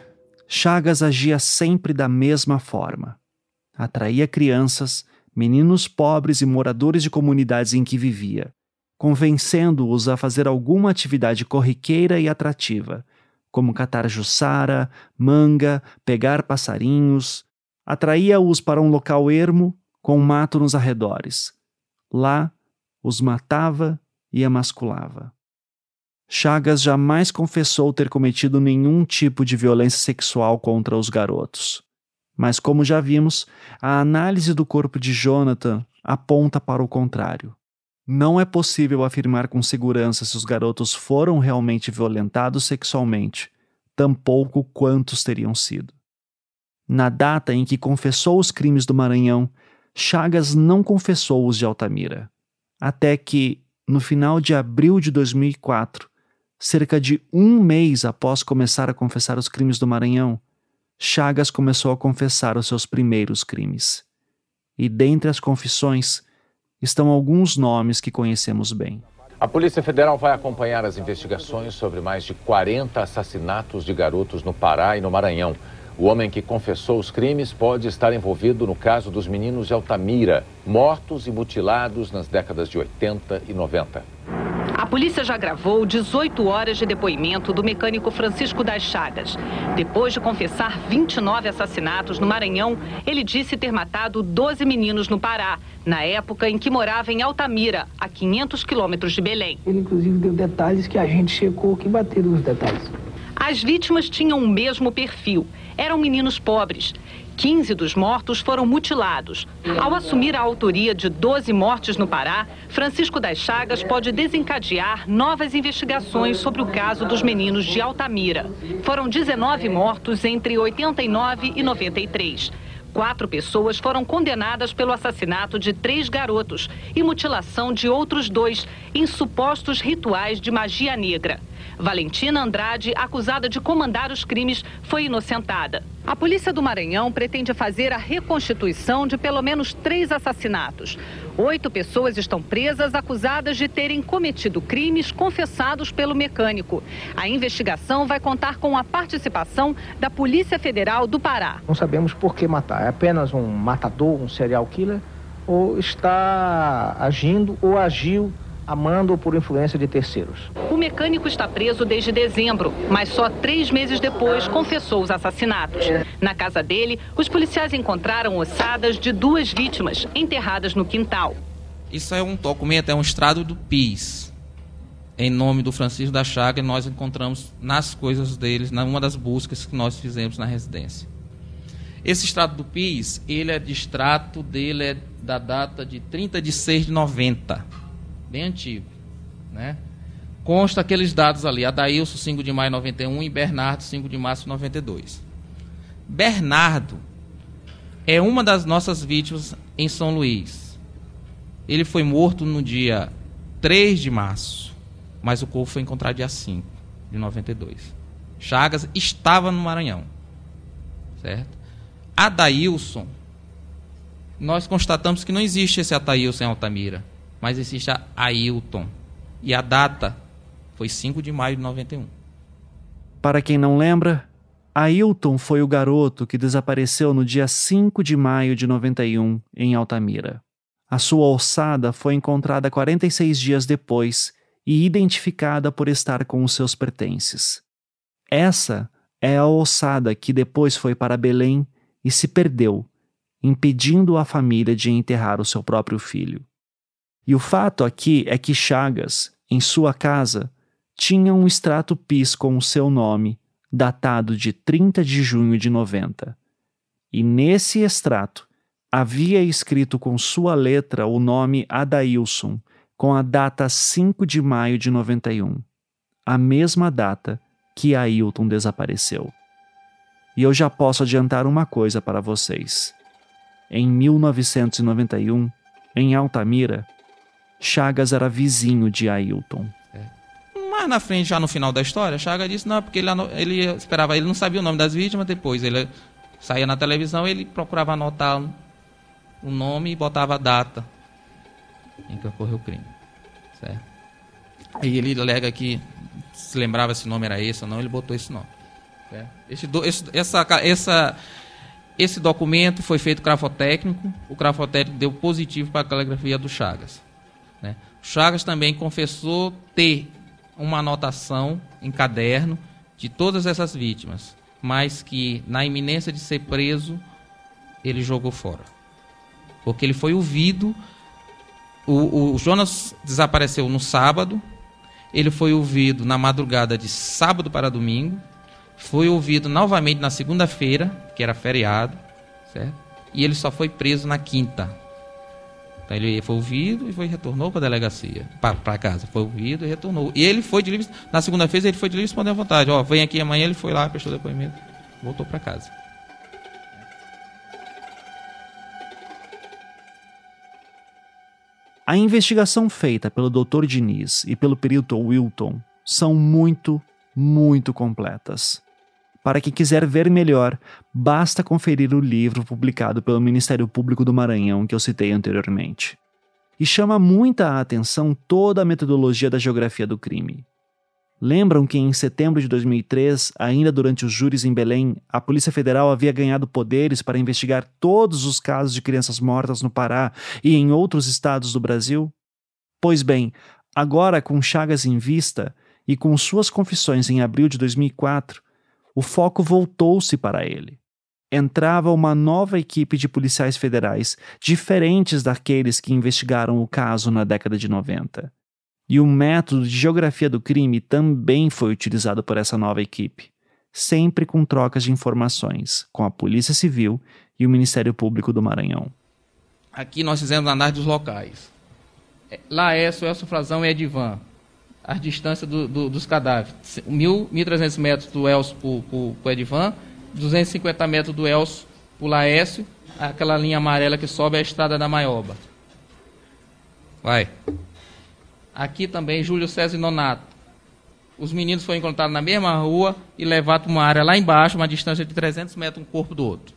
Chagas agia sempre da mesma forma. Atraía crianças, meninos pobres e moradores de comunidades em que vivia, convencendo-os a fazer alguma atividade corriqueira e atrativa, como catar jussara, manga, pegar passarinhos. Atraía-os para um local ermo, com mato nos arredores. Lá, os matava e emasculava. Chagas jamais confessou ter cometido nenhum tipo de violência sexual contra os garotos. Mas, como já vimos, a análise do corpo de Jonathan aponta para o contrário. Não é possível afirmar com segurança se os garotos foram realmente violentados sexualmente, tampouco quantos teriam sido. Na data em que confessou os crimes do Maranhão, Chagas não confessou os de Altamira, até que, no final de abril de 2004, cerca de um mês após começar a confessar os crimes do Maranhão, Chagas começou a confessar os seus primeiros crimes. E dentre as confissões, estão alguns nomes que conhecemos bem. A Polícia Federal vai acompanhar as investigações sobre mais de 40 assassinatos de garotos no Pará e no Maranhão. O homem que confessou os crimes pode estar envolvido no caso dos meninos de Altamira, mortos e mutilados nas décadas de 80 e 90. A polícia já gravou 18 horas de depoimento do mecânico Francisco das Chagas. Depois de confessar 29 assassinatos no Maranhão, ele disse ter matado 12 meninos no Pará, na época em que morava em Altamira, a 500 quilômetros de Belém. Ele, inclusive, deu detalhes que a gente checou que bateram os detalhes. As vítimas tinham o mesmo perfil. Eram meninos pobres. 15 dos mortos foram mutilados. Ao assumir a autoria de 12 mortes no Pará, Francisco das Chagas pode desencadear novas investigações sobre o caso dos meninos de Altamira. Foram 19 mortos entre 89 e 93. Quatro pessoas foram condenadas pelo assassinato de três garotos e mutilação de outros dois em supostos rituais de magia negra. Valentina Andrade, acusada de comandar os crimes, foi inocentada. A polícia do Maranhão pretende fazer a reconstituição de pelo menos três assassinatos. Oito pessoas estão presas acusadas de terem cometido crimes confessados pelo mecânico. A investigação vai contar com a participação da Polícia Federal do Pará. Não sabemos por que matar. É apenas um matador, um serial killer? Ou está agindo ou agiu amando ou por influência de terceiros. O mecânico está preso desde dezembro, mas só três meses depois confessou os assassinatos. Na casa dele, os policiais encontraram ossadas de duas vítimas enterradas no quintal. Isso é um documento, é um estrado do PIS. Em nome do Francisco da Chaga, nós encontramos nas coisas deles, numa das buscas que nós fizemos na residência. Esse extrato do PIS, ele é de extrato dele é da data de 30 de 6 de 90 bem antigo, né? Consta aqueles dados ali, Adailson 5 de maio de 91 e Bernardo 5 de março de 92. Bernardo é uma das nossas vítimas em São Luís. Ele foi morto no dia 3 de março, mas o corpo foi encontrado dia 5 de 92. Chagas estava no Maranhão. Certo? Adailson, nós constatamos que não existe esse Adailson em Altamira mas existe a Ailton. E a data foi 5 de maio de 91. Para quem não lembra, Ailton foi o garoto que desapareceu no dia 5 de maio de 91 em Altamira. A sua ossada foi encontrada 46 dias depois e identificada por estar com os seus pertences. Essa é a ossada que depois foi para Belém e se perdeu, impedindo a família de enterrar o seu próprio filho. E o fato aqui é que Chagas, em sua casa, tinha um extrato PIS com o seu nome, datado de 30 de junho de 90. E nesse extrato havia escrito com sua letra o nome Adailson, com a data 5 de maio de 91, a mesma data que Ailton desapareceu. E eu já posso adiantar uma coisa para vocês. Em 1991, em Altamira, Chagas era vizinho de Ailton. Mais na frente, já no final da história, Chagas disse não, porque ele, ele esperava, ele não sabia o nome das vítimas, depois ele saía na televisão, ele procurava anotar o nome e botava a data em que ocorreu o crime. Certo? E ele alega que se lembrava se o nome era esse ou não, ele botou esse nome. Esse, esse, essa, essa, esse documento foi feito crafotécnico, o crafotécnico deu positivo para a caligrafia do Chagas. Né? Chagas também confessou ter uma anotação em caderno de todas essas vítimas, mas que na iminência de ser preso, ele jogou fora. Porque ele foi ouvido. O, o Jonas desapareceu no sábado, ele foi ouvido na madrugada de sábado para domingo, foi ouvido novamente na segunda-feira, que era feriado, certo? E ele só foi preso na quinta. Então ele foi ouvido e foi retornou para a delegacia, para casa. Foi ouvido e retornou. E ele foi de livre, na segunda-feira ele foi de livre espontânea vontade. Ó, vem aqui amanhã, ele foi lá, prestou depoimento, voltou para casa. A investigação feita pelo Dr. Diniz e pelo perito Wilton são muito, muito completas. Para quem quiser ver melhor, basta conferir o livro publicado pelo Ministério Público do Maranhão que eu citei anteriormente. E chama muita atenção toda a metodologia da geografia do crime. Lembram que em setembro de 2003, ainda durante os júris em Belém, a Polícia Federal havia ganhado poderes para investigar todos os casos de crianças mortas no Pará e em outros estados do Brasil? Pois bem, agora com Chagas em vista e com suas confissões em abril de 2004, o foco voltou-se para ele. Entrava uma nova equipe de policiais federais, diferentes daqueles que investigaram o caso na década de 90. E o método de geografia do crime também foi utilizado por essa nova equipe, sempre com trocas de informações com a Polícia Civil e o Ministério Público do Maranhão. Aqui nós fizemos análise dos locais. É, Laércio, Elcio Frazão e Edivan. A distância do, do, dos cadáveres. 1.300 metros do Elcio para o Edivan, 250 metros do Elcio para o Laércio, aquela linha amarela que sobe a estrada da Maioba. Vai. Aqui também Júlio César e Nonato. Os meninos foram encontrados na mesma rua e levados para uma área lá embaixo, uma distância de 300 metros um corpo do outro.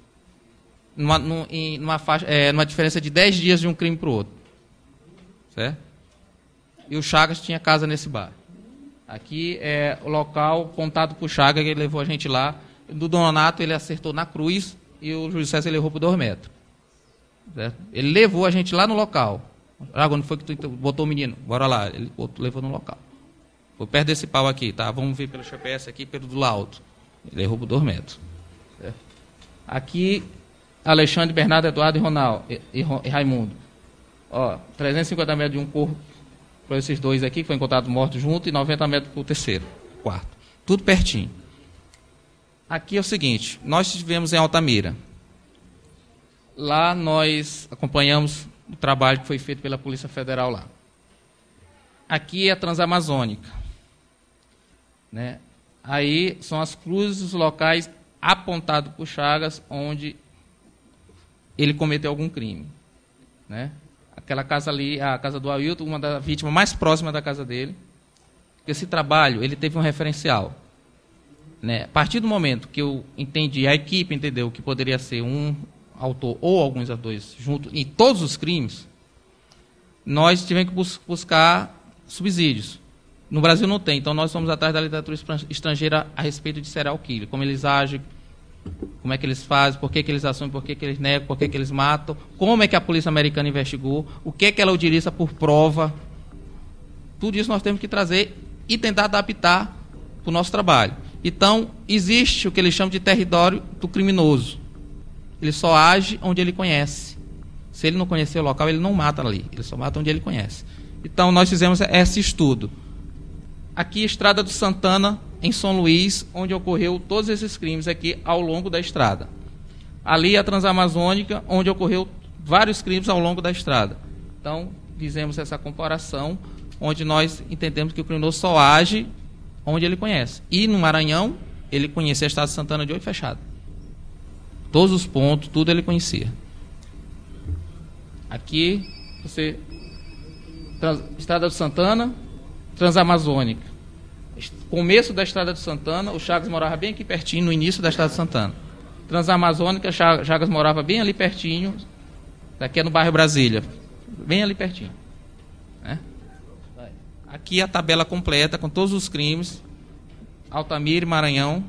Numa, numa, faixa, é, numa diferença de 10 dias de um crime para o outro. Certo? E o Chagas tinha casa nesse bar. Aqui é o local contado por Chagas, que ele levou a gente lá. Do Donato ele acertou na cruz e o Júlio César levou por 2 metros. Certo? Ele levou a gente lá no local. Ah, quando foi que tu botou o menino? Bora lá. Ele botou, levou no local. Foi perto desse pau aqui, tá? Vamos ver pelo GPS aqui, pelo do laudo. Ele errou por dois metros. Certo? Aqui, Alexandre, Bernardo, Eduardo e Ronaldo. E, e, e, Raimundo. Ó, 350 metros de um corpo para esses dois aqui, que foi encontrado morto junto, e 90 metros para o terceiro, quarto. Tudo pertinho. Aqui é o seguinte, nós estivemos em Altamira. Lá nós acompanhamos do trabalho que foi feito pela Polícia Federal lá. Aqui é a Transamazônica. Né? Aí são as cruzes, locais apontados por Chagas, onde ele cometeu algum crime. Né? Aquela casa ali, a casa do Ailton, uma das vítimas mais próximas da casa dele. Esse trabalho, ele teve um referencial. Né? A partir do momento que eu entendi, a equipe entendeu que poderia ser um autor ou alguns atores junto em todos os crimes, nós tivemos que bus buscar subsídios. No Brasil não tem, então nós fomos atrás da literatura estrangeira a respeito de serial killer, como eles agem, como é que eles fazem, por que, que eles assumem, por que, que eles negam, por que, que eles matam, como é que a polícia americana investigou, o que é que ela utiliza por prova. Tudo isso nós temos que trazer e tentar adaptar para o nosso trabalho. Então, existe o que eles chamam de território do criminoso ele só age onde ele conhece. Se ele não conhecer o local, ele não mata ali, ele só mata onde ele conhece. Então nós fizemos esse estudo. Aqui, Estrada do Santana, em São Luís, onde ocorreu todos esses crimes aqui ao longo da estrada. Ali a Transamazônica, onde ocorreu vários crimes ao longo da estrada. Então, fizemos essa comparação, onde nós entendemos que o criminoso só age onde ele conhece. E no Maranhão, ele conhecia a Estrada de Santana de olho fechado. Todos os pontos, tudo ele conhecia. Aqui, você. Trans, Estrada de Santana, Transamazônica. Começo da Estrada de Santana, o Chagas morava bem aqui pertinho, no início da Estrada de Santana. Transamazônica, Chagas morava bem ali pertinho, daqui é no bairro Brasília, bem ali pertinho. Né? Aqui a tabela completa com todos os crimes, Altamira e Maranhão,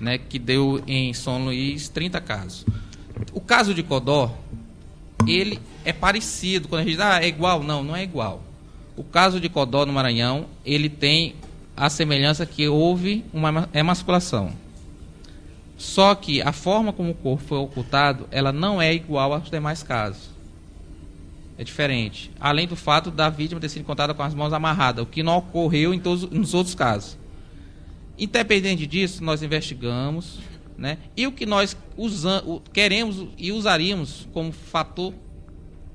né, que deu em São Luís 30 casos. O caso de Codó, ele é parecido, quando a gente diz, ah, é igual, não, não é igual. O caso de Codó no Maranhão, ele tem a semelhança que houve uma emasculação. Só que a forma como o corpo foi ocultado, ela não é igual aos demais casos. É diferente. Além do fato da vítima ter sido encontrada com as mãos amarradas, o que não ocorreu em todos, nos outros casos. Independente disso, nós investigamos, né? E o que nós usamos, queremos e usaríamos como fator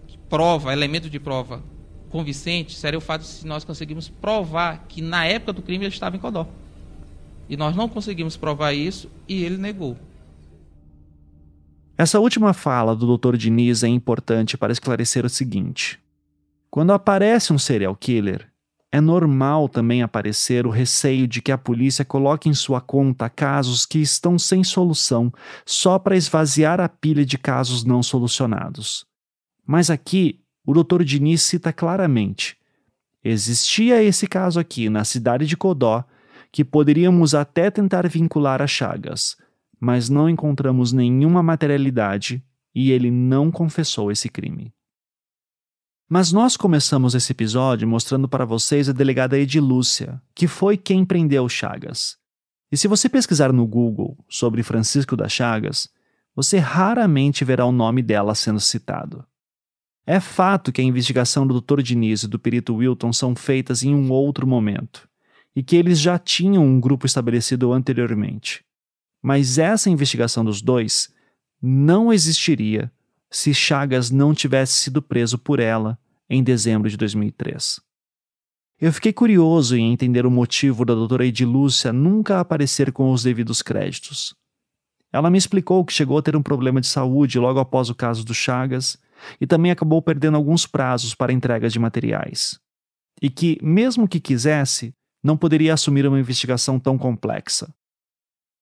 de prova, elemento de prova convincente, seria o fato se nós conseguimos provar que na época do crime ele estava em Codó. E nós não conseguimos provar isso e ele negou. Essa última fala do Dr. Diniz é importante para esclarecer o seguinte: quando aparece um serial killer, é normal também aparecer o receio de que a polícia coloque em sua conta casos que estão sem solução só para esvaziar a pilha de casos não solucionados. Mas aqui, o Dr. Diniz cita claramente: existia esse caso aqui na cidade de Codó que poderíamos até tentar vincular a Chagas, mas não encontramos nenhuma materialidade e ele não confessou esse crime. Mas nós começamos esse episódio mostrando para vocês a delegada Edilúcia, que foi quem prendeu Chagas. E se você pesquisar no Google sobre Francisco das Chagas, você raramente verá o nome dela sendo citado. É fato que a investigação do Dr. Diniz e do perito Wilton são feitas em um outro momento e que eles já tinham um grupo estabelecido anteriormente. Mas essa investigação dos dois não existiria se Chagas não tivesse sido preso por ela em dezembro de 2003. Eu fiquei curioso em entender o motivo da doutora Edilúcia nunca aparecer com os devidos créditos. Ela me explicou que chegou a ter um problema de saúde logo após o caso do Chagas e também acabou perdendo alguns prazos para entregas de materiais. E que, mesmo que quisesse, não poderia assumir uma investigação tão complexa.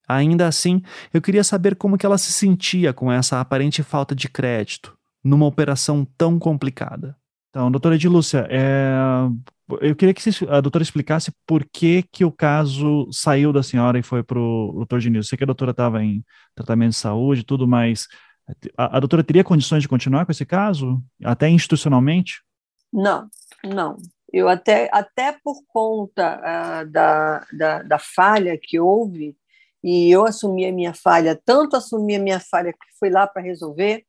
Ainda assim, eu queria saber como que ela se sentia com essa aparente falta de crédito numa operação tão complicada. Então, doutora Edilúcia, é... eu queria que a doutora explicasse por que, que o caso saiu da senhora e foi para o doutor. Eu sei que a doutora estava em tratamento de saúde e tudo, mas a, a doutora teria condições de continuar com esse caso, até institucionalmente? Não, não. Eu até, até por conta uh, da, da, da, falha que houve, e eu assumi a minha falha, tanto assumi a minha falha que fui lá para resolver,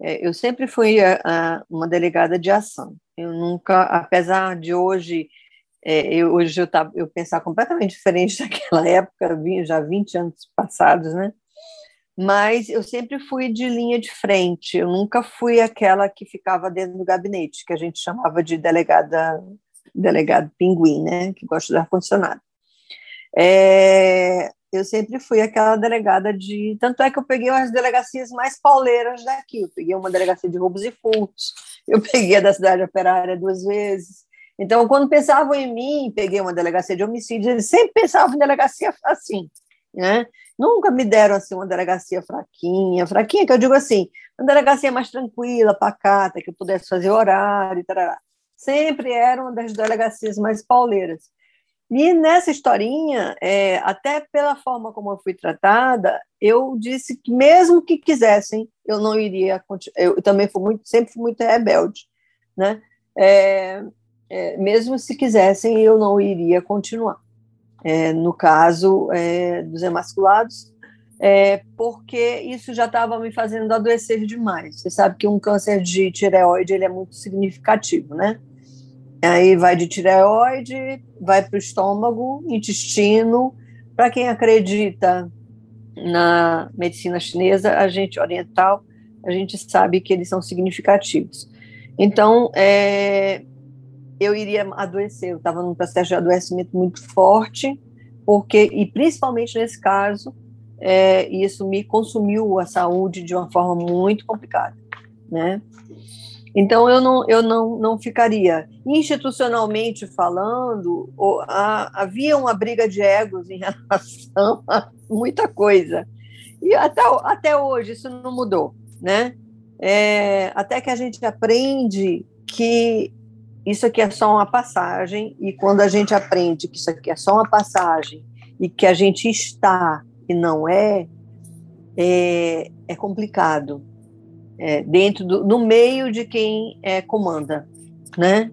é, eu sempre fui uh, uma delegada de ação. Eu nunca, apesar de hoje, é, eu, hoje eu, tá, eu pensar completamente diferente daquela época, já 20 anos passados, né? Mas eu sempre fui de linha de frente, eu nunca fui aquela que ficava dentro do gabinete, que a gente chamava de delegada, delegado pinguim, né, que gosta de ar-condicionado. É, eu sempre fui aquela delegada de. Tanto é que eu peguei as delegacias mais pauleiras daqui. Eu peguei uma delegacia de roubos e furtos, eu peguei a da cidade operária duas vezes. Então, quando pensavam em mim, peguei uma delegacia de homicídios, eles sempre pensavam em delegacia assim. Né? Nunca me deram assim uma delegacia fraquinha, fraquinha que eu digo assim, uma delegacia mais tranquila, pacata, que eu pudesse fazer horário, tarará. sempre era uma das delegacias mais pauleiras. E nessa historinha, é, até pela forma como eu fui tratada, eu disse que mesmo que quisessem, eu não iria. Eu também fui muito, sempre fui muito rebelde, né? É, é, mesmo se quisessem, eu não iria continuar é, no caso é, dos emasculados, é, porque isso já estava me fazendo adoecer demais. Você sabe que um câncer de tireoide ele é muito significativo, né? Aí vai de tireoide, vai para o estômago, intestino. Para quem acredita na medicina chinesa, a gente oriental, a gente sabe que eles são significativos. Então, é, eu iria adoecer. Eu estava num processo de adoecimento muito forte, porque e principalmente nesse caso, é, isso me consumiu a saúde de uma forma muito complicada, né? Então eu não eu não, não ficaria institucionalmente falando, ou, a, havia uma briga de egos em relação a muita coisa e até até hoje isso não mudou, né? É, até que a gente aprende que isso aqui é só uma passagem e quando a gente aprende que isso aqui é só uma passagem e que a gente está e não é, é, é complicado. É, dentro do no meio de quem é, comanda, né?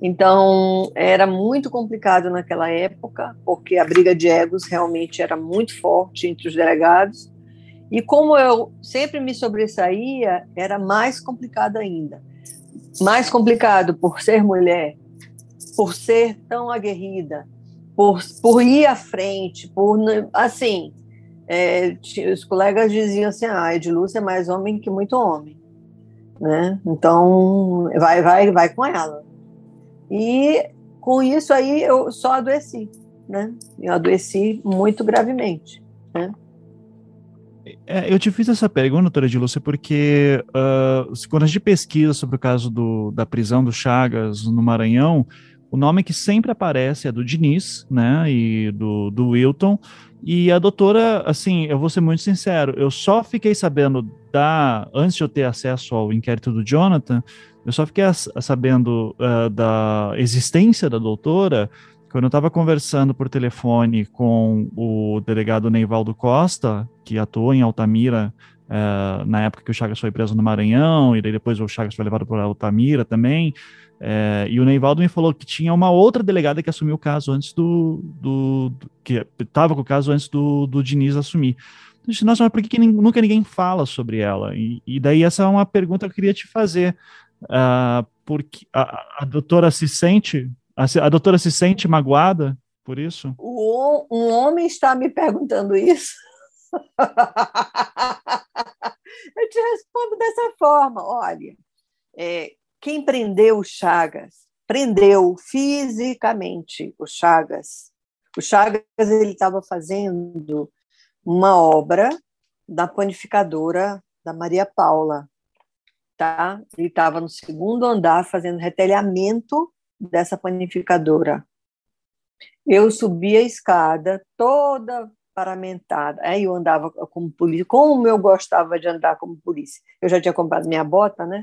Então era muito complicado naquela época, porque a briga de egos realmente era muito forte entre os delegados. E como eu sempre me sobressaía, era mais complicado ainda. Mais complicado por ser mulher, por ser tão aguerrida, por, por ir à frente, por assim, é, os colegas diziam assim, ah, a Edilúcia é mais homem que muito homem, né? Então, vai, vai, vai com ela. E com isso aí eu só adoeci, né? Eu adoeci muito gravemente, né? É, eu te fiz essa pergunta, doutora Edilúcia, porque uh, quando a gente pesquisa sobre o caso do, da prisão do Chagas no Maranhão, o nome que sempre aparece é do Diniz, né, e do, do Wilton, e a doutora, assim, eu vou ser muito sincero, eu só fiquei sabendo da. Antes de eu ter acesso ao inquérito do Jonathan, eu só fiquei sabendo uh, da existência da doutora quando eu estava conversando por telefone com o delegado Neivaldo Costa, que atuou em Altamira uh, na época que o Chagas foi preso no Maranhão, e depois o Chagas foi levado para Altamira também. É, e o Neivaldo me falou que tinha uma outra delegada que assumiu o caso antes do. do, do que estava com o caso antes do, do Diniz assumir. Eu disse, Nossa, mas por que, que nunca ninguém fala sobre ela? E, e, daí essa é uma pergunta que eu queria te fazer. Uh, porque a, a, doutora se sente. A, a doutora se sente magoada por isso? O, um homem está me perguntando isso. eu te respondo dessa forma: olha, é, quem prendeu o Chagas, prendeu fisicamente o Chagas. O Chagas ele estava fazendo uma obra da panificadora da Maria Paula, tá? Ele estava no segundo andar fazendo retelhamento dessa panificadora. Eu subi a escada toda paramentada. Aí eu andava como polícia, como eu gostava de andar como polícia. Eu já tinha comprado minha bota, né?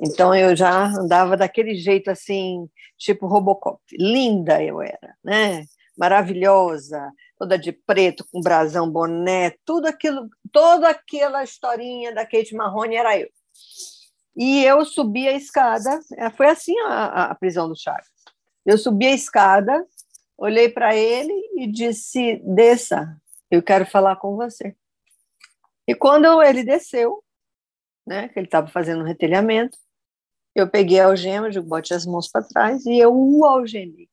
Então eu já andava daquele jeito assim, tipo Robocop. Linda eu era, né? Maravilhosa, toda de preto, com brasão, boné, tudo aquilo, toda aquela historinha da Kate Marrone era eu. E eu subi a escada, é, foi assim a, a prisão do Chagas. Eu subi a escada, olhei para ele e disse: desça, eu quero falar com você. E quando ele desceu, né, que ele estava fazendo um retelhamento, eu peguei a algema, digo, bote as mãos para trás e eu o algemei.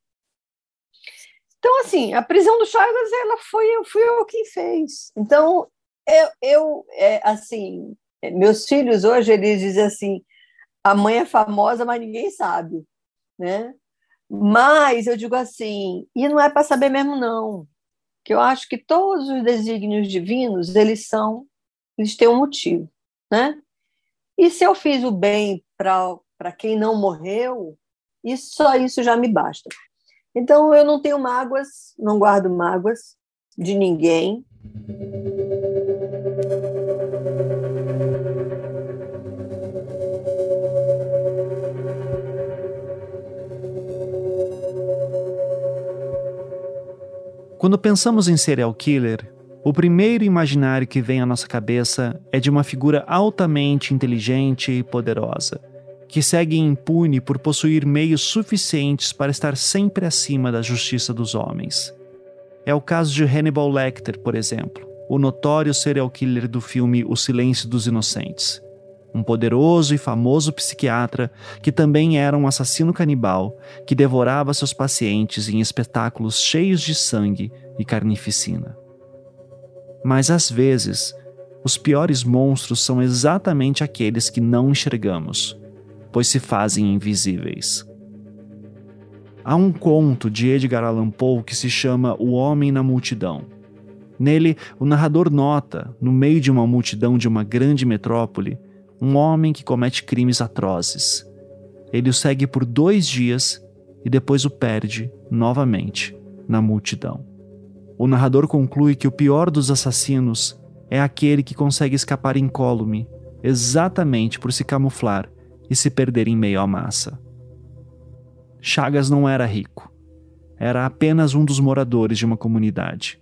Então, assim, a prisão do Chagas, ela foi, eu fui eu quem fez. Então, eu, eu é, assim, meus filhos hoje, eles dizem assim, a mãe é famosa, mas ninguém sabe, né? Mas eu digo assim, e não é para saber mesmo não, que eu acho que todos os desígnios divinos, eles são, eles têm um motivo, né? E se eu fiz o bem para quem não morreu, isso, só isso já me basta. Então eu não tenho mágoas, não guardo mágoas de ninguém. Quando pensamos em serial killer, o primeiro imaginário que vem à nossa cabeça é de uma figura altamente inteligente e poderosa, que segue impune por possuir meios suficientes para estar sempre acima da justiça dos homens. É o caso de Hannibal Lecter, por exemplo, o notório serial killer do filme O Silêncio dos Inocentes. Um poderoso e famoso psiquiatra que também era um assassino canibal que devorava seus pacientes em espetáculos cheios de sangue e carnificina. Mas às vezes, os piores monstros são exatamente aqueles que não enxergamos, pois se fazem invisíveis. Há um conto de Edgar Allan Poe que se chama O Homem na Multidão. Nele, o narrador nota, no meio de uma multidão de uma grande metrópole, um homem que comete crimes atrozes. Ele o segue por dois dias e depois o perde novamente na multidão. O narrador conclui que o pior dos assassinos é aquele que consegue escapar incólume, exatamente por se camuflar e se perder em meio à massa. Chagas não era rico. Era apenas um dos moradores de uma comunidade.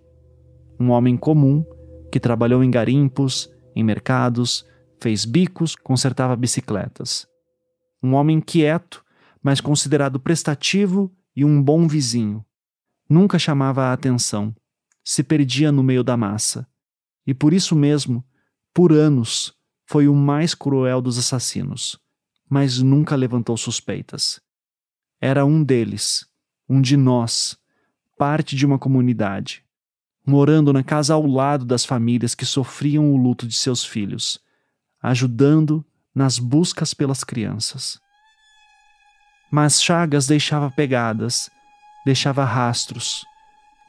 Um homem comum que trabalhou em garimpos, em mercados, fez bicos, consertava bicicletas. Um homem quieto, mas considerado prestativo e um bom vizinho. Nunca chamava a atenção, se perdia no meio da massa. E por isso mesmo, por anos, foi o mais cruel dos assassinos, mas nunca levantou suspeitas. Era um deles, um de nós, parte de uma comunidade, morando na casa ao lado das famílias que sofriam o luto de seus filhos, ajudando nas buscas pelas crianças. Mas Chagas deixava pegadas, deixava rastros.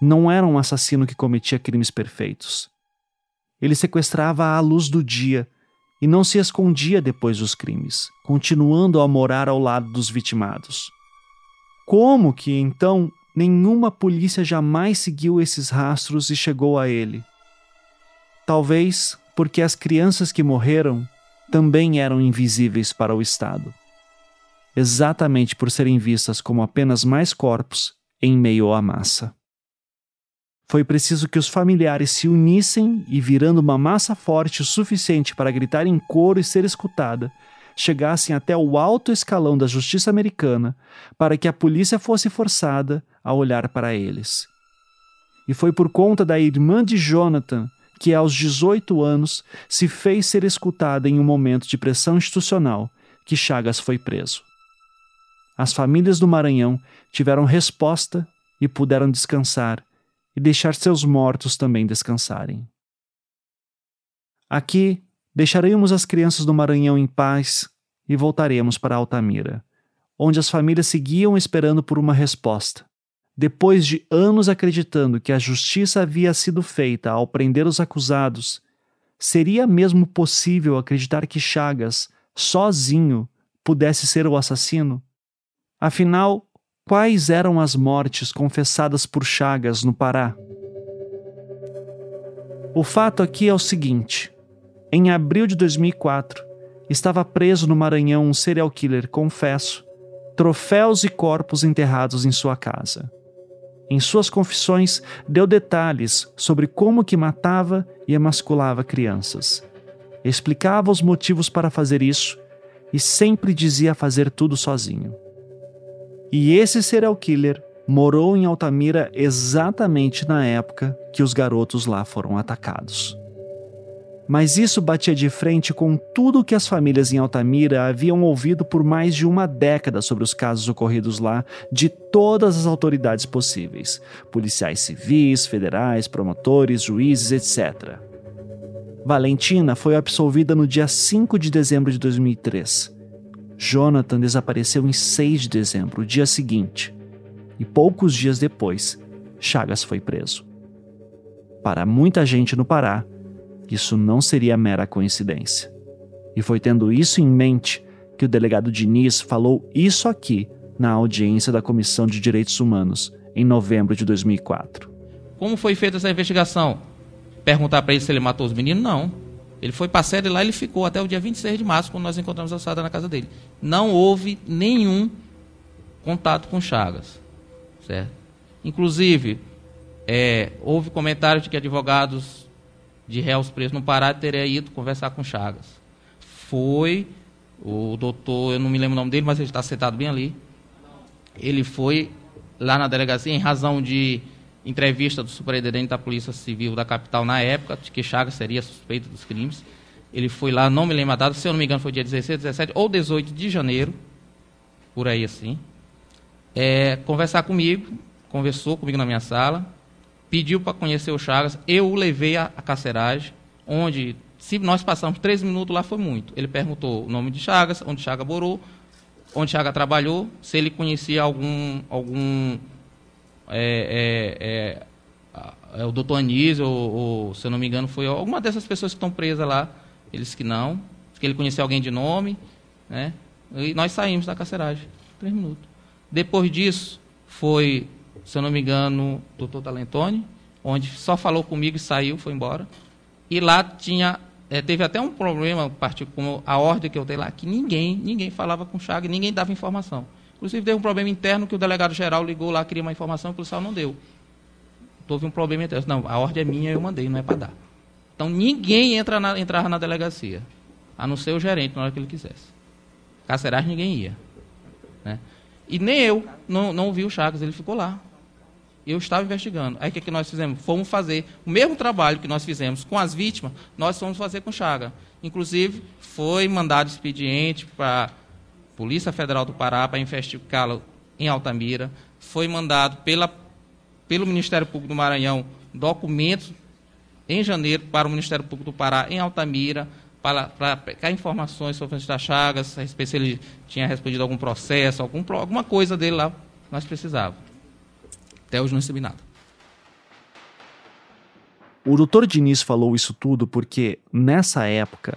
Não era um assassino que cometia crimes perfeitos. Ele sequestrava à luz do dia e não se escondia depois dos crimes, continuando a morar ao lado dos vitimados. Como que então nenhuma polícia jamais seguiu esses rastros e chegou a ele? Talvez porque as crianças que morreram também eram invisíveis para o Estado. Exatamente por serem vistas como apenas mais corpos em meio à massa. Foi preciso que os familiares se unissem e, virando uma massa forte o suficiente para gritar em coro e ser escutada, chegassem até o alto escalão da justiça americana para que a polícia fosse forçada a olhar para eles. E foi por conta da irmã de Jonathan que, aos 18 anos, se fez ser escutada em um momento de pressão institucional que Chagas foi preso. As famílias do Maranhão tiveram resposta e puderam descansar e deixar seus mortos também descansarem. Aqui Deixaremos as crianças do Maranhão em paz e voltaremos para Altamira, onde as famílias seguiam esperando por uma resposta. Depois de anos acreditando que a justiça havia sido feita ao prender os acusados, seria mesmo possível acreditar que Chagas, sozinho, pudesse ser o assassino? Afinal, quais eram as mortes confessadas por Chagas no Pará? O fato aqui é o seguinte: em abril de 2004, estava preso no Maranhão um serial killer, confesso, troféus e corpos enterrados em sua casa. Em suas confissões, deu detalhes sobre como que matava e emasculava crianças. Explicava os motivos para fazer isso e sempre dizia fazer tudo sozinho. E esse serial killer morou em Altamira exatamente na época que os garotos lá foram atacados mas isso batia de frente com tudo o que as famílias em Altamira haviam ouvido por mais de uma década sobre os casos ocorridos lá de todas as autoridades possíveis: policiais civis, federais, promotores, juízes, etc. Valentina foi absolvida no dia 5 de dezembro de 2003. Jonathan desapareceu em 6 de dezembro, o dia seguinte, e poucos dias depois, Chagas foi preso. Para muita gente no Pará, isso não seria mera coincidência. E foi tendo isso em mente que o delegado Diniz falou isso aqui na audiência da Comissão de Direitos Humanos em novembro de 2004. Como foi feita essa investigação? Perguntar para ele se ele matou os meninos? Não. Ele foi para a sede lá e ele ficou até o dia 26 de março, quando nós encontramos a assada na casa dele. Não houve nenhum contato com Chagas. Certo? Inclusive, é, houve comentários de que advogados de réus presos no Pará teria ido conversar com Chagas. Foi o doutor, eu não me lembro o nome dele, mas ele está sentado bem ali. Ele foi lá na delegacia em razão de entrevista do superintendente da Polícia Civil da capital na época, de que Chagas seria suspeito dos crimes. Ele foi lá, não me lembro a data, se eu não me engano foi dia 16, 17 ou 18 de janeiro, por aí assim. É, conversar comigo, conversou comigo na minha sala, pediu para conhecer o Chagas, eu o levei à, à carceragem, onde, se nós passamos três minutos lá, foi muito. Ele perguntou o nome de Chagas, onde Chagas morou, onde Chagas trabalhou, se ele conhecia algum, algum é, é, é, o doutor Anísio, ou, ou, se eu não me engano, foi alguma dessas pessoas que estão presas lá, eles que não, que ele conhecia alguém de nome, né? E nós saímos da carceragem, três minutos. Depois disso, foi, se eu não me engano, doutor Talentone, onde só falou comigo e saiu, foi embora. E lá tinha, é, teve até um problema, com a ordem que eu dei lá, que ninguém, ninguém falava com o Chagas, ninguém dava informação. Inclusive, teve um problema interno que o delegado geral ligou lá, queria uma informação, o policial não deu. Houve um problema interno. Não, a ordem é minha, eu mandei, não é para dar. Então, ninguém entra na, entrava na delegacia, a não ser o gerente, na hora que ele quisesse. Carcerais, ninguém ia. Né? E nem eu não, não vi o Chagas, ele ficou lá. Eu estava investigando. Aí o que, que nós fizemos? Fomos fazer o mesmo trabalho que nós fizemos com as vítimas, nós fomos fazer com Chaga. Inclusive, foi mandado expediente para Polícia Federal do Pará para investigá-lo em Altamira. Foi mandado pela, pelo Ministério Público do Maranhão documentos em janeiro para o Ministério Público do Pará em Altamira para, para pegar informações sobre o Chagas, a respeito se ele tinha respondido algum processo, algum, alguma coisa dele lá nós precisávamos. Até hoje não recebi nada. O doutor Diniz falou isso tudo porque, nessa época,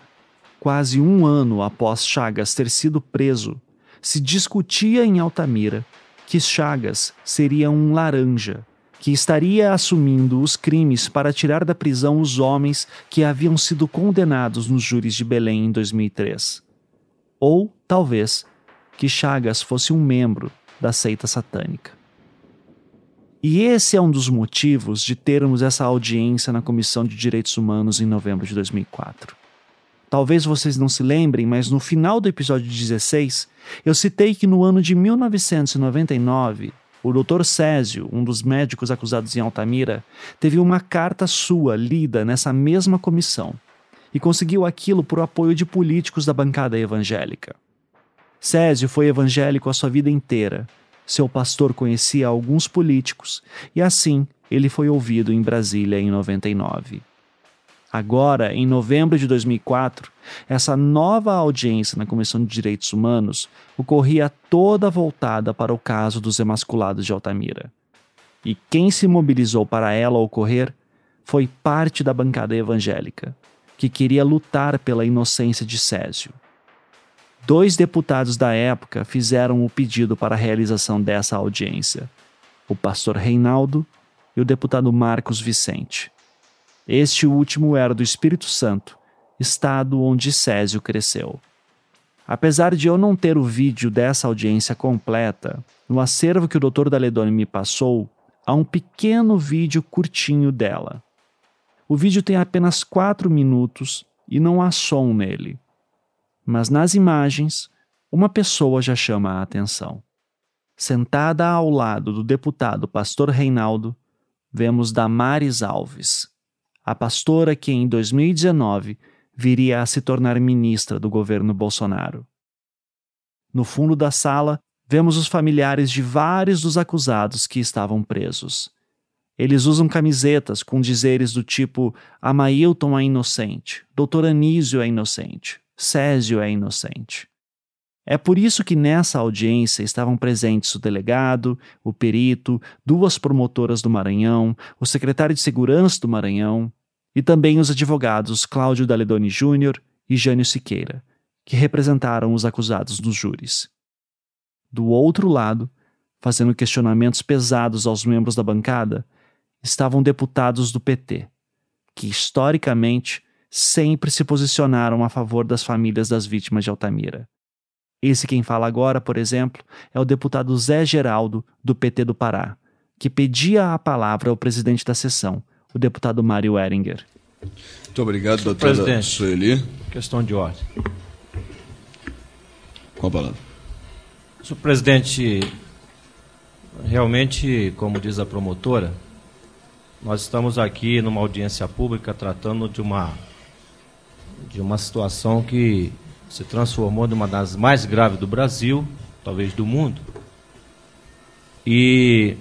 quase um ano após Chagas ter sido preso, se discutia em Altamira que Chagas seria um laranja, que estaria assumindo os crimes para tirar da prisão os homens que haviam sido condenados nos júris de Belém em 2003. Ou, talvez, que Chagas fosse um membro da seita satânica. E esse é um dos motivos de termos essa audiência na Comissão de Direitos Humanos em novembro de 2004. Talvez vocês não se lembrem, mas no final do episódio 16, eu citei que no ano de 1999, o Dr. Césio, um dos médicos acusados em Altamira, teve uma carta sua lida nessa mesma comissão e conseguiu aquilo por apoio de políticos da bancada evangélica. Césio foi evangélico a sua vida inteira. Seu pastor conhecia alguns políticos e assim ele foi ouvido em Brasília em 99. Agora, em novembro de 2004, essa nova audiência na Comissão de Direitos Humanos ocorria toda voltada para o caso dos emasculados de Altamira. E quem se mobilizou para ela ocorrer foi parte da bancada evangélica, que queria lutar pela inocência de Césio. Dois deputados da época fizeram o pedido para a realização dessa audiência: o pastor Reinaldo e o deputado Marcos Vicente. Este último era do Espírito Santo, estado onde Césio cresceu. Apesar de eu não ter o vídeo dessa audiência completa, no acervo que o Dr. Daledoni me passou, há um pequeno vídeo curtinho dela. O vídeo tem apenas 4 minutos e não há som nele. Mas nas imagens, uma pessoa já chama a atenção. Sentada ao lado do deputado Pastor Reinaldo, vemos Damares Alves, a pastora que em 2019 viria a se tornar ministra do governo Bolsonaro. No fundo da sala, vemos os familiares de vários dos acusados que estavam presos. Eles usam camisetas com dizeres do tipo Amailton é inocente, Doutor Anísio é inocente, Césio é inocente. É por isso que nessa audiência estavam presentes o delegado, o perito, duas promotoras do Maranhão, o secretário de Segurança do Maranhão e também os advogados Cláudio Daledoni Júnior e Jânio Siqueira, que representaram os acusados nos júris. Do outro lado, fazendo questionamentos pesados aos membros da bancada, estavam deputados do PT, que historicamente sempre se posicionaram a favor das famílias das vítimas de Altamira. Esse quem fala agora, por exemplo, é o deputado Zé Geraldo, do PT do Pará, que pedia a palavra ao presidente da sessão, o deputado Mário Eringer. Muito obrigado, doutora Presidente, Sueli. Questão de ordem. Com a palavra. Senhor presidente, realmente, como diz a promotora, nós estamos aqui numa audiência pública tratando de uma de uma situação que se transformou numa das mais graves do Brasil, talvez do mundo. E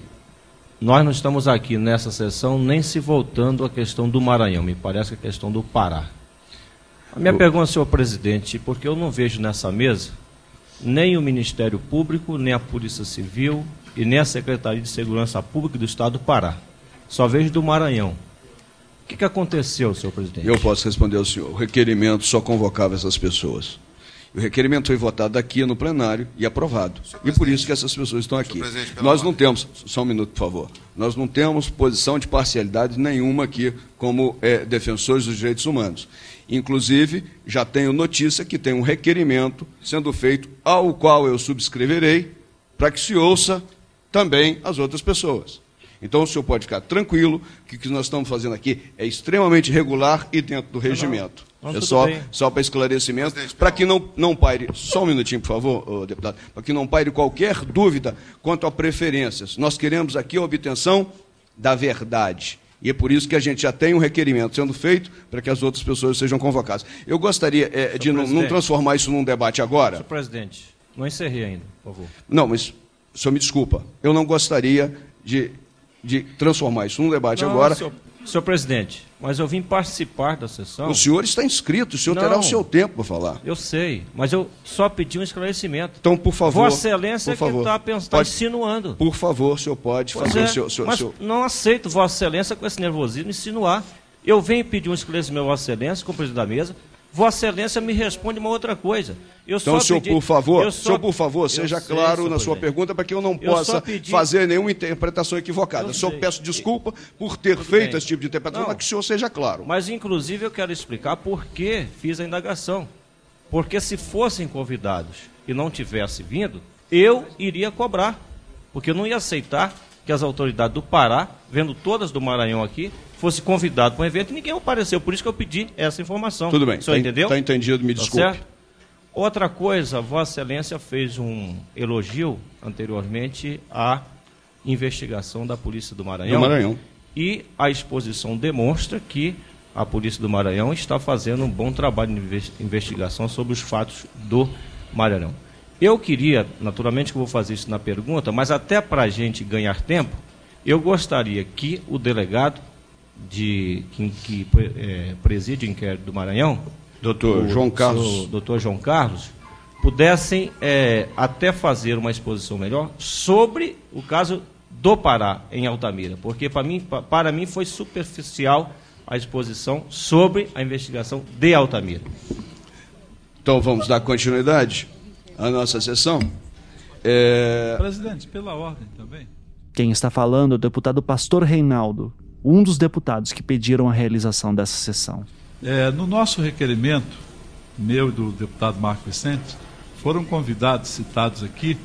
nós não estamos aqui nessa sessão nem se voltando à questão do Maranhão, me parece que a questão do Pará. A minha pergunta, senhor presidente, porque eu não vejo nessa mesa nem o Ministério Público, nem a Polícia Civil e nem a Secretaria de Segurança Pública do Estado do Pará. Só vejo do Maranhão. O que, que aconteceu, senhor presidente? Eu posso responder ao senhor. O requerimento só convocava essas pessoas. O requerimento foi votado aqui no plenário e aprovado. E por isso que essas pessoas estão aqui. Nós não temos, só um minuto, por favor. Nós não temos posição de parcialidade nenhuma aqui como é, defensores dos direitos humanos. Inclusive, já tenho notícia que tem um requerimento sendo feito, ao qual eu subscreverei, para que se ouça também as outras pessoas. Então o senhor pode ficar tranquilo que o que nós estamos fazendo aqui é extremamente regular e dentro do regimento. Não, é só, só para esclarecimento, para que não, não paire, só um minutinho, por favor, deputado, para que não paire qualquer dúvida quanto a preferências. Nós queremos aqui a obtenção da verdade. E é por isso que a gente já tem um requerimento sendo feito para que as outras pessoas sejam convocadas. Eu gostaria é, de não, não, transformar isso num debate agora. Senhor presidente, não encerrei ainda, por favor. Não, mas o senhor me desculpa. Eu não gostaria de de transformar isso num debate não, agora. Senhor, senhor, presidente, mas eu vim participar da sessão. O senhor está inscrito, o senhor não, terá o seu tempo para falar. Eu sei, mas eu só pedi um esclarecimento. Então, por favor. Vossa Excelência por é que está tá insinuando. Por favor, o senhor pode pois fazer é, o seu. seu, mas seu... não aceito Vossa Excelência com esse nervosismo insinuar. Eu venho pedir um esclarecimento, Vossa Excelência, como presidente da mesa. Vossa Excelência me responde uma outra coisa. Eu então, senhor, pedi, por favor, só, senhor, por favor, seja sei, claro na sua pergunta para que eu não possa eu pedi, fazer nenhuma interpretação equivocada. Eu senhor, peço desculpa por ter Tudo feito bem. esse tipo de interpretação, mas que o senhor seja claro. Mas, inclusive, eu quero explicar por que fiz a indagação. Porque se fossem convidados e não tivesse vindo, eu iria cobrar. Porque eu não ia aceitar que as autoridades do Pará, vendo todas do Maranhão aqui, fosse convidado para um evento e ninguém apareceu. Por isso que eu pedi essa informação. Tudo bem. O senhor tá, entendeu? Está entendido, me tá desculpe. Certo? Outra coisa, Vossa Excelência fez um elogio anteriormente à investigação da Polícia do Maranhão. Do Maranhão. E a exposição demonstra que a Polícia do Maranhão está fazendo um bom trabalho de investigação sobre os fatos do Maranhão. Eu queria, naturalmente que eu vou fazer isso na pergunta, mas até para a gente ganhar tempo, eu gostaria que o delegado de que, que é, preside o inquérito do Maranhão, doutor João Carlos, doutor João Carlos, pudessem é, até fazer uma exposição melhor sobre o caso do Pará em Altamira, porque para mim, para mim foi superficial a exposição sobre a investigação de Altamira. Então vamos dar continuidade à nossa sessão. É... Presidente, pela ordem também. Quem está falando é o deputado Pastor Reinaldo, um dos deputados que pediram a realização dessa sessão. É, no nosso requerimento, meu e do deputado Marco Vicente, foram convidados, citados aqui,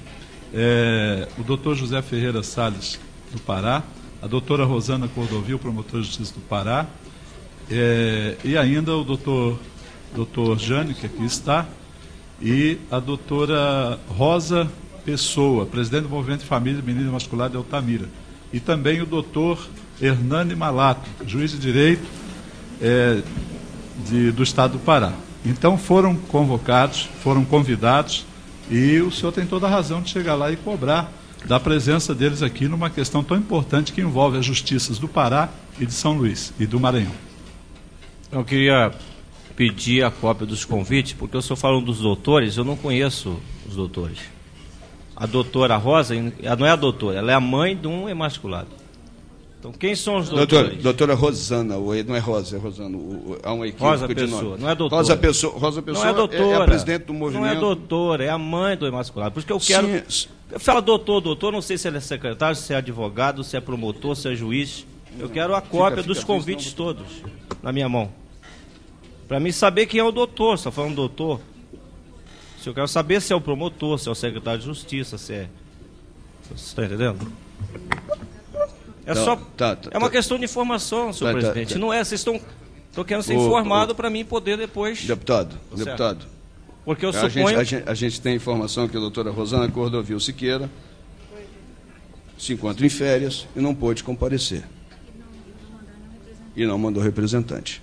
é, o doutor José Ferreira Salles, do Pará, a doutora Rosana Cordovil, promotora de justiça do Pará, é, e ainda o doutor, doutor Jane, que aqui está, e a doutora Rosa Pessoa, presidente do Movimento de Família Menina Masculada de Altamira, e também o doutor Hernani Malato, juiz de direito é, de, do estado do Pará. Então foram convocados, foram convidados, e o senhor tem toda a razão de chegar lá e cobrar da presença deles aqui numa questão tão importante que envolve as justiças do Pará e de São Luís e do Maranhão. Eu queria pedir a cópia dos convites, porque eu estou falando dos doutores, eu não conheço os doutores. A doutora Rosa, não é a doutora, ela é a mãe de um emasculado. Então, quem são os doutores? Doutora, doutora Rosana, não é Rosa, é Rosana. Há uma equipe Rosa de Pessoa, não é doutora. Rosa Pessoa, Rosa Pessoa não é, doutora, é, a presidente do movimento. Não é doutora, é a mãe do emasculado. Por isso que eu quero. Sim. Eu falo doutor, doutor, não sei se ele é secretário, se é advogado, se é promotor, se é juiz. Eu quero a cópia fica, fica, dos convites todos na minha mão. Para mim saber quem é o doutor, só falando doutor. Se eu quero saber se é o promotor, se é o secretário de justiça, se é. Você está entendendo? É tá, só. Tá, tá, é uma tá. questão de informação, senhor tá, tá, presidente. Não é, vocês estão. Estou querendo ser informado para mim poder depois. Deputado, certo. deputado. Porque eu a suponho. Gente, a, gente, a, gente, tem informação que a doutora Rosana Cordovil Siqueira se encontra em férias e não pôde comparecer. e não mandou representante.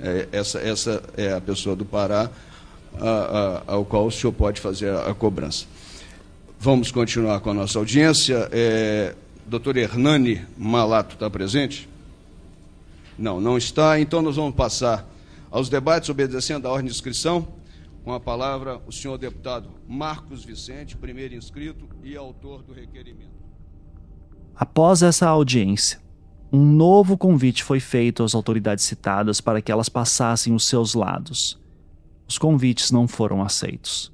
É, essa, essa é a pessoa do Pará a, a, ao qual o senhor pode fazer a, a cobrança. Vamos continuar com a nossa audiência. É, doutor Hernani Malato está presente? Não, não está. Então nós vamos passar aos debates, obedecendo à ordem de inscrição. Com a palavra, o senhor deputado Marcos Vicente, primeiro inscrito e autor do requerimento. Após essa audiência, um novo convite foi feito às autoridades citadas para que elas passassem os seus lados. Os convites não foram aceitos.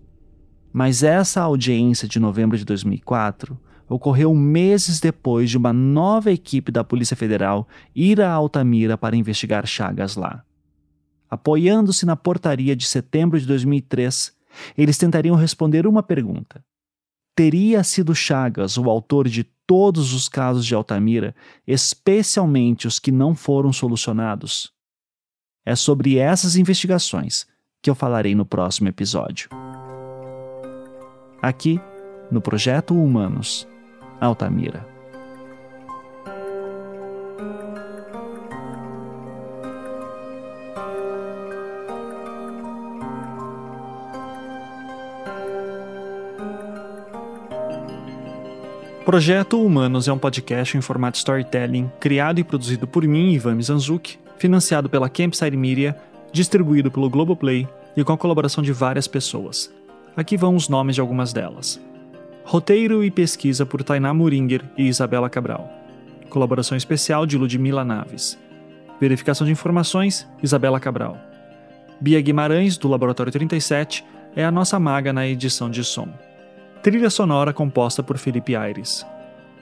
Mas essa audiência de novembro de 2004 ocorreu meses depois de uma nova equipe da Polícia Federal ir a Altamira para investigar Chagas lá. Apoiando-se na portaria de setembro de 2003, eles tentariam responder uma pergunta: Teria sido Chagas o autor de todos os casos de Altamira, especialmente os que não foram solucionados? É sobre essas investigações que eu falarei no próximo episódio. Aqui, no Projeto Humanos, Altamira. Projeto Humanos é um podcast em formato storytelling, criado e produzido por mim, Ivan Mizanzuki, financiado pela Campside Media, distribuído pelo Globoplay e com a colaboração de várias pessoas. Aqui vão os nomes de algumas delas. Roteiro e pesquisa por Tainá Muringer e Isabela Cabral. Colaboração especial de Ludmila Naves. Verificação de informações, Isabela Cabral. Bia Guimarães, do Laboratório 37, é a nossa maga na edição de som. Trilha sonora composta por Felipe Aires.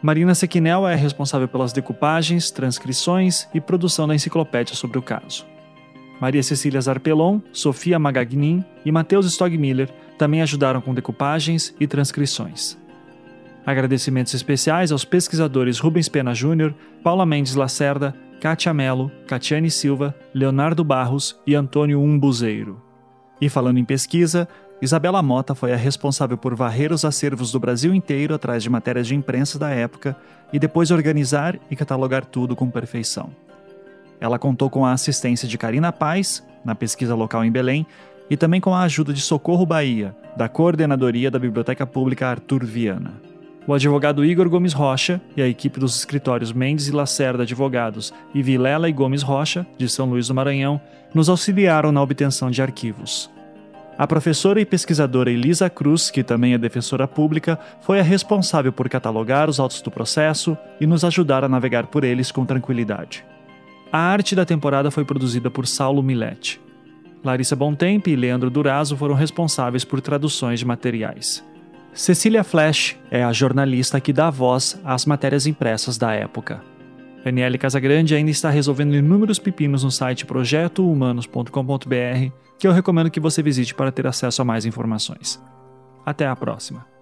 Marina Sequinel é responsável pelas decupagens, transcrições e produção da enciclopédia sobre o caso. Maria Cecília Zarpelon, Sofia Magagnin e Matheus Stogmiller também ajudaram com decupagens e transcrições. Agradecimentos especiais aos pesquisadores Rubens Pena Júnior, Paula Mendes Lacerda, Kátia Melo, Catiane Silva, Leonardo Barros e Antônio Umbuzeiro. E falando em pesquisa, Isabela Mota foi a responsável por varrer os acervos do Brasil inteiro atrás de matérias de imprensa da época e depois organizar e catalogar tudo com perfeição. Ela contou com a assistência de Karina Paz, na pesquisa local em Belém, e também com a ajuda de Socorro Bahia, da Coordenadoria da Biblioteca Pública Arthur Viana. O advogado Igor Gomes Rocha e a equipe dos escritórios Mendes e Lacerda Advogados e Vilela e Gomes Rocha, de São Luís do Maranhão, nos auxiliaram na obtenção de arquivos. A professora e pesquisadora Elisa Cruz, que também é defensora pública, foi a responsável por catalogar os autos do processo e nos ajudar a navegar por eles com tranquilidade. A arte da temporada foi produzida por Saulo Milete. Larissa Bontempo e Leandro Durazo foram responsáveis por traduções de materiais. Cecília Flash é a jornalista que dá voz às matérias impressas da época. Daniele Casagrande ainda está resolvendo inúmeros pepinos no site projetohumanos.com.br, que eu recomendo que você visite para ter acesso a mais informações. Até a próxima!